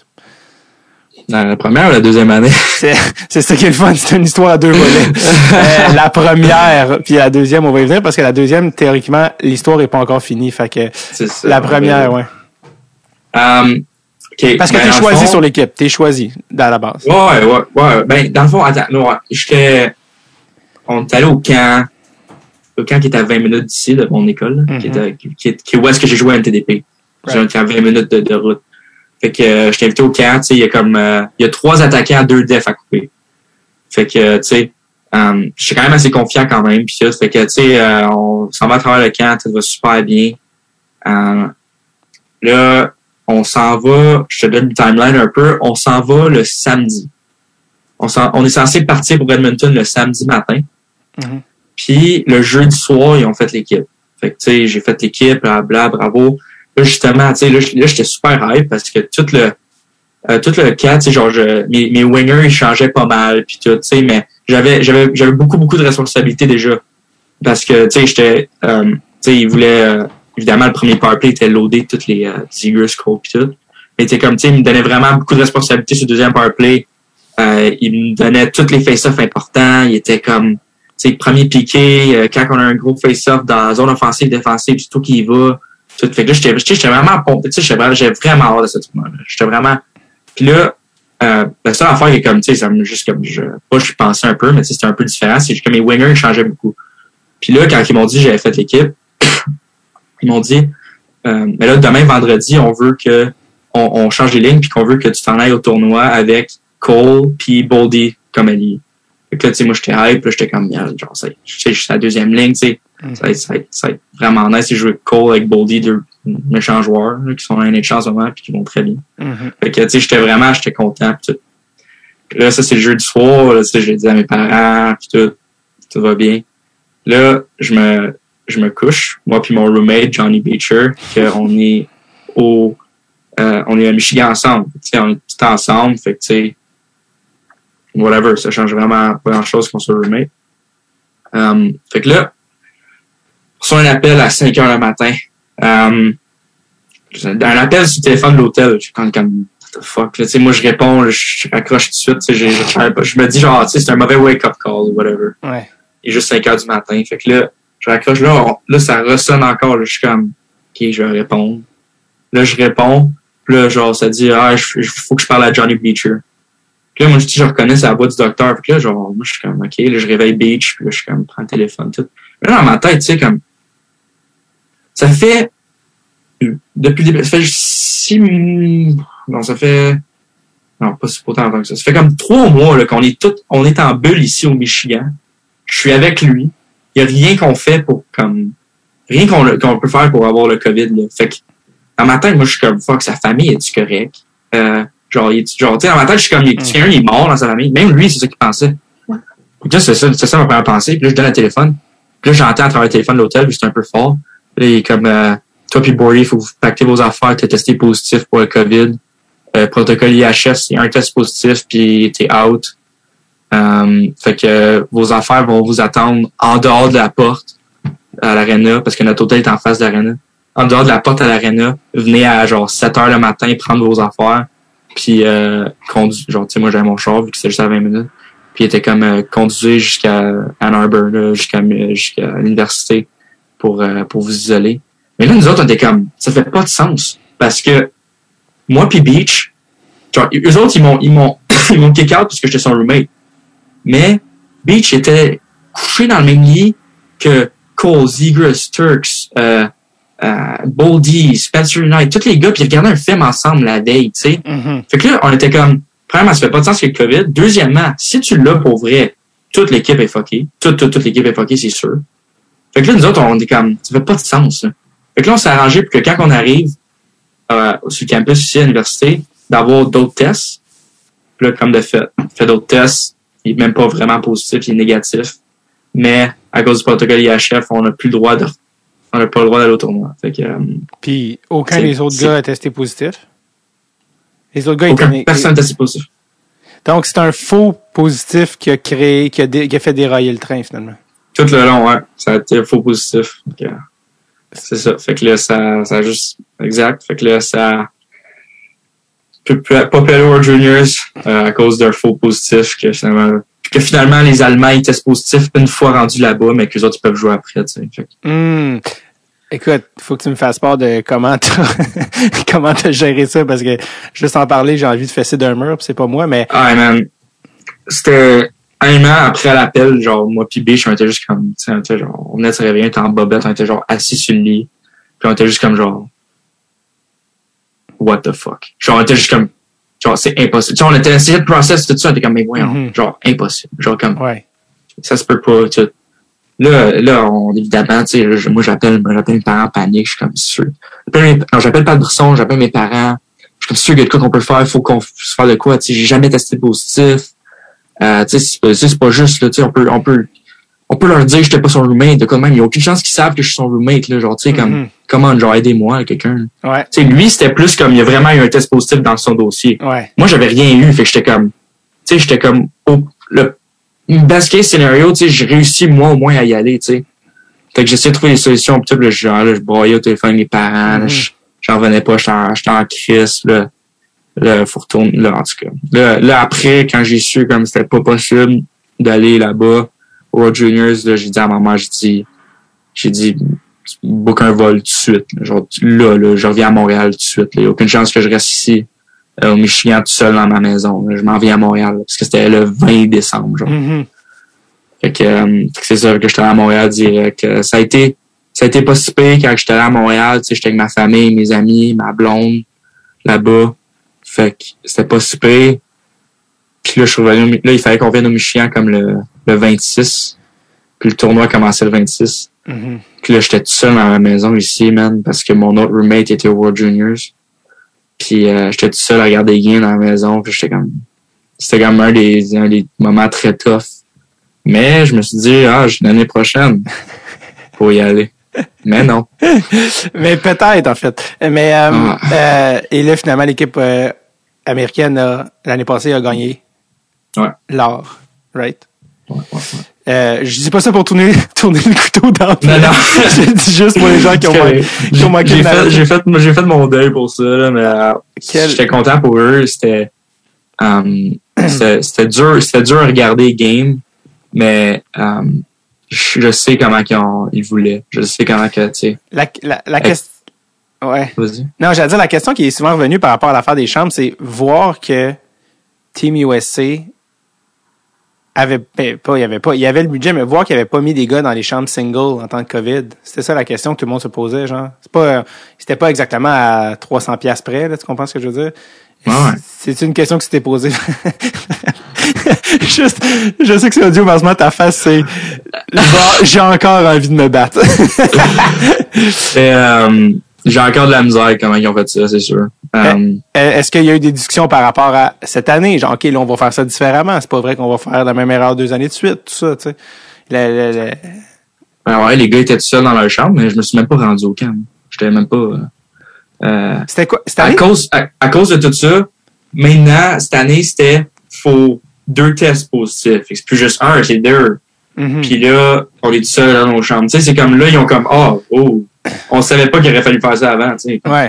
Dans la première ou la deuxième année? C'est ça qui est le fun, c'est une histoire à deux volets. Euh, la première, puis la deuxième, on va y venir parce que la deuxième, théoriquement, l'histoire est pas encore finie. Fait que ça. la première, ouais. Um, OK. Parce que Ben, t'es dans le choisi fond- sur l'équipe, t'es choisi dans la base. Ouais, ouais, ouais. Ben, dans le fond, attends, non, j'étais, on est allé au camp, au camp qui était à 20 minutes d'ici, de mon école, qui Mhm. était, qui, qui, qui- où est-ce que j'ai joué à NTDP. Right. J'étais à 20 minutes de, de route. Fait que, euh, j'étais invité au camp, tu sais, il y a comme, euh, il y a trois attaquants, deux defs à couper. Fait que, euh, tu sais, um, j'étais quand même assez confiant quand même, puis ça, fait que, tu sais, euh, on s'en va à travers le camp, tout va super bien. Euh, là, on s'en va, je te donne le timeline un peu, on s'en va le samedi. On, est censé partir pour Edmonton le samedi matin. Mhm. Puis le jeudi soir, ils ont fait l'équipe. Fait que, tu sais, j'ai fait l'équipe, bla, bravo. Là, justement, tu sais, là, j'étais super hype parce que tout le, euh, tout le cas, tu sais, genre, je- mes, mes wingers, ils changeaient pas mal, puis tout, tu sais, mais j'avais, j'avais, j'avais beaucoup, beaucoup de responsabilités déjà. Parce que, tu sais, j'étais, euh, tu sais, ils voulaient, euh, évidemment, le premier powerplay était loadé, toutes les euh, Ziggler puis tout. Mais sais, comme, tu sais, ils me donnaient vraiment beaucoup de responsabilités sur le deuxième powerplay. Euh, ils me donnaient tous les face-offs importants. Il était comme, tu sais, premier piqué, euh, quand on a un gros face-off dans la zone offensive, défensive, c'est tout qui y va. Tout. Fait que là, j'étais, vraiment pompé. Tu sais, j'avais vraiment hâte de ce tournoi-là. J'étais vraiment... Puis là, euh, la seule affaire qui est comme, tu sais, ça me juste comme, je, pas je pensais un peu, mais c'était un peu différent. C'est que mes wingers, changeaient beaucoup. Puis là, quand ils m'ont dit que j'avais fait l'équipe, ils m'ont dit, euh, mais là, demain, vendredi, on veut que on, on change les lignes puis qu'on veut que tu t'en ailles au tournoi avec Cole puis Boldy comme allié. Fait que là, tu sais, moi, j'étais hype, là, j'étais comme, merde, genre, ça, je sais, je suis à la deuxième ligne, tu sais, Mhm. ça, va être- ça, va être- ça va être vraiment nice si je joue avec Cole, avec Boldy, deux méchants joueurs, là, qui sont dans un en ce moment puis qui vont très bien. Mhm. Fait que, tu sais, j'étais vraiment, j'étais content pis tout. Puis là, ça, c'est le jeudi soir, là, tu sais, j'ai dit à mes parents pis tout, tout va bien. Là, je me, je me couche, moi puis mon roommate, Johnny Beecher, qu'on est au, euh, on est à Michigan ensemble. Tu sais, on est tout ensemble, fait que, tu sais, whatever, ça change vraiment pas grand chose qu'on soit roommate. Um, fait que là, on reçoit un appel à 5 heures le matin. Um, un appel sur le téléphone de l'hôtel. Je suis comme, comme, what the fuck. Là, moi, je réponds, je raccroche tout de suite. Je, je me dis, genre, c'est un mauvais wake-up call ou whatever. Ouais. Il est juste 5 heures du matin. Fait que là, je raccroche. Là, là ça ressonne encore. Là, je suis comme, OK, je vais répondre. Là, je réponds. Puis là, genre, ça dit, ah, il faut que je parle à Johnny Beecher. Puis là, moi, je dis, je reconnais, c'est la voix du docteur. Puis là, genre, moi, je suis comme, OK. Là, je réveille Beach. Puis là, je suis comme, prends le téléphone, tout. Là, dans ma tête, tu sais, comme, ça fait, depuis le début, ça fait six, non, ça fait, non, pas si pas tant longtemps que ça. Ça fait comme trois mois, là, qu'on est tout, on est en bulle ici au Michigan. Je suis avec lui. Il y a rien qu'on fait pour, comme, rien qu'on qu'on peut faire pour avoir le COVID, là. Fait que, dans ma tête, moi, je suis comme, fuck, sa famille, est-tu correct? Euh, genre, il est, genre, tu sais, dans ma tête, je suis comme, il est, quelqu'un, il est mort dans sa famille? Même lui, c'est ça qu'il pensait. Puis là, c'est ça, c'est ça ma première pensée. Puis là, je donne le téléphone. Puis là, j'entends à travers le téléphone de l'hôtel, puis c'est un peu fort. Puis là, il est comme, euh, toi puis Bordy, il faut que vous pactez vos affaires, t'es testé positif pour le COVID. Euh, protocole IHS, c'est un test positif, puis t'es out. Euh, fait que vos affaires vont vous attendre en dehors de la porte à l'arena, parce que notre hôtel est en face de l'arena. en dehors de la porte à l'aréna. Venez à genre 7 heures le matin prendre vos affaires. Puis euh, conduire. Genre, tu sais, moi j'avais mon char vu que c'était juste à 20 minutes. Puis était comme euh, jusqu'à Ann Arbor, jusqu'à l'université pour, euh, pour vous isoler. Mais là, nous autres, on était comme, ça fait pas de sens. Parce que moi puis Beach, genre, eux autres, ils m'ont, ils m'ont kick out parce que j'étais son roommate. Mais Beach était couché dans le même lit que Cole, Zegras, Turks, euh, euh, Boldy, Spencer Knight, tous les gars, puis ils regardaient un film ensemble la veille, tu sais. Mhm. Fait que là, on était comme, premièrement, ça fait pas de sens avec le COVID. Deuxièmement, si tu l'as pour vrai, toute l'équipe est fuckée. Toute, toute, toute l'équipe est fuckée, c'est sûr. Fait que là, nous autres, on est comme, ça fait pas de sens, là. Fait que là, on s'est arrangé pour que quand on arrive euh, sur le campus ici à l'université, d'avoir d'autres tests. Puis là, comme de fait, on fait d'autres tests. Il est même pas vraiment positif, il est négatif. Mais à cause du protocole IHF, on n'a plus le droit de on n'a pas le droit d'aller au tournoi. Fait que, euh, Puis aucun des autres gars a testé positif? Les autres gars aucun, étaient. personne testé positif. Donc c'est un faux positif qui a créé, qui a, dé- qui a fait dérailler le train finalement. Tout le long, ouais. Ça a été faux positif. C'est ça. Fait que là, ça, ça a juste, exact. Fait que là, ça, aux Juniors, euh, à cause d'un faux positif que finalement, que finalement, les Allemands, ils testent positifs une fois rendus là-bas, mais que les autres, ils peuvent jouer après, tu sais. Hmm. Écoute, faut que tu me fasses part de comment t'as comment t'as géré ça parce que juste en parler, j'ai envie de fesser d'un mur, c'est pas moi, mais Ah, man. C'était, un an après l'appel, genre, moi pis Biche, on était juste comme, tu sais, genre, on venait de se réveiller, on était en bobette, on était genre assis sur le lit. Puis on était juste comme genre, what the fuck? Genre, on était juste comme, genre, c'est impossible. Tu sais, on était essayé de process tout ça, on était comme, mais voyons, Mhm. genre, impossible. Genre, comme, ouais. ça se peut pas, tu. Là, là, on, évidemment, tu sais, moi, j'appelle, j'appelle mes parents en panique, je suis comme sûr. J'appelle pas de Brisson, j'appelle mes parents. Je suis comme sûr qu'il y a de quoi qu'on peut faire, il faut qu'on se fasse de quoi, tu sais, j'ai jamais testé positif. Euh, tu sais, c'est pas- c'est pas juste, là, tu sais, on peut, on peut, on peut leur dire que j'étais pas son roommate, de quoi de même, il y a aucune chance qu'ils savent que je suis son roommate, là, genre, tu sais, comme, Mhm. comment, genre, aidez-moi, quelqu'un. Ouais. Tu sais, lui, c'était plus comme, il y a vraiment eu un test positif dans son dossier. Ouais. Moi, j'avais rien eu, fait que j'étais comme, tu sais, j'étais comme, au, le best case scenario, tu sais, j'ai réussi, moi, au moins, à y aller, tu sais. Fait que j'essayais de trouver des solutions, pis tout, là, genre, là, je broyais au téléphone mes parents, Mhm. je- j'en revenais pas, j'étais en, crise, là. Là, faut retourner, là, en tout cas. Là, là après, quand j'ai su, comme c'était pas possible d'aller là-bas, World Juniors, là, j'ai dit à maman, j'ai dit, j'ai dit, book un vol tout de suite, là. genre, là, là, je reviens à Montréal tout de suite. Il y a aucune chance que je reste ici, euh, au Michigan tout seul dans ma maison, là. Je m'en viens à Montréal, là, parce que c'était le 20 décembre, genre. Mhm. Fait que, euh, fait que c'est ça que j'étais à Montréal direct. Euh, ça a été ça a été pas si pire quand j'étais à Montréal, tu sais, j'étais avec ma famille, mes amis, ma blonde là-bas. Fait que c'était pas si pire. Puis là, je suis revenu, là, il fallait qu'on vienne au Michigan comme le, le 26. Puis le tournoi commençait le 26. Mhm. Puis là, j'étais tout seul dans ma maison ici, man, parce que mon autre roommate était au World Juniors. Puis euh, j'étais tout seul à regarder les games dans la maison. Puis j'étais comme... C'était comme un des, un des moments très tough. Mais je me suis dit, ah, j'ai l'année prochaine pour y aller. Mais non. Mais peut-être, en fait. Mais, euh, Ah. euh, et là, finalement, l'équipe euh, américaine, l'année passée, a gagné Ouais. l'or. Right? Ouais, ouais, ouais. Euh, je dis pas ça pour tourner, tourner le couteau dans le Non, non. je dis juste pour les gens qui ont, qui ont manqué J'ai fait, j'ai fait, j'ai fait mon deuil pour ça, là, mais euh, Quel- j'étais content pour eux. C'était, euh, c'était, c'était dur, c'était dur à regarder les games, mais euh, je, sais comment ils, ont- ils voulaient. Je sais comment que, tu sais, La, la, la question... Ouais. Non, j'allais dire, la question qui est souvent revenue par rapport à l'affaire des chambres, c'est voir que Team USA avait ben, pas, il y avait pas, il y avait le budget, mais voir qu'il avait pas mis des gars dans les chambres single en temps de COVID. C'était ça la question que tout le monde se posait, genre. C'est pas, c'était pas exactement à 300 pièces près, là, tu comprends ce que je veux dire? Ouais. C'est une question que tu t'es posée. Juste, je sais que c'est audio, mais en ce moment, ta face, c'est, j'ai encore envie de me battre. Euh, j'ai encore de la misère comment ils ont fait ça, c'est sûr. Euh, Euh, Est-ce qu'il y a eu des discussions par rapport à cette année? Genre, OK, là, on va faire ça différemment. C'est pas vrai qu'on va faire la même erreur deux années de suite, tout ça, tu sais. Le- le- le- ben ouais, les gars étaient tout seuls dans leur chambre, mais je me suis même pas rendu au camp. J'étais même pas. euh, euh, C'était quoi? Cette à année? cause, à, à cause de tout ça, maintenant, cette année, c'était faut deux tests positifs. C'est plus juste un, c'est deux. Mhm. Puis là, on est tout seul dans nos chambres. Tu sais, c'est comme là, ils ont comme, ah, oh, on savait pas qu'il aurait fallu faire ça avant, tu sais. Ouais.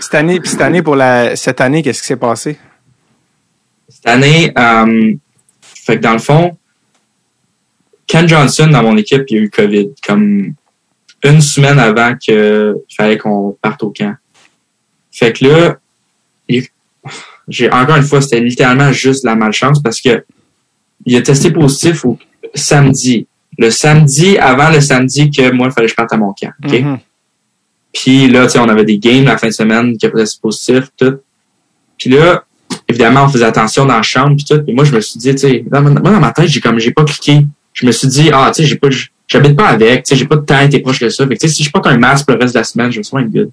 Cette année, puis cette année pour la cette année, qu'est-ce qui s'est passé? Cette année, euh, fait que dans le fond, Ken Johnson dans mon équipe, il a eu COVID comme une semaine avant qu'il fallait qu'on parte au camp. Fait que là, il- j'ai encore une fois, c'était littéralement juste la malchance parce que il a testé positif au samedi. Le samedi, avant le samedi que moi, il fallait que je parte à mon camp. OK? Mhm. Puis là, tu sais, on avait des games la fin de semaine qui étaient positifs, tout. Puis là, évidemment, on faisait attention dans la chambre, puis tout. Puis moi, je me suis dit, tu sais, moi, dans ma tête, j'ai comme, j'ai pas cliqué. Je me suis dit, ah, tu sais, j'ai pas, j'habite pas avec, tu sais, j'ai pas de temps été proche que ça. Fait que, tu sais, si je porte un masque pour le reste de la semaine, je me sens good.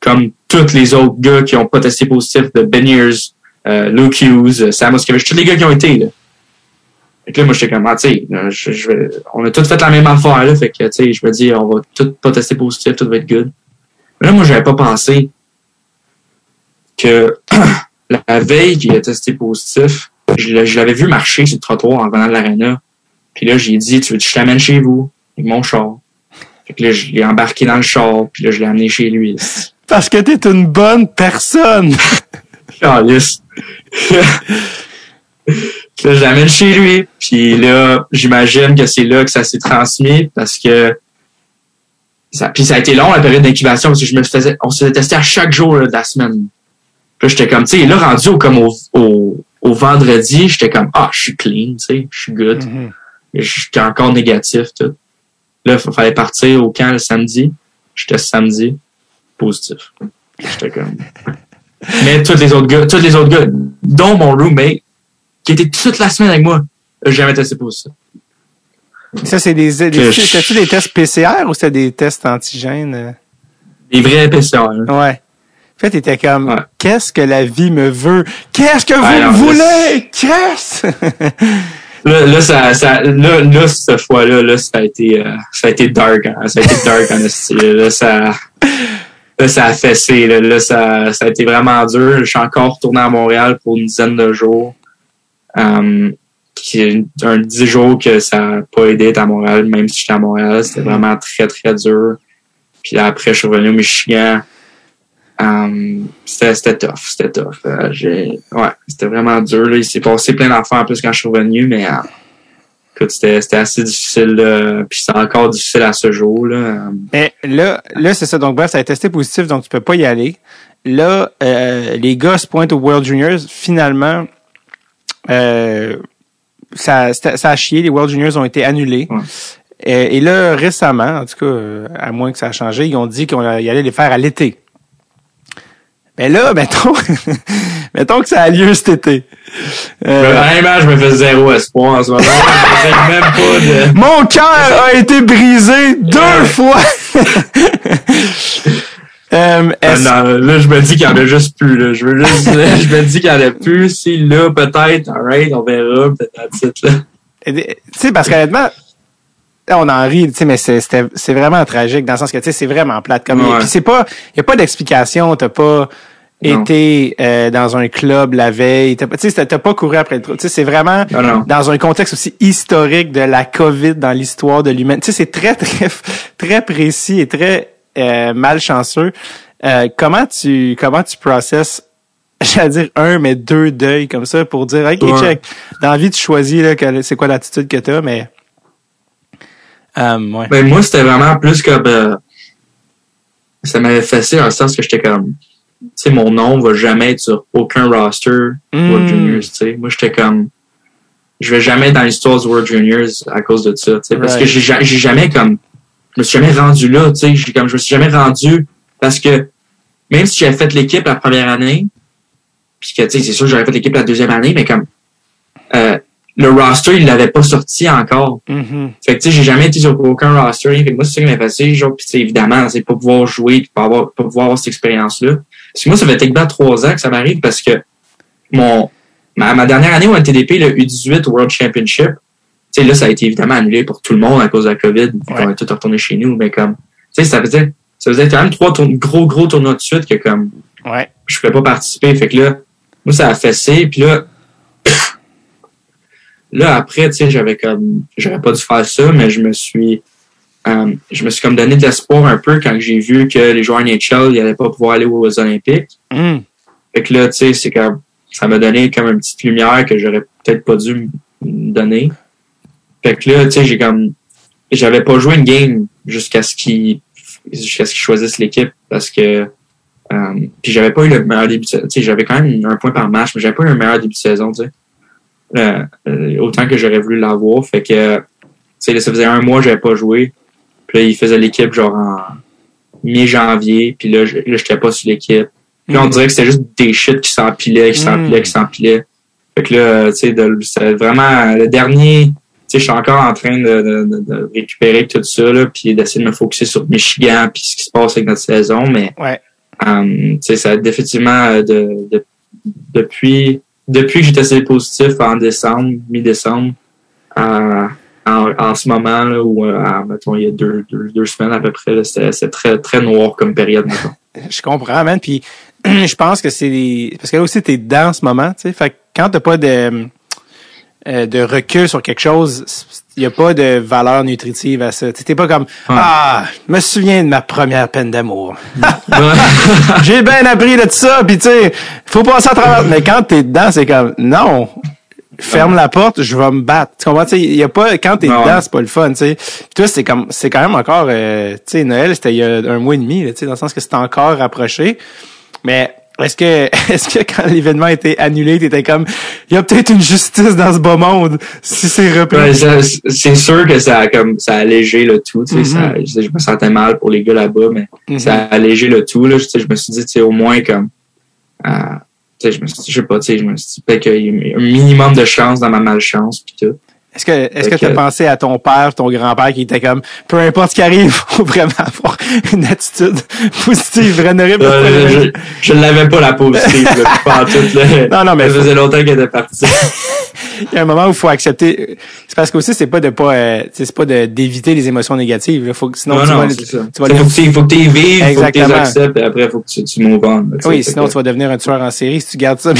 Comme tous les autres gars qui ont pas testé positif de Beniers, euh, Luke Hughes, euh, Sam Oskevich, tous les gars qui ont été, là. Fait que là, moi, j'étais comme, ah, tu sais, euh, je, je vais- on a tous fait la même affaire, là. Fait que, tu sais, je me dis, on va tous pas tester positif, tout va être good. Mais là, moi, j'avais pas pensé que la veille qu'il a testé positif, je, l'avais vu marcher sur le trottoir en venant de l'aréna. Puis là, j'ai dit, tu veux que je t'amène chez vous? Avec mon char? Fait que là, je l'ai embarqué dans le char, puis là, je l'ai amené chez lui. Parce que t'es une bonne personne. Calice. Là, je l'amène chez lui. Puis là, j'imagine que c'est là que ça s'est transmis parce que ça, puis ça a été long la période d'incubation parce que je me faisais, on se faisait tester à chaque jour là, de la semaine. Puis j'étais comme, tu sais, là, rendu au, comme au, au, au vendredi, j'étais comme, ah, je suis clean, tu sais, je suis good. Mhm. Et J'étais encore négatif, tout. Là, il fallait partir au camp le samedi. J'étais samedi, positif. J'étais comme... Mais tous les autres gars, tous les autres gars, dont mon roommate, qui était toute la semaine avec moi, a jamais testé positif. Ça, c'est des, des, je- des tests PCR ou c'était des tests antigènes? euh? Des vrais PCR, là. Ouais. En fait, t'étais comme, Ouais. qu'est-ce que la vie me veut? Qu'est-ce que vous Ouais, non, voulez? Qu'est-ce? Là, là, ça, ça, là, là, cette fois-là, là, ça a été, euh, ça a été dark, hein. Ça a été dark, en. Là, ça, là, ça a fessé, là. Là, ça, ça a été vraiment dur. Je suis encore retourné à Montréal pour une dizaine de jours. Euh, qui un dix jours que ça n'a pas aidé d'être à Montréal, même si j'étais à Montréal. C'était vraiment très, très dur. Puis là, après, je suis revenu au Michigan. Euh, c'était, tough, c'était tough. Euh, ouais, c'était vraiment dur. Là. Il s'est passé plein d'affaires en plus quand je suis revenu, mais euh, écoute, c'était, assez difficile. Puis c'est encore difficile à ce jour. Là. Mais là, là c'est ça. Donc, bref, ça a testé positif, donc tu peux pas y aller. Là, les gars se pointent au World Juniors. Finalement, euh, ça, ça, a chié. Les World Juniors ont été annulés. Ouais. Et là, récemment, en tout cas, euh, à moins que ça a changé, ils ont dit qu'on allait les faire à l'été. Mais là, mettons, mettons que ça a lieu cet été. Euh, Vraiment, je me fais zéro espoir en ce moment. je même pas de. Mon cœur a été brisé deux fois. Euh, Ah, est-ce- non, là, je me dis qu'il y en a juste plus. Là. Je veux juste, je me dis qu'il y en a plus. Si là, peut-être, alright, on verra. Peut-être là. tu sais, parce qu'honnêtement, on en rit, tu sais, mais c'est, vraiment tragique dans le sens que, tu sais, c'est vraiment plate. Comme, Ouais. Puis c'est pas, y a pas d'explication, t'as pas Non. été euh, dans un club la veille, t'as, pas- tu sais, t'as pas couru après le trou. Tu sais, c'est vraiment Non, non. dans un contexte aussi historique de la COVID dans l'histoire de l'humanité. Tu sais, c'est très, très, très précis et très euh, malchanceux. Euh, comment tu, comment tu processes j'allais dire un, mais deux deuils comme ça pour dire, OK, Ouais. check. Dans la vie, tu choisis, là, c'est quoi l'attitude que t'as, mais, euh, ouais. Ben, moi, c'était vraiment plus comme, euh, ça m'avait fessé dans le sens que j'étais comme, tu sais, mon nom va jamais être sur aucun roster Mm. World Juniors, tu sais. Moi, j'étais comme, je vais jamais être dans l'histoire du World Juniors à cause de ça, tu sais. Parce que j'ai ja- j'ai jamais comme, je me suis jamais rendu là, tu sais. Comme, je me suis jamais rendu parce que même si j'avais fait l'équipe la première année, puis que, tu sais, c'est sûr que j'aurais fait l'équipe la deuxième année, mais comme, euh, le roster, il l'avait pas sorti encore. Mhm. Fait que, tu sais, j'ai jamais été sur aucun roster. Fait que moi, c'est ça qui m'a fait genre, pis évidemment, c'est pas pouvoir jouer, pis pas avoir, pas pouvoir avoir cette expérience-là. Parce que moi, ça fait techniquement trois ans que ça m'arrive parce que mon, ma, ma dernière année au NTDP, le U18 World Championship, sais, là, ça a été évidemment annulé pour tout le monde à cause de la COVID. vu Ouais. qu'on est tous retournés chez nous, mais comme, tu sais, ça faisait, ça faisait quand même trois gros, gros tournois de suite que comme, Ouais. je pouvais pas participer. Fait que là, moi, ça a fessé. Puis là, là, après, tu sais, j'avais comme, j'aurais pas dû faire ça, mais je me suis, euh, je me suis comme donné de l'espoir un peu quand j'ai vu que les joueurs NHL n'allaient pas pouvoir aller aux Olympiques. Hmm. Fait que là, tu sais, c'est comme ça m'a donné comme une petite lumière que j'aurais peut-être pas dû me donner. Fait que là, tu sais, j'ai comme j'avais pas joué une game jusqu'à ce qu'ils jusqu'à ce qu'ils choisissent l'équipe parce que euh, puis j'avais pas eu le meilleur début de saison. Tu sais, j'avais quand même un point par match, mais j'avais pas eu le meilleur début de saison, tu sais. Euh, euh, autant que j'aurais voulu l'avoir. Fait que tu sais, là, ça faisait un mois que j'avais pas joué. Puis là, il faisait l'équipe genre en mi-janvier. Puis là, j'étais pas sur l'équipe. Puis là, on Mm. dirait que c'était juste des shit qui s'empilaient, qui s'empilaient, Mm. qui s'empilaient. Fait que là, tu sais, c'était vraiment le dernier. Sais, je suis encore en train de, de, de- de récupérer tout ça, là, puis d'essayer de me focuser sur Michigan, puis ce qui se passe avec notre saison. Mais Ouais. sais, ça a définitivement euh, de, de- depuis depuis que j'ai testé positif en décembre, mi-décembre, euh, en, en ce moment là, où euh, mettons, il y a deux, deux, deux semaines à peu près, c'était c'était très très noir comme période. Je comprends, man. Puis je pense que c'est parce que là aussi t'es dedans en ce moment, tu sais. Fait que quand t'as pas de euh, de recul sur quelque chose, il y a pas de valeur nutritive à ça. T'es pas comme ah, je me souviens de ma première peine d'amour. J'ai bien appris de ça, puis tu sais, faut passer à travers. Mais quand t'es dedans, c'est comme non. Ferme la porte, je vais me battre. Tu comprends? Tu sais, il y a pas quand t'es dedans, c'est pas le fun. Tu sais, toi, c'est comme, c'est quand même encore, euh, tu sais, Noël, c'était il y a un mois et demi, tu sais, dans le sens que c'est encore rapproché. Mais est-ce que, est-ce que quand l'événement a été annulé, t'étais comme, il y a peut-être une justice dans ce beau monde si c'est repris? Ouais, c'est sûr que ça a comme ça a allégé le tout. Tu sais, Mhm. ça- je, me sentais mal pour les gars là-bas, mais Mhm. ça a allégé le tout. Là, Tu sais, je me suis dit, tu sais, au moins comme euh, tu sais, je me suis dit, je sais pas, tu sais, je me suis dit peut-être qu'il y a un minimum de chance dans ma malchance puis tout. Est-ce que, est-ce que tu as que- pensé à ton père, ton grand-père qui était comme, peu importe ce qui arrive, faut vraiment avoir une attitude positive, parce Euh, je je l'avais pas la positive, là, pas en tout, là. Non, non, mais ça faisait longtemps qu'elle était partie. il y a un moment où il faut accepter. C'est parce qu'aussi, c'est pas de pas, euh, c'est pas de, d'éviter les émotions négatives, là. Faut que, sinon, non, tu non, vas, c'est ça. vas Faut que tu faut que tu vives, faut que tu les Exactement. acceptes, et après, faut que tu, tu move on. là, oui, sinon, que- tu vas devenir un tueur en série si tu gardes ça,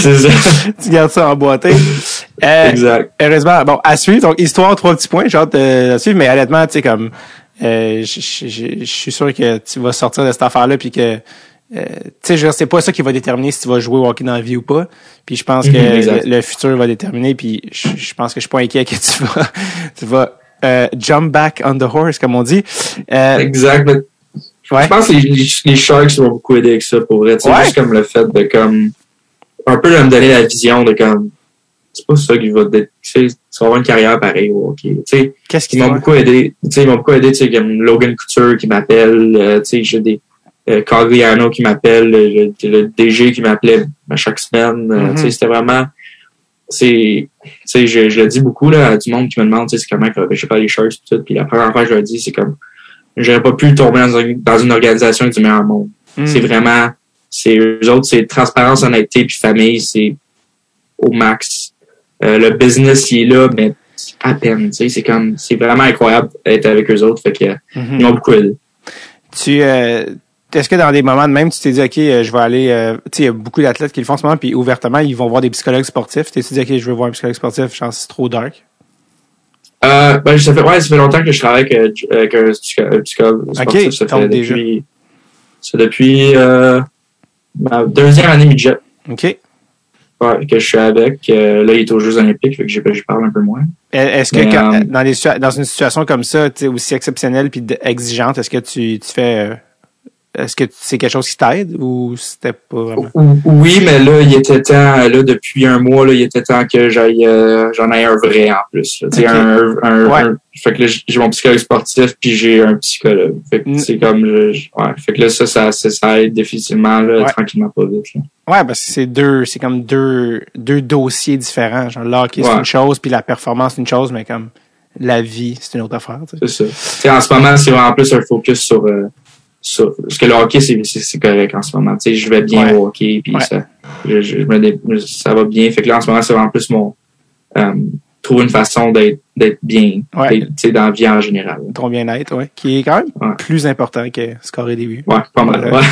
c'est ça. tu gardes ça emboîté. Euh, Exact. Bon, à suivre. Donc, histoire, trois petits points. J'ai hâte de la suivre, mais honnêtement, tu sais, comme, euh, je suis sûr que tu vas sortir de cette affaire-là, puis que, euh, tu sais, c'est pas ça qui va déterminer si tu vas jouer au hockey dans la vie ou pas. Puis je pense que Mhm, le, le futur va déterminer. Puis je, pense que je suis pas inquiet que tu vas, tu vas euh, jump back on the horse, comme on dit. Euh, Exact. ouais. Je pense que les, les, les Sharks vont beaucoup aider avec ça pour vrai. Ouais. juste comme le fait de comme un peu de me donner la vision de comme c'est pas ça qui va tu sais, tu vas avoir une carrière pareille au hockey. Tu sais, Qu'est-ce qui ils m'ont beaucoup aidé. Tu sais, ils m'ont beaucoup aidé, tu sais, comme Logan Couture qui m'appelle, euh, tu sais, j'ai des euh, Cagliano qui m'appelle, le, le DG qui m'appelait à chaque semaine. euh, Mhm. Tu sais, c'était vraiment c'est tu sais je, je le dis beaucoup là à du monde qui me demande tu sais c'est comment que je sais pas les pis tout puis la première fois que je le dis c'est comme j'aurais pas pu tomber dans une, dans une organisation du meilleur monde Hmm. c'est vraiment c'est eux autres c'est transparence honnêteté puis famille c'est au max Euh, le business il est là mais à peine tu sais c'est comme c'est vraiment incroyable d'être avec eux autres fait que Mhm. ils m'ont beaucoup aidé Tu, euh, est-ce que dans des moments de même, tu t'es dit, OK, euh, je vais aller, euh, tu sais, il y a beaucoup d'athlètes qui le font en ce moment, puis ouvertement, ils vont voir des psychologues sportifs. Tu t'es dit, OK, je veux voir un psychologue sportif, je pense c'est trop dark? Euh, ben, ça fait, ouais, ça fait longtemps que je travaille avec, un psycho- un psychologue sportif. ça fait déjà. depuis, c'est depuis, ma deuxième année midget, OK. E, ouais, que je suis avec. Euh, là, il est aux Jeux Olympiques, fait que je parle un peu moins. Est-ce que Mais, quand- euh, dans, dans une situation comme ça, aussi exceptionnelle puis exigeante, est-ce que tu, tu fais, euh, est-ce que c'est quelque chose qui t'aide ou c'était pas vraiment? Oui, mais là, il était temps, là, depuis un mois, là, il était temps que j'aille, j'en aille un vrai en plus. là. Un, un, Ouais. un- fait que là, j'ai mon psychologue sportif, puis j'ai un psychologue. Fait que Mm. c'est comme, je- ouais. Fait que là, ça, ça, ça, ça aide définitivement, là, Ouais. tranquillement, pas vite, là. Ouais, parce que c'est deux, c'est comme deux, deux dossiers différents. Genre, le hockey, c'est une chose, puis la performance, c'est une chose, mais comme la vie, c'est une autre affaire. tu sais. C'est ça. En ce moment, c'est vraiment plus un focus sur, euh, sur parce que le hockey, c'est, correct en ce moment. Tu sais, je vais bien Ouais. au hockey, puis Ouais. ça, je, je, je me dé- ça va bien. Fait que là, en ce moment, c'est vraiment plus mon, euh, trouver une façon d'être, bien, Ouais. d'être, tu sais, dans la vie en général. Ton bien-être, ouais. Qui est quand même Ouais. plus important que scorer des buts. Ouais, pas mal. Ouais.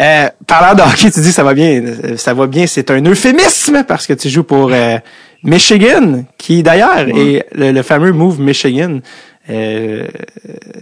Euh, parlant de hockey, tu dis ça va bien. Euh, Ça va bien, c'est un euphémisme parce que tu joues pour euh, Michigan, qui d'ailleurs est le, le fameux move Michigan. Euh,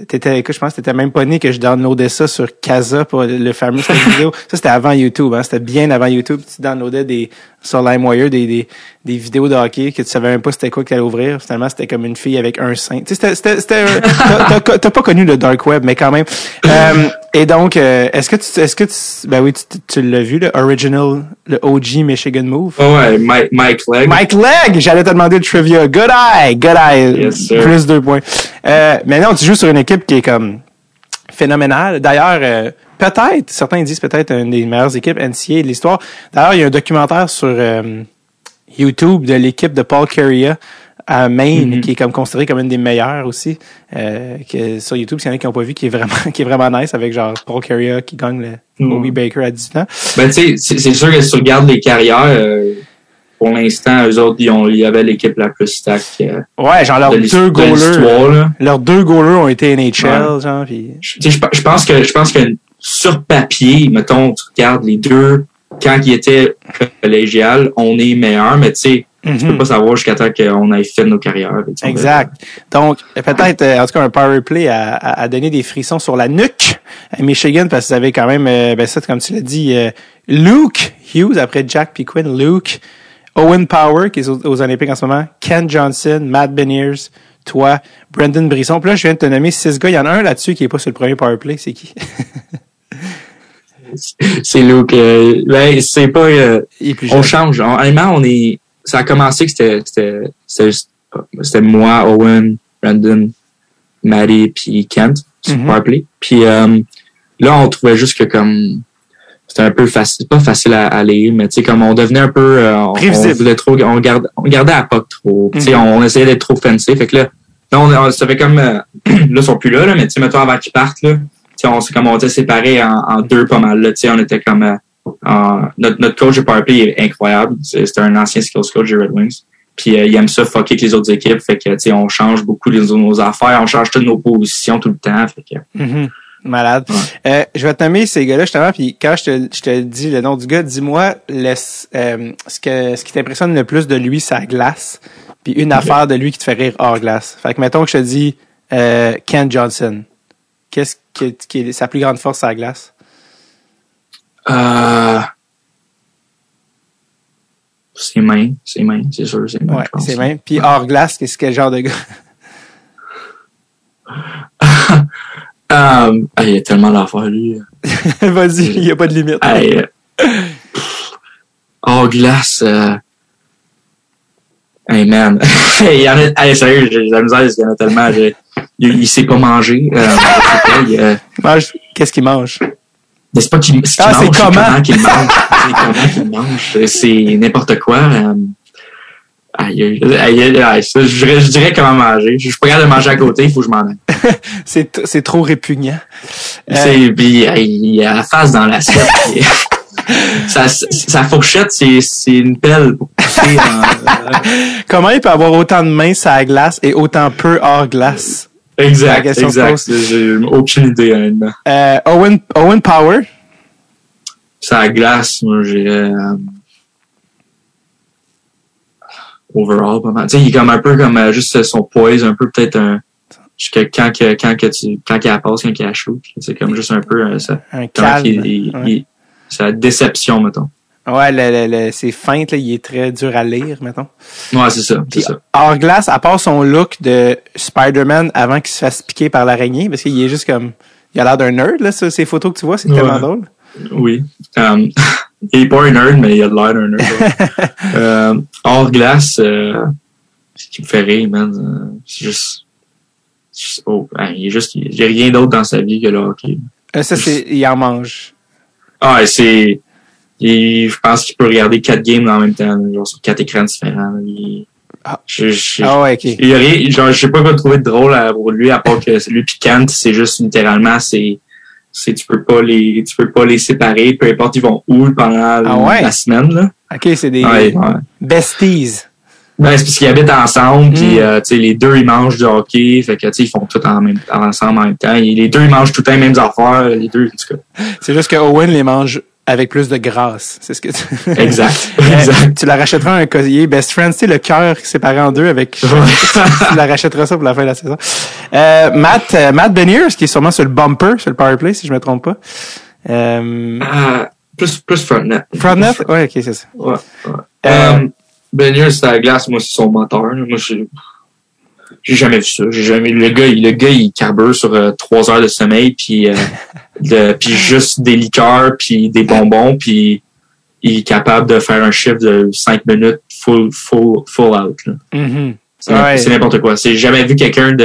t'étais, écoute, je pense que t'étais même pas né que je downloadais ça sur Casa pour le fameux vidéo. Ça, c'était avant YouTube, hein. C'était bien avant YouTube. Tu downloadais des, sur LimeWire des, des, des vidéos de hockey que tu savais même pas c'était quoi qu'elle ouvrir. Finalement, c'était comme une fille avec un sein. Tu sais, c'était, c'était, c'était un- t'as, t'as- t'as pas connu le dark web, mais quand même. Euh, et donc, euh, est-ce que tu, est-ce que tu, ben oui, tu, tu l'as vu, le original, le OG Michigan Move? Oh, ouais, Mike, Mike Legg. Mike Legg, j'allais te demander le trivia. Good eye, good eye. Yes, sir. Plus deux points. Euh, mais non, tu joues sur une équipe qui est comme phénoménale. D'ailleurs, euh, peut-être, certains disent peut-être une des meilleures équipes NCAA de l'histoire. D'ailleurs, il y a un documentaire sur euh, YouTube de l'équipe de Paul Carrier à Maine, Mhm. qui est comme considéré comme une des meilleures aussi. Euh, que sur YouTube, s'il y en a qui n'ont pas vu, qui est vraiment, qui est vraiment nice avec genre Paul Carrier qui gagne le Mhm. Obi Baker à 18 ans. Ben, tu sais, c'est c'est sûr que si tu regardes les carrières, euh, pour l'instant, eux autres, ils, ont, ils avaient l'équipe la plus stack euh, Ouais, genre leurs de deux de goalers. Leurs deux goalers ont été NHL, genre. Je, pense que je pense que sur papier, mettons, tu regardes les deux quand ils étaient collégial, on est meilleur, mais tu sais, tu peux Mhm. pas savoir jusqu'à temps qu'on ait fait nos carrières. Exact. Donc, peut-être, euh, en tout cas, un power play à donner des frissons sur la nuque à Michigan, parce que vous avez quand même, euh, ben ça, comme tu l'as dit, Luke Hughes, après Jack puis Quinn, Luke, Owen Power, qui est aux, aux Olympiques en ce moment, Ken Johnson, Matt Beniers, toi, Brendan Brisson. Puis là, je viens de te nommer six gars. Il y en a un là-dessus qui est pas sur le premier power play. C'est qui? C'est Luke. euh, ben, c'est pas. euh, Il est plus on change. On- Honnêtement, on est. Ça a commencé que c'était c'était c'était juste- c'était moi, Owen, Brandon, Maddie puis Kent sur Mhm. Powerplay. Puis euh, là, on trouvait juste que comme c'était un peu facile, pas facile à, à lire, mais tu sais comme on devenait un peu, euh, on, Prévisible. on voulait trop, on gardait, on gardait à pas trop. Tu sais, Mhm. on, on essayait d'être trop fancy. Fait que là, là, on, on- ça fait comme euh, là, ils sont plus là, là mais tu sais, mettons avant qu'ils partent là, tu sais, on s'est comme on était séparés en, en deux pas mal. Là, tu sais, on était comme euh, notre, notre coach de Powerplay est incroyable. C'est c'est un ancien skills coach des Red Wings. Puis euh, il aime ça fucker avec les autres équipes. Fait que tu sais, on change beaucoup les, nos affaires, on change toutes nos positions tout le temps. Fait que Mhm. Malade. Euh, je vais te nommer ces gars-là justement, puis quand je te, je te dis le nom du gars, dis-moi euh, ce, que, ce qui t'impressionne le plus de lui, sa glace, puis une affaire de lui qui te fait rire hors glace. Fait que mettons que je te dis euh, Ken Johnson. Qu'est-ce qui, qui est sa plus grande force à la glace? euh, ses mains, ses mains, c'est sûr, ses mains. Ouais, c'est même. Puis hors glace, qu'est-ce quel genre de gars? Euh, ah, il y a tellement d'affaires, lui. Vas-y, il n'y a pas de limite. Euh, pff, oh, glace. Euh... Hey, man. il y en a, hey, sérieux, j'ai la misère, il y en a tellement. Il, il sait pas manger. Euh, euh, Mange- Qu'est-ce qu'il mange? c'est pas qu'il Ah, c'est mange, c'est comment? comment qu'il mange. C'est comment qu'il mange. C'est n'importe quoi. Euh, aïe, aïe, aïe, aïe, ça, je, dirais, je dirais comment manger. Je suis pas capable de manger à côté, il faut que je m'en aille. C'est trop répugnant. Euh, C'est, puis, euh, il a la face dans l'assiette. sa, sa fourchette, c'est, une pelle pour pousser en- Comment il peut avoir autant de mains sur la glace et autant peu hors glace? La Exact, exact. J'ai aucune idée, honnêtement. Euh, Owen, Owen Power? Ça glace, moi, j'ai, euh, overall, pas mal. Tu sais, il est comme un peu comme, euh, juste son poise, un peu peut-être un, quand que, quand que tu, quand qu'il la passe, quand qu'il la shoot. C'est comme juste un peu, euh, ça, Un calme. il- Ouais. il- sa déception, mettons. Ouais, le, le, le- c'est feinte, là, il est très dur à lire, mettons. Ouais, c'est ça, c'est ça. hors glace, à part son look de Spider-Man avant qu'il se fasse piquer par l'araignée, parce qu'il est juste comme, il a l'air d'un nerd, là, ça, ces photos que tu vois, c'est Ouais. tellement drôle. Oui. Um, il est pas un nerd, mais il a de l'air d'un nerd. euh, hors glace, euh, ce qui me fait rire, man, euh, c'est juste, juste- oh, hein, il est juste, a rien d'autre dans sa vie que le hockey. Euh, ça, c'est, il en mange. Ah, c'est, il- je pense qu'il peut regarder quatre games en même temps, genre sur quatre écrans différents. Il- Ah. je, je- Ah ouais, ok. il y a rien, genre, je sais pas quoi trouver de drôle à- pour lui, à part que lui pis Kant, c'est juste littéralement, c'est, c'est, tu peux pas les, tu peux pas les séparer, peu importe ils vont où pendant Ah ouais? la semaine, là. Ok, c'est des Ouais, ouais. besties. Ben, c'est parce qu'ils habitent ensemble, puis Mm. euh, tu sais, les deux ils mangent du hockey, fait que tu sais, ils font tout en même, ensemble en même temps. Et les deux ils mangent tout le temps les mêmes affaires, les deux, en tout cas. C'est juste que Owen les mange avec plus de grâce. C'est ce que tu... Exact. Exact. tu la rachèteras un collier Best Friends, tu sais, le cœur séparé en deux avec... tu la rachèteras ça pour la fin de la saison. Euh, Matt, euh, Matt Beniers, qui est sûrement sur le bumper, sur le powerplay, si je me trompe pas. Euh, Ah, plus, plus frontnet. Frontnet? Ouais, ok, c'est ça. Ouais, ouais. Euh, Euh, Beniers, c'est à la glace, moi, c'est son moteur. là. Moi, j'ai, j'ai jamais vu ça. J'ai jamais, le gars, il- le gars, il carbure sur euh, trois heures de sommeil, puis, euh, de- puis juste des liqueurs, puis des bonbons, puis il est capable de faire un chiffre de cinq minutes full, full, full out. là. Mhm. C'est, Ouais. n'importe quoi. C'est j'ai jamais vu quelqu'un de,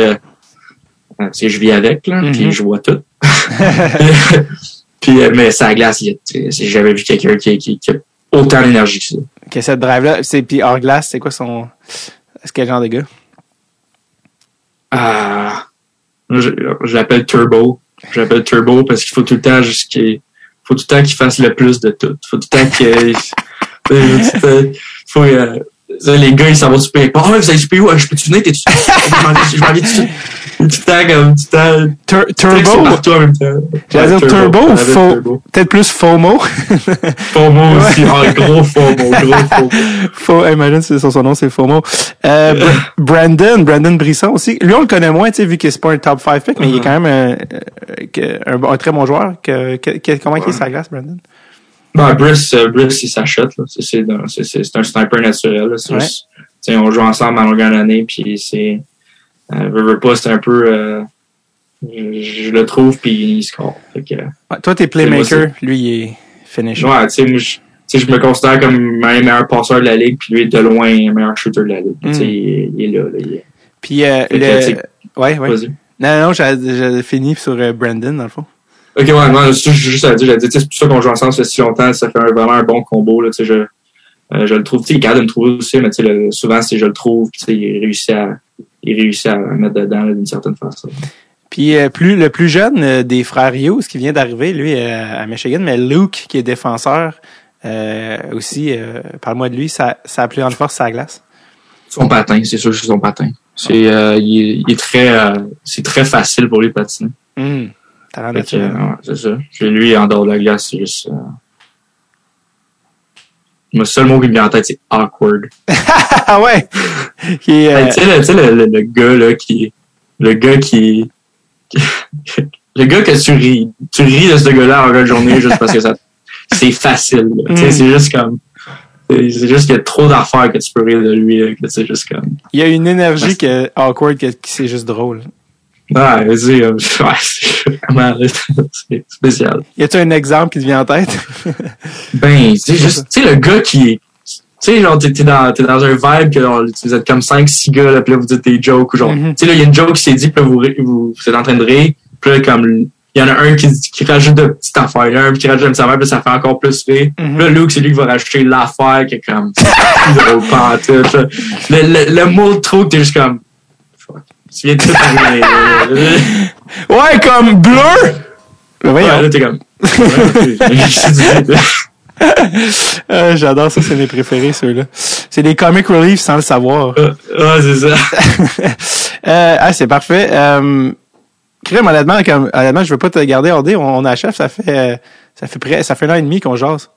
euh, que je vis avec, là, puis je vois tout. puis, mais ça glace, j'ai jamais vu quelqu'un qui, qui, qui a autant d'énergie que ça. Que cette drive-là, c'est puis hors glace, c'est quoi son... C'est quel genre de gars? Moi, je, l'appelle Turbo. Je l'appelle Turbo parce qu'il faut tout le temps qu'il faut tout le temps qu'il fasse le plus de tout. faut tout le temps qu'il faut euh, ça, les gars ils s'en vont super pas. Ah, vous allez super où? Je peux-tu venir? T'es-tu? Je m'en viens- je m'en viens tout de suite. Tout le temps comme temps. Tur- turbo? partout en même temps. J'allais Ouais, dire turbo ou faux? Peut-être plus FOMO? FOMO aussi. Ah, gros FOMO. Gros FOMO. Imagine c'est son, son nom, c'est FOMO. Euh, Br- Brandon, Brandon Brisson aussi. Lui, on le connaît moins, tu sais, vu que c'est pas un top 5 pick, mais il est quand même euh, un, un très bon joueur. Que, que- que- comment il est sa glace, Brandon? Ben, Brice, euh, Brice, il s'achète. C'est, un sniper naturel, là. Ouais. on joue ensemble à longueur d'année, puis c'est, euh, veux, veux pas, c'est un peu, euh, je, je le trouve, puis il score. Fait que, Ouais, toi, t'es playmaker, lui, il est finisher. ouais, tu sais, moi, je, je me considère comme un meilleur passeur de la ligue, puis lui est de loin un meilleur shooter de la ligue. Mm. Sais, il, il est là, là. Il Puis, euh, que, le... Ouais, ouais. Non, non, j'ai j'ai fini sur euh, Brandon, dans le fond. Ok, ouais, non, c'est juste à dire, j'ai dit, tu sais, c'est pour ça qu'on joue ensemble, ça fait si longtemps, ça fait un- vraiment un bon combo, là, tu sais, je, euh, je le trouve, tu sais, il capable de me trouver aussi, mais tu sais, souvent, c'est je le trouve, puis tu sais, il réussit à, il réussit à mettre dedans, d'une certaine façon. Puis euh, plus le plus jeune euh, des frères Hughes qui vient d'arriver, lui, euh, à Michigan, mais Luke, qui est défenseur, euh, aussi, euh, parle-moi de lui, ça, ça a plus en force sa glace. Son patin, c'est sûr que c'est son patin. C'est, euh, il, est, il est très, euh, c'est très facile pour lui de patiner. Hum, talent que, ouais, c'est ça. Puis lui, en dehors de la glace, c'est juste, euh... Le seul mot qui me vient en tête, c'est awkward. ah ouais! Qui est, euh, tu sais, le, gars, là, qui, le gars qui, le gars que tu ris, tu ris de ce gars-là en de journée juste parce que ça, c'est facile, là. Tu sais, Mm. c'est juste comme, c'est juste qu'il y a trop d'affaires que tu peux rire de lui, là, que c'est juste comme, il y a une énergie que, awkward que, qui c'est juste drôle. Ouais, vas-y, euh, ouais, c'est vraiment, là, c'est spécial. Y a-tu un exemple qui te vient en tête? Ben, c'est juste, tu sais, le gars qui est, tu sais, genre, t'es dans, dans un vibe que genre, vous êtes comme 5-6 gars, là, puis là, vous dites des jokes, ou genre, Mhm. tu sais, là, il y a une joke qui s'est dit, puis là, vous, vous, vous êtes en train de rire, puis là, comme, il y en a un qui, qui rajoute de petites affaires, là, un qui rajoute une petite affaire, puis ça fait encore plus rire. Puis là, Luke, c'est lui qui va rajouter l'affaire qui est comme, drôle. Le, le, le mot trop, t'es juste comme. Tu viens de tout là. ouais, comme bleu! Ouais, voyons. là, t'es comme, ouais, Euh, J'adore ça, c'est mes préférés, ceux-là. C'est des comic relief sans le savoir. ouais, c'est ça. Euh, ah, c'est parfait. Euh, Crème, honnêtement, comme, honnêtement, je veux pas te garder hors dé. On, on achève, ça fait, ça fait près, ça fait un an et demi qu'on jase.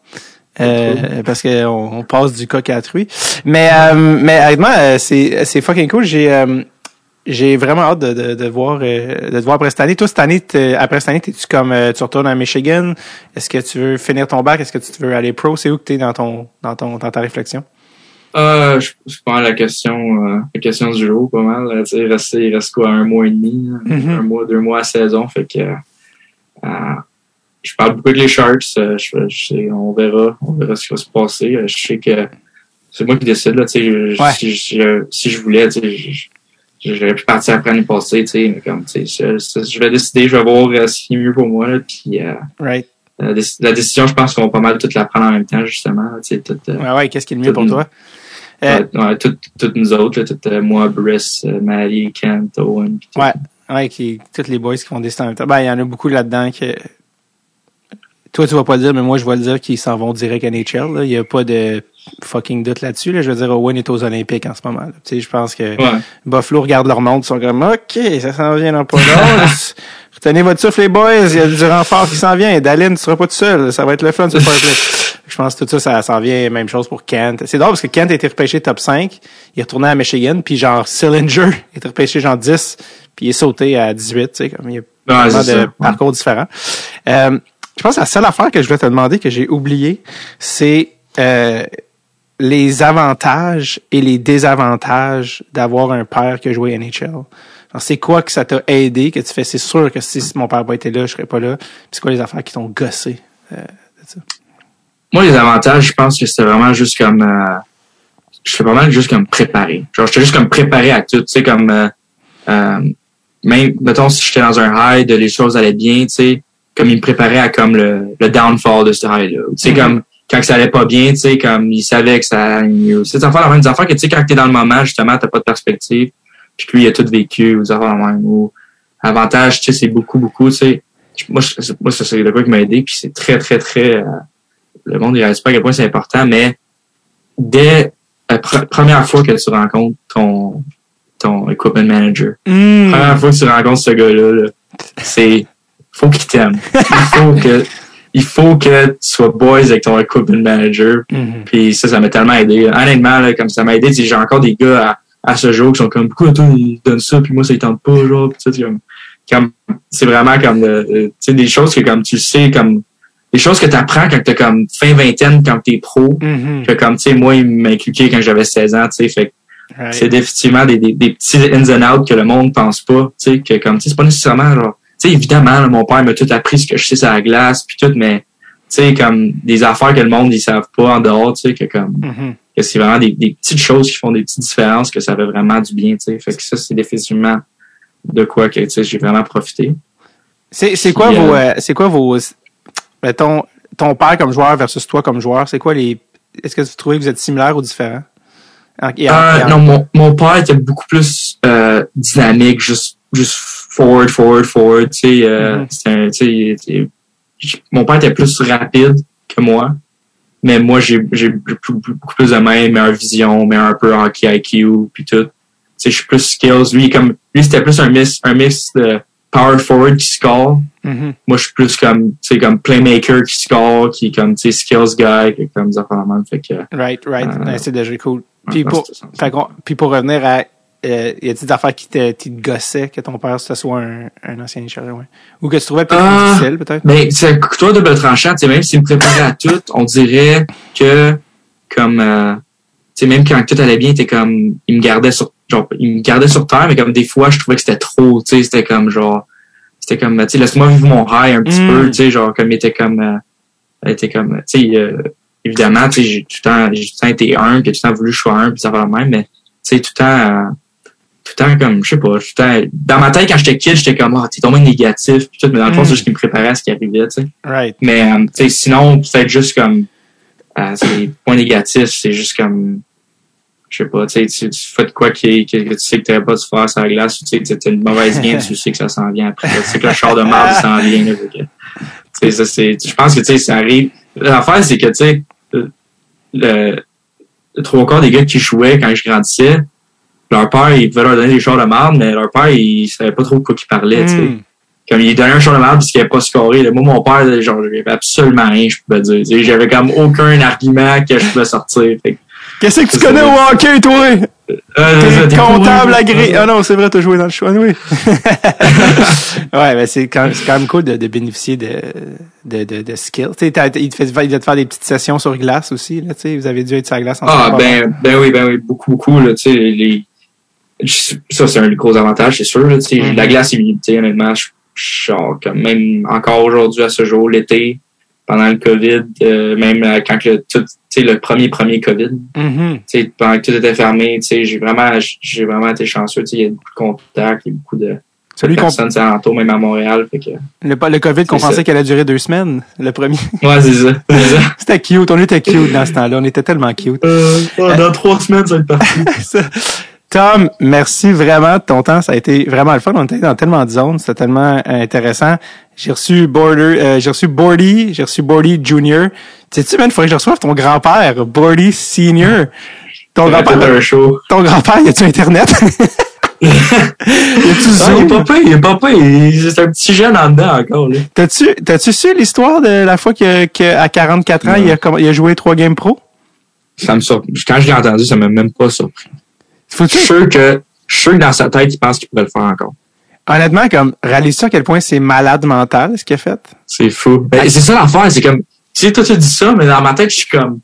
Euh, parce que on, on passe du coq à la truie. Mais, euh, mais honnêtement, c'est, c'est fucking cool. J'ai, euh, j'ai vraiment hâte de, de, de voir, euh, de te voir après cette année. Toi, cette année, après cette année, t'es-tu comme, euh, tu retournes à Michigan? Est-ce que tu veux finir ton bac? Est-ce que tu veux aller pro? C'est où que t'es dans ton, dans ton, dans ta réflexion? Euh, je je pense la question, la question du jour, pas mal. Tu sais, il reste, il reste quoi, un mois et demi, là? Mhm. un mois, deux mois à saison. Fait que, je parle beaucoup avec les Sharks. je, je sais, on verra, on verra ce qui va se passer. Je sais que c'est moi qui décide, là, tu sais, je- Ouais. si, je, si je voulais, tu sais, j'aurais pu partir après l'année passée, tu sais, mais comme, tu sais, je, je vais décider, je vais voir euh, ce qui est mieux pour moi, là, puis, euh, Right. la, déc- la décision, je pense qu'on va pas mal toute la prendre en même temps, justement, tu sais, euh, Ouais, ouais, qu'est-ce qui est le mieux pour toi? Euh, Ouais, toutes, toutes nous autres, là, toutes, moi, Brice, Maddie, Kent, Owen. pis tout. Ouais. Ouais, qui, tous les boys qui font des en même temps. Ben, il y en a beaucoup là-dedans que toi, tu vas pas le dire, mais moi, je vais le dire qu'ils s'en vont direct à NHL. là. Il y a pas de fucking doute là-dessus. Là. Je veux dire, Owen est aux Olympiques en ce moment. Tu sais, je pense que Ouais. Buffalo regarde leur montre, ils sont comme, OK, ça s'en vient dans pas. Retenez votre souffle, les boys. Il y a du renfort qui s'en vient. Dalin, tu seras pas tout seul. Ça va être le fun, powerplay. Je pense que tout ça, ça s'en vient. Même chose pour Kent. C'est drôle parce que Kent a été repêché top 5. Il est retourné à Michigan. Puis genre, Sillinger a été repêché genre 10. Puis il est sauté à 18. Tu sais, comme il y a Ouais, de ça. parcours différents. Euh, je pense que la seule affaire que je voulais te demander que j'ai oublié, c'est euh, les avantages et les désavantages d'avoir un père qui a joué NHL. C'est quoi que ça t'a aidé, que tu fais, c'est sûr que si mon père n'a pas été là, je serais pas là. C'est quoi les affaires qui t'ont gossé? euh, de ça? Moi, les avantages, je pense que c'était vraiment juste comme... Euh, je fais pas mal juste comme préparé. Genre, j'étais juste comme préparé à tout. Tu sais, comme... Même, mettons, si j'étais dans un high, de les choses allaient bien, tu sais, comme il me préparait à comme le, le downfall de ce high-là. Tu sais, Mhm. comme quand ça allait pas bien, tu sais, comme il savait que ça allait mieux. C'est des affaires, des affaires que, tu sais, quand t'es dans le moment, justement, t'as pas de perspective, puis que lui, il a tout vécu, ou des affaires même, ou avantage, tu sais, c'est beaucoup, beaucoup, tu sais. Moi, je- moi, ça, c'est le quoi qui m'a aidé, puis c'est très, très, très... euh, le monde ne réalise pas à quel point c'est important, mais dès la pr- première fois que tu rencontres ton, ton equipment manager, Hmm. première fois que tu rencontres ce gars-là, là, c'est faut qu'il t'aime. Il faut que il faut que tu sois boys avec ton equipment manager. Mhm. Puis ça, ça m'a tellement aidé. Honnêtement, là, comme ça m'a aidé, j'ai encore des gars à, à ce jour qui sont comme pourquoi toi il donne ça puis moi ça il tente pas genre sais, comme, c'est vraiment comme euh, euh, des choses que comme tu sais comme des choses que tu apprends quand t'as comme fin vingtaine quand t'es pro Mhm. que comme tu sais moi il m'a inculqué quand j'avais 16 ans tu sais fait Right. c'est définitivement des, des, des petits ins and outs que le monde pense pas, tu sais, que comme, tu sais, c'est pas nécessairement genre, sais, évidemment, là, mon père m'a tout appris ce que je sais sur la glace, puis tout, mais, tu sais, comme, des affaires que le monde, ils savent pas en dehors, tu sais, que comme, Mhm. que c'est vraiment des, des petites choses qui font des petites différences, que ça fait vraiment du bien, tu sais. Fait que ça, c'est définitivement de quoi que, tu sais, j'ai vraiment profité. C'est, quoi euh, euh, c'est quoi vos, mettons, ton père comme joueur versus toi comme joueur, c'est quoi les, est-ce que vous trouvez que vous êtes similaires ou différents? En- et en- Euh, en- non, mon, mon père était beaucoup plus euh, dynamique, juste, juste forward, forward, forward. Tu sais, euh, Mhm. était- mon père était plus rapide que moi, mais moi j'ai beaucoup, plus de main, meilleure vision, meilleur un peu hockey IQ, puis tout. Tu sais, je suis plus skills. Lui, comme lui, c'était plus un mix, un mix de power forward qui score. Mhm. Moi, je suis plus comme, tu sais, comme playmaker qui score, qui est comme, tu sais, skills guy, qui est comme ça. Fait que, Right, right. Euh, Ouais, c'est déjà cool. Puis pour, fait puis pour revenir à, euh, y a-t-il des affaires qui te, qui te gossaient que ton père, ce soit un, un ancien échangeur, ouais? Ou que tu trouvais peut-être plus Ah. difficile, peut-être? Mais c'est toi double tranchant, tu sais, même s'il me préparait à tout, on dirait que comme euh, tu sais, même quand tout allait bien, était comme il me gardait sur genre il me gardait sur terre, mais comme des fois je trouvais que c'était trop, tu sais, c'était comme genre c'était comme tu sais, laisse-moi vivre mon high un petit Mm. peu, tu sais, genre comme il était comme euh, il était comme tu sais euh, évidemment, tu sais, j'ai tout le temps j'ai tout le temps été un, puis tout le temps voulu que je sois un, puis ça va le même, mais tu sais tout le temps euh, tout le temps comme je sais pas, tout le temps dans ma tête quand j'étais kid, j'étais comme ah, t'es tombé négatif, tout, mais dans le fond, Mm. c'est juste qu'il me préparait à ce qui arrivait, tu sais. Right. Mais euh, tu sais, sinon, peut-être juste comme euh, c'est des points négatifs, c'est juste comme je sais pas, tu sais, tu tu fais de quoi qui, qui- que tu sais que t'aurais pas dû faire sur la glace, ou tu sais que t'as une mauvaise game, tu sais que ça s'en vient après. Tu sais que le char de marde s'en vient. Là, tu sais, ça, c'est. Je pense que tu sais, ça arrive. L'affaire, c'est que tu sais, le, le trois quarts des gars qui jouaient quand je grandissais, leur père, il devait leur donner des chars de marde, mais leur père, il savait pas trop de quoi qu'il parlait, tu sais Mm. comme il donnait un show de merde parce qu'il avait pas scoré. là. Moi, mon père, genre, j'avais absolument rien, je pouvais dire. Tu sais, J'avais comme aucun argument que je pouvais sortir. Qu'est-ce que tu connais au hockey, toi? euh, T'es comptable agréé. Ah non, c'est vrai, t'as joué dans le. Ah oui. ouais, ben c'est quand, même cool de, de bénéficier de, de, de, de skills. Tu sais, t'as- il te fait, il doit te faire des petites sessions sur glace aussi, là, tu sais. Vous avez dû être sur la glace ensemble. Ah, ben, ben oui, ben oui, beaucoup, beaucoup, là, tu sais, les, ça, c'est un gros avantage, c'est sûr, là. Mhm. La glace, il- tu sais, honnêtement, je, je- genre, comme même encore aujourd'hui, à ce jour, l'été, pendant le COVID, euh, même euh, quand le, tout, tu sais, le premier, premier COVID, Mhm. tu sais, pendant que tout était fermé, tu sais, j'ai vraiment, j'ai vraiment été chanceux, tu sais, il y a beaucoup de contacts, il y a beaucoup de, Celui qu'on, même à Montréal, fait que, le, le COVID qu'on pensait qu'elle allait durer deux semaines, le premier. ouais, c'est ça, c'est ça. C'était cute. On était cute dans ce temps-là. On était tellement cute. Euh, dans trois semaines, ça va être parti. Tom, merci vraiment de ton temps. Ça a été vraiment le fun. On était dans tellement de zones. C'était tellement euh, intéressant. J'ai reçu Border, euh, j'ai reçu Bordy, j'ai reçu Bordy Junior. Tu sais-tu, man, il faudrait que je reçoive ton grand-père, Bordy Senior. Ton grand-père, ton grand-père, y a-tu Internet? y a-tu Ah, il est pas pire, il est pas. Il- C'est un petit jeune en dedans encore. T'as-tu, t'as-tu su l'histoire de la fois que, que à 44 ans, Non. il a, il a joué trois games pro? Ça me sur... Quand je l'ai entendu, ça m'a même pas surpris. Je suis sûr que, je suis sûr que dans sa tête, il pense qu'il pourrait le faire encore. honnêtement, comme, réalise-tu à quel point c'est malade mental, ce qu'il a fait? C'est fou. Ben, c'est ça l'affaire, c'est comme, tu sais, toi, tu dis ça, mais dans ma tête, je suis comme,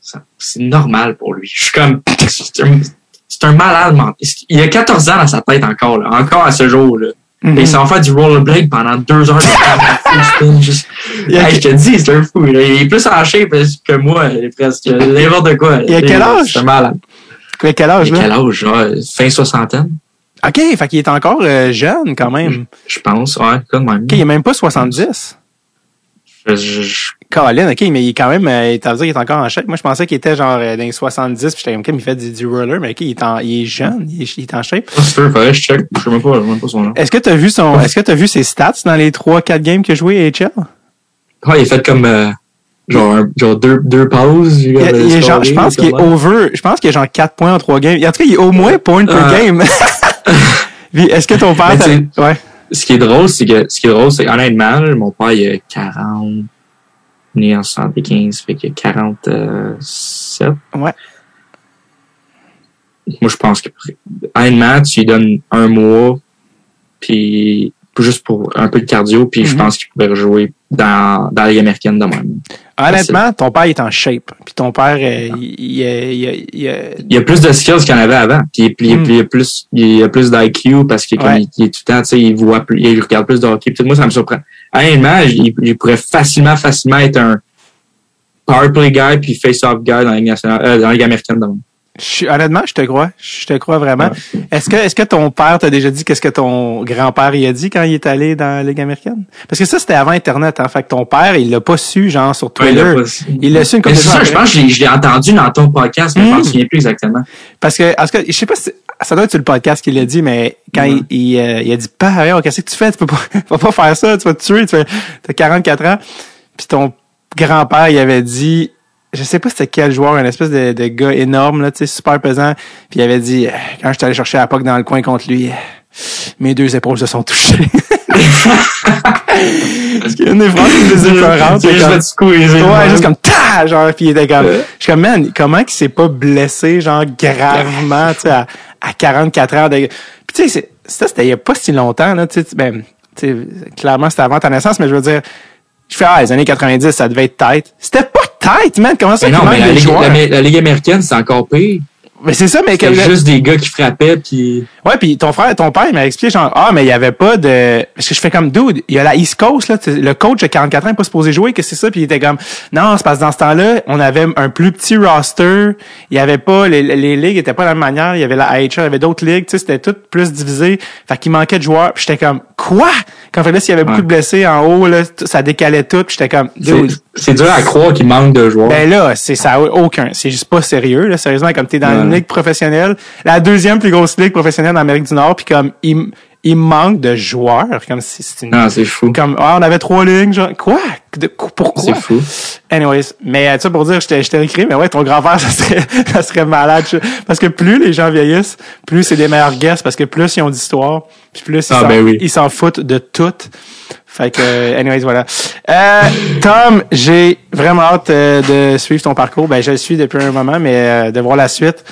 ça- c'est normal pour lui. Je suis comme, c'est un, c'est un malade mental. Il a 14 ans dans sa tête encore, là. Encore à ce jour, là. Mhm. Et il s'en va faire du rollerblade pendant deux heures de temps. juste- a- Hey, je te dis, c'est un fou. Il est plus en shape que moi, il est presque. N'importe quoi. Il a quel âge? C'est un malade. À quel âge, là? quel âge? Genre, fin soixantaine, OK, fait qu'il est encore euh, jeune, quand même. je pense. Ouais, quand même. OK, il est même pas 70. Je- je- je- Colin, OK, mais il est quand même, euh, t'as dit qu'il est encore en shape. Moi, je pensais qu'il était genre euh, dans les 70, puis j'étais comme, il fait du, du roller, mais OK, il est, en, il est jeune, il est, il est en shape. C'est sûr, faudrait que je check. Je sais même pas, je sais même pas son nom. Est-ce que t'as vu son, est-ce que t'as vu ses stats dans les 3-4 games qu'il a joué à HL? Ah, il a fait comme, euh, genre, genre deux, deux pauses. Il, il genre, je pense qu'il est over, je pense qu'il a genre 4 points en 3 games. En tout cas, il est au moins point per game. Est-ce que ton père, ouais. Ce qui est drôle, c'est que, ce qui est drôle, c'est honnêtement, mon père, il a 40, né en 75, fait qu'il a 47. Ouais. Moi, je pense que, honnêtement, tu lui donnes un mois, puis juste pour un peu de cardio, puis je Mhm. pense qu'il pourrait rejouer dans, dans la Ligue américaine de même. Honnêtement, ton père il est en shape. Puis ton père, euh, il, il, il, il- il- a plus de skills qu'il y en avait avant. Puis il, Mm. y a plus, il a plus d'IQ parce qu'il Ouais. il, est tout le temps, tu sais, il voit plus, il regarde plus de hockey. Peut-être moi, ça me surprend. Honnêtement, il, il pourrait facilement, facilement être un power play guy puis face-off guy dans la Ligue nationale, euh, dans la Ligue américaine. de même. Je honnêtement, je te crois. Je te crois vraiment. Est-ce que, est-ce que ton père t'a déjà dit qu'est-ce que ton grand-père y a dit quand il est allé dans la Ligue américaine? Parce que ça, c'était avant Internet, hein. Fait que ton père, il l'a pas su, genre, sur Twitter. a il l'a su une c'est ça, je pense que je l'ai- entendu dans ton podcast, mais je m'en souviens plus exactement. Parce que, en tout cas, je sais pas si, ça doit être sur le podcast qu'il l'a dit, mais quand il, il, euh, il a dit, pas, qu'est-ce que tu fais? Tu peux pas, tu vas pas faire ça, tu vas te tuer, tu as 44 ans. Puis ton grand-père, il avait dit, je sais pas c'était quel joueur, un espèce de, de gars énorme, là, super pesant. Puis il avait dit, euh, quand je suis allé chercher la POC dans le coin contre lui, euh, mes deux épaules se sont touchées. Parce qu'il y a une des phrases qui Tu c'est juste comme- squeezer. Ouais, juste comme ta genre puis il était comme Ouais. je suis comme man, comment qu'il s'est pas blessé genre gravement, tu sais à, à 44 ans de Puis tu sais ça c'était il y a pas si longtemps là, tu sais ben tu sais clairement c'était avant ta naissance mais je veux dire je fais ah les années 90 ça devait être tight. C'était pas tight man, comment ça Mais non, mais Ligue, la Ligue américaine, c'est encore pire. Mais c'est ça mais C'est juste des gars qui frappaient puis Ouais, puis ton frère, ton père, il m'a expliqué genre ah mais il y avait pas de parce que je fais comme dude, il y a la East Coast là, le coach de 44 ans il est pas supposé jouer, que c'est ça puis il était comme non, c'est parce que dans ce temps-là, on avait un plus petit roster, il y avait pas les, les ligues étaient pas de la même manière, il y avait la AHL, il y avait d'autres ligues, tu sais, c'était tout plus divisé, fait qu'il manquait de joueurs, puis j'étais comme quoi? Quand fait là s'il y avait beaucoup Ouais. de blessés en haut là, ça décalait tout, puis j'étais comme c'est dude c'est dur à croire qu'il manque de joueurs. ben là, c'est ça aucun, c'est juste pas sérieux là, sérieusement comme t'es dans une Ligue professionnelle, la deuxième plus grosse ligue professionnelle en Amérique du Nord, puis comme il, il manque de joueurs, comme si c'est une non, c'est fou. comme ah, on avait trois lignes, genre quoi? De- pourquoi? C'est fou. Anyways, mais euh, ça pour dire, je t'ai écrit, mais ouais, ton grand-père, ça serait, ça serait malade. Parce que plus les gens vieillissent, plus c'est des meilleurs guests, parce que plus ils ont d'histoire, puis plus ils Ah, s'en ben oui. ils s'en foutent de tout. Fait que, anyways, voilà. Euh, Tom, j'ai vraiment hâte euh, de suivre ton parcours. Ben, je le suis depuis un moment, mais euh, de voir la suite.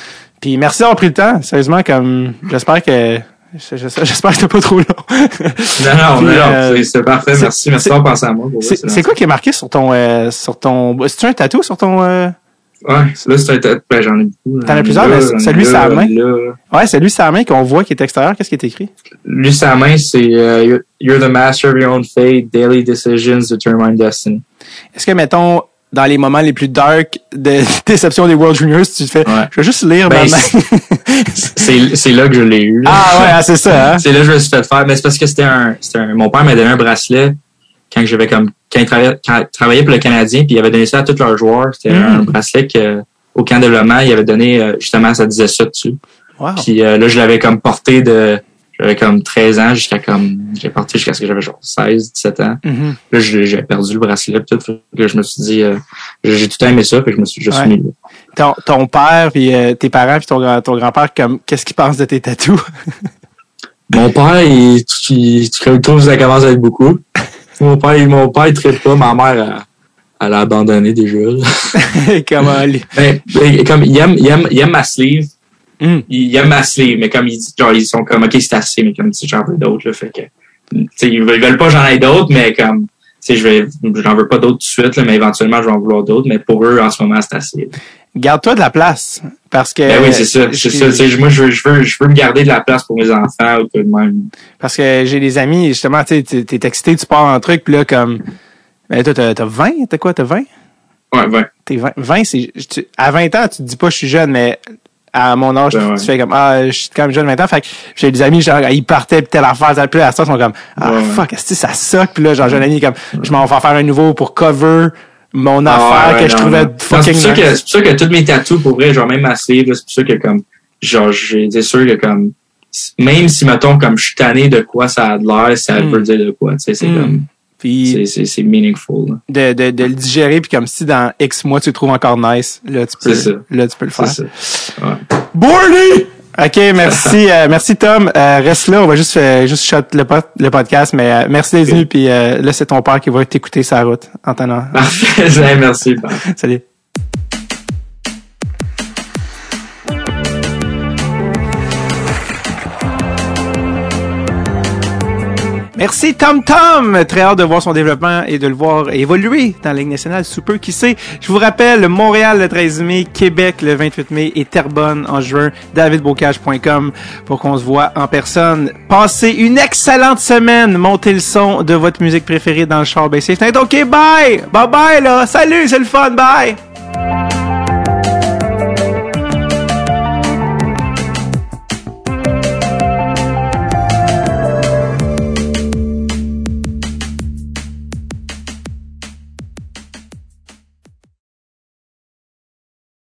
Puis merci d'avoir pris le temps. Sérieusement, comme j'espère que je- je- j'espère que t'es pas trop long. Non, non, non, euh, c'est- parfait. Merci, merci d'avoir pensé à moi. C'est quoi qui est marqué sur ton euh, sur ton c'est un tatou sur ton euh... Ouais, là, c'est un. Ben, j'en ai beaucoup. T'en as plusieurs, mais celui là, sur la main? là. Ouais, c'est lui sa main qu'on voit qui est extérieur. Qu'est-ce qui est écrit? Lui, sa main, c'est euh, you're, the master of your own fate. Daily decisions determine destiny. Est-ce que mettons dans les moments les plus dark de déception des World Juniors, tu te fais Ouais. je vais juste lire Ben, ma main. C'est c'est là que je l'ai eu. là. ah ouais, ah, c'est ça. Hein? C'est là que je me suis fait faire. Mais c'est parce que c'était un, c'était un. Mon père m'a donné un bracelet quand j'avais comme. Quand il travaillait, quand il travaillait pour le Canadien, puis il avait donné ça à tous leurs joueurs. C'était Mm. un bracelet que, au camp de développement, il avait donné, euh, justement, ça disait ça dessus. Wow. Puis euh, là, je l'avais comme porté de j'avais comme 13 ans jusqu'à comme j'ai porté jusqu'à ce que j'avais genre 16, 17 ans. Mhm. Là, j'ai perdu le bracelet tout. Que je me suis dit euh, j'ai tout aimé ça, puis je me suis suis Ouais. mis là. Ton, ton père, puis euh, tes parents, puis ton, ton grand-père, comme qu'est-ce qu'ils pensent de tes tatous? Mon père, il, il, il trouve que ça commence à être beaucoup. Mon père, mon père, il traite pas. Ma mère, elle, elle a abandonné déjà. Comment les... Ben, ben, comme, il aime, il aime, il aime ma sleeve. Hum. Il aime ma sleeve, mais comme, ils, genre, ils sont comme, OK, c'est assez, mais comme, sais, j'en veux d'autres. Fait que, ils veulent, pas que j'en ai d'autres, mais comme, tu sais, je vais, j'en veux pas d'autres tout de suite, là, mais éventuellement, je vais en vouloir d'autres, mais pour eux, en ce moment, c'est assez. Garde-toi de la place. Parce que. Ben oui, c'est ça, c'est ça. Moi, je veux, je veux, je veux me garder de la place pour mes enfants, ou de même. Parce que j'ai des amis, justement, tu sais, t'es t'es excité, tu pars en truc, puis là, comme. Mais toi, t'as t'as 20? T'as quoi? T'as 20? Ouais, ouais. T'es 20, 20 c'est. À 20 ans, tu te dis pas je suis jeune, mais à mon âge, Ben tu, ouais. tu fais comme Ah, je suis quand même jeune maintenant. Fait que j'ai des amis, genre, ils partaient pis telle affaire, telle là, à ça, ils sont comme Ah Ouais, ouais. fuck, est-ce que ça suck? Puis là, genre, j'ai un ami comme je m'en vais en faire un nouveau pour cover mon affaire Ah, ouais, que je trouvais non. Fucking C'est pour, ça nice. que- c'est pour ça que tous mes tatous, pour vrai, genre même ma sleeve, c'est pour ça que comme, genre, j'ai c'est sûr que comme, même si, mettons, comme je suis tanné de quoi ça a de l'air, ça Mm. veut dire de quoi, tu sais, c'est Mm. comme, c'est- c'est c'est meaningful, là. de, de, de le digérer, puis comme si dans X mois tu le trouves encore nice, là tu peux, C'est là tu peux le C'est faire. ça. Ouais. Borny! OK, merci, euh, merci Tom. Euh, reste là, on va juste euh, juste shot le, pod- le podcast, mais euh, merci d'être venu. Puis euh, là, c'est ton père qui va t'écouter sa route en. Parfait, merci. Salut. Merci Tom Tom! Très hâte de voir son développement et de le voir évoluer dans la Ligue nationale sous peu, qui sait? Je vous rappelle, Montréal le 13 mai, Québec le 28 mai et Terrebonne en juin. davidbocage.com pour qu'on se voit en personne. Passez une excellente semaine. Montez le son de votre musique préférée dans le char. Ben, c'est OK, bye! Bye bye là! Salut, c'est le fun, bye!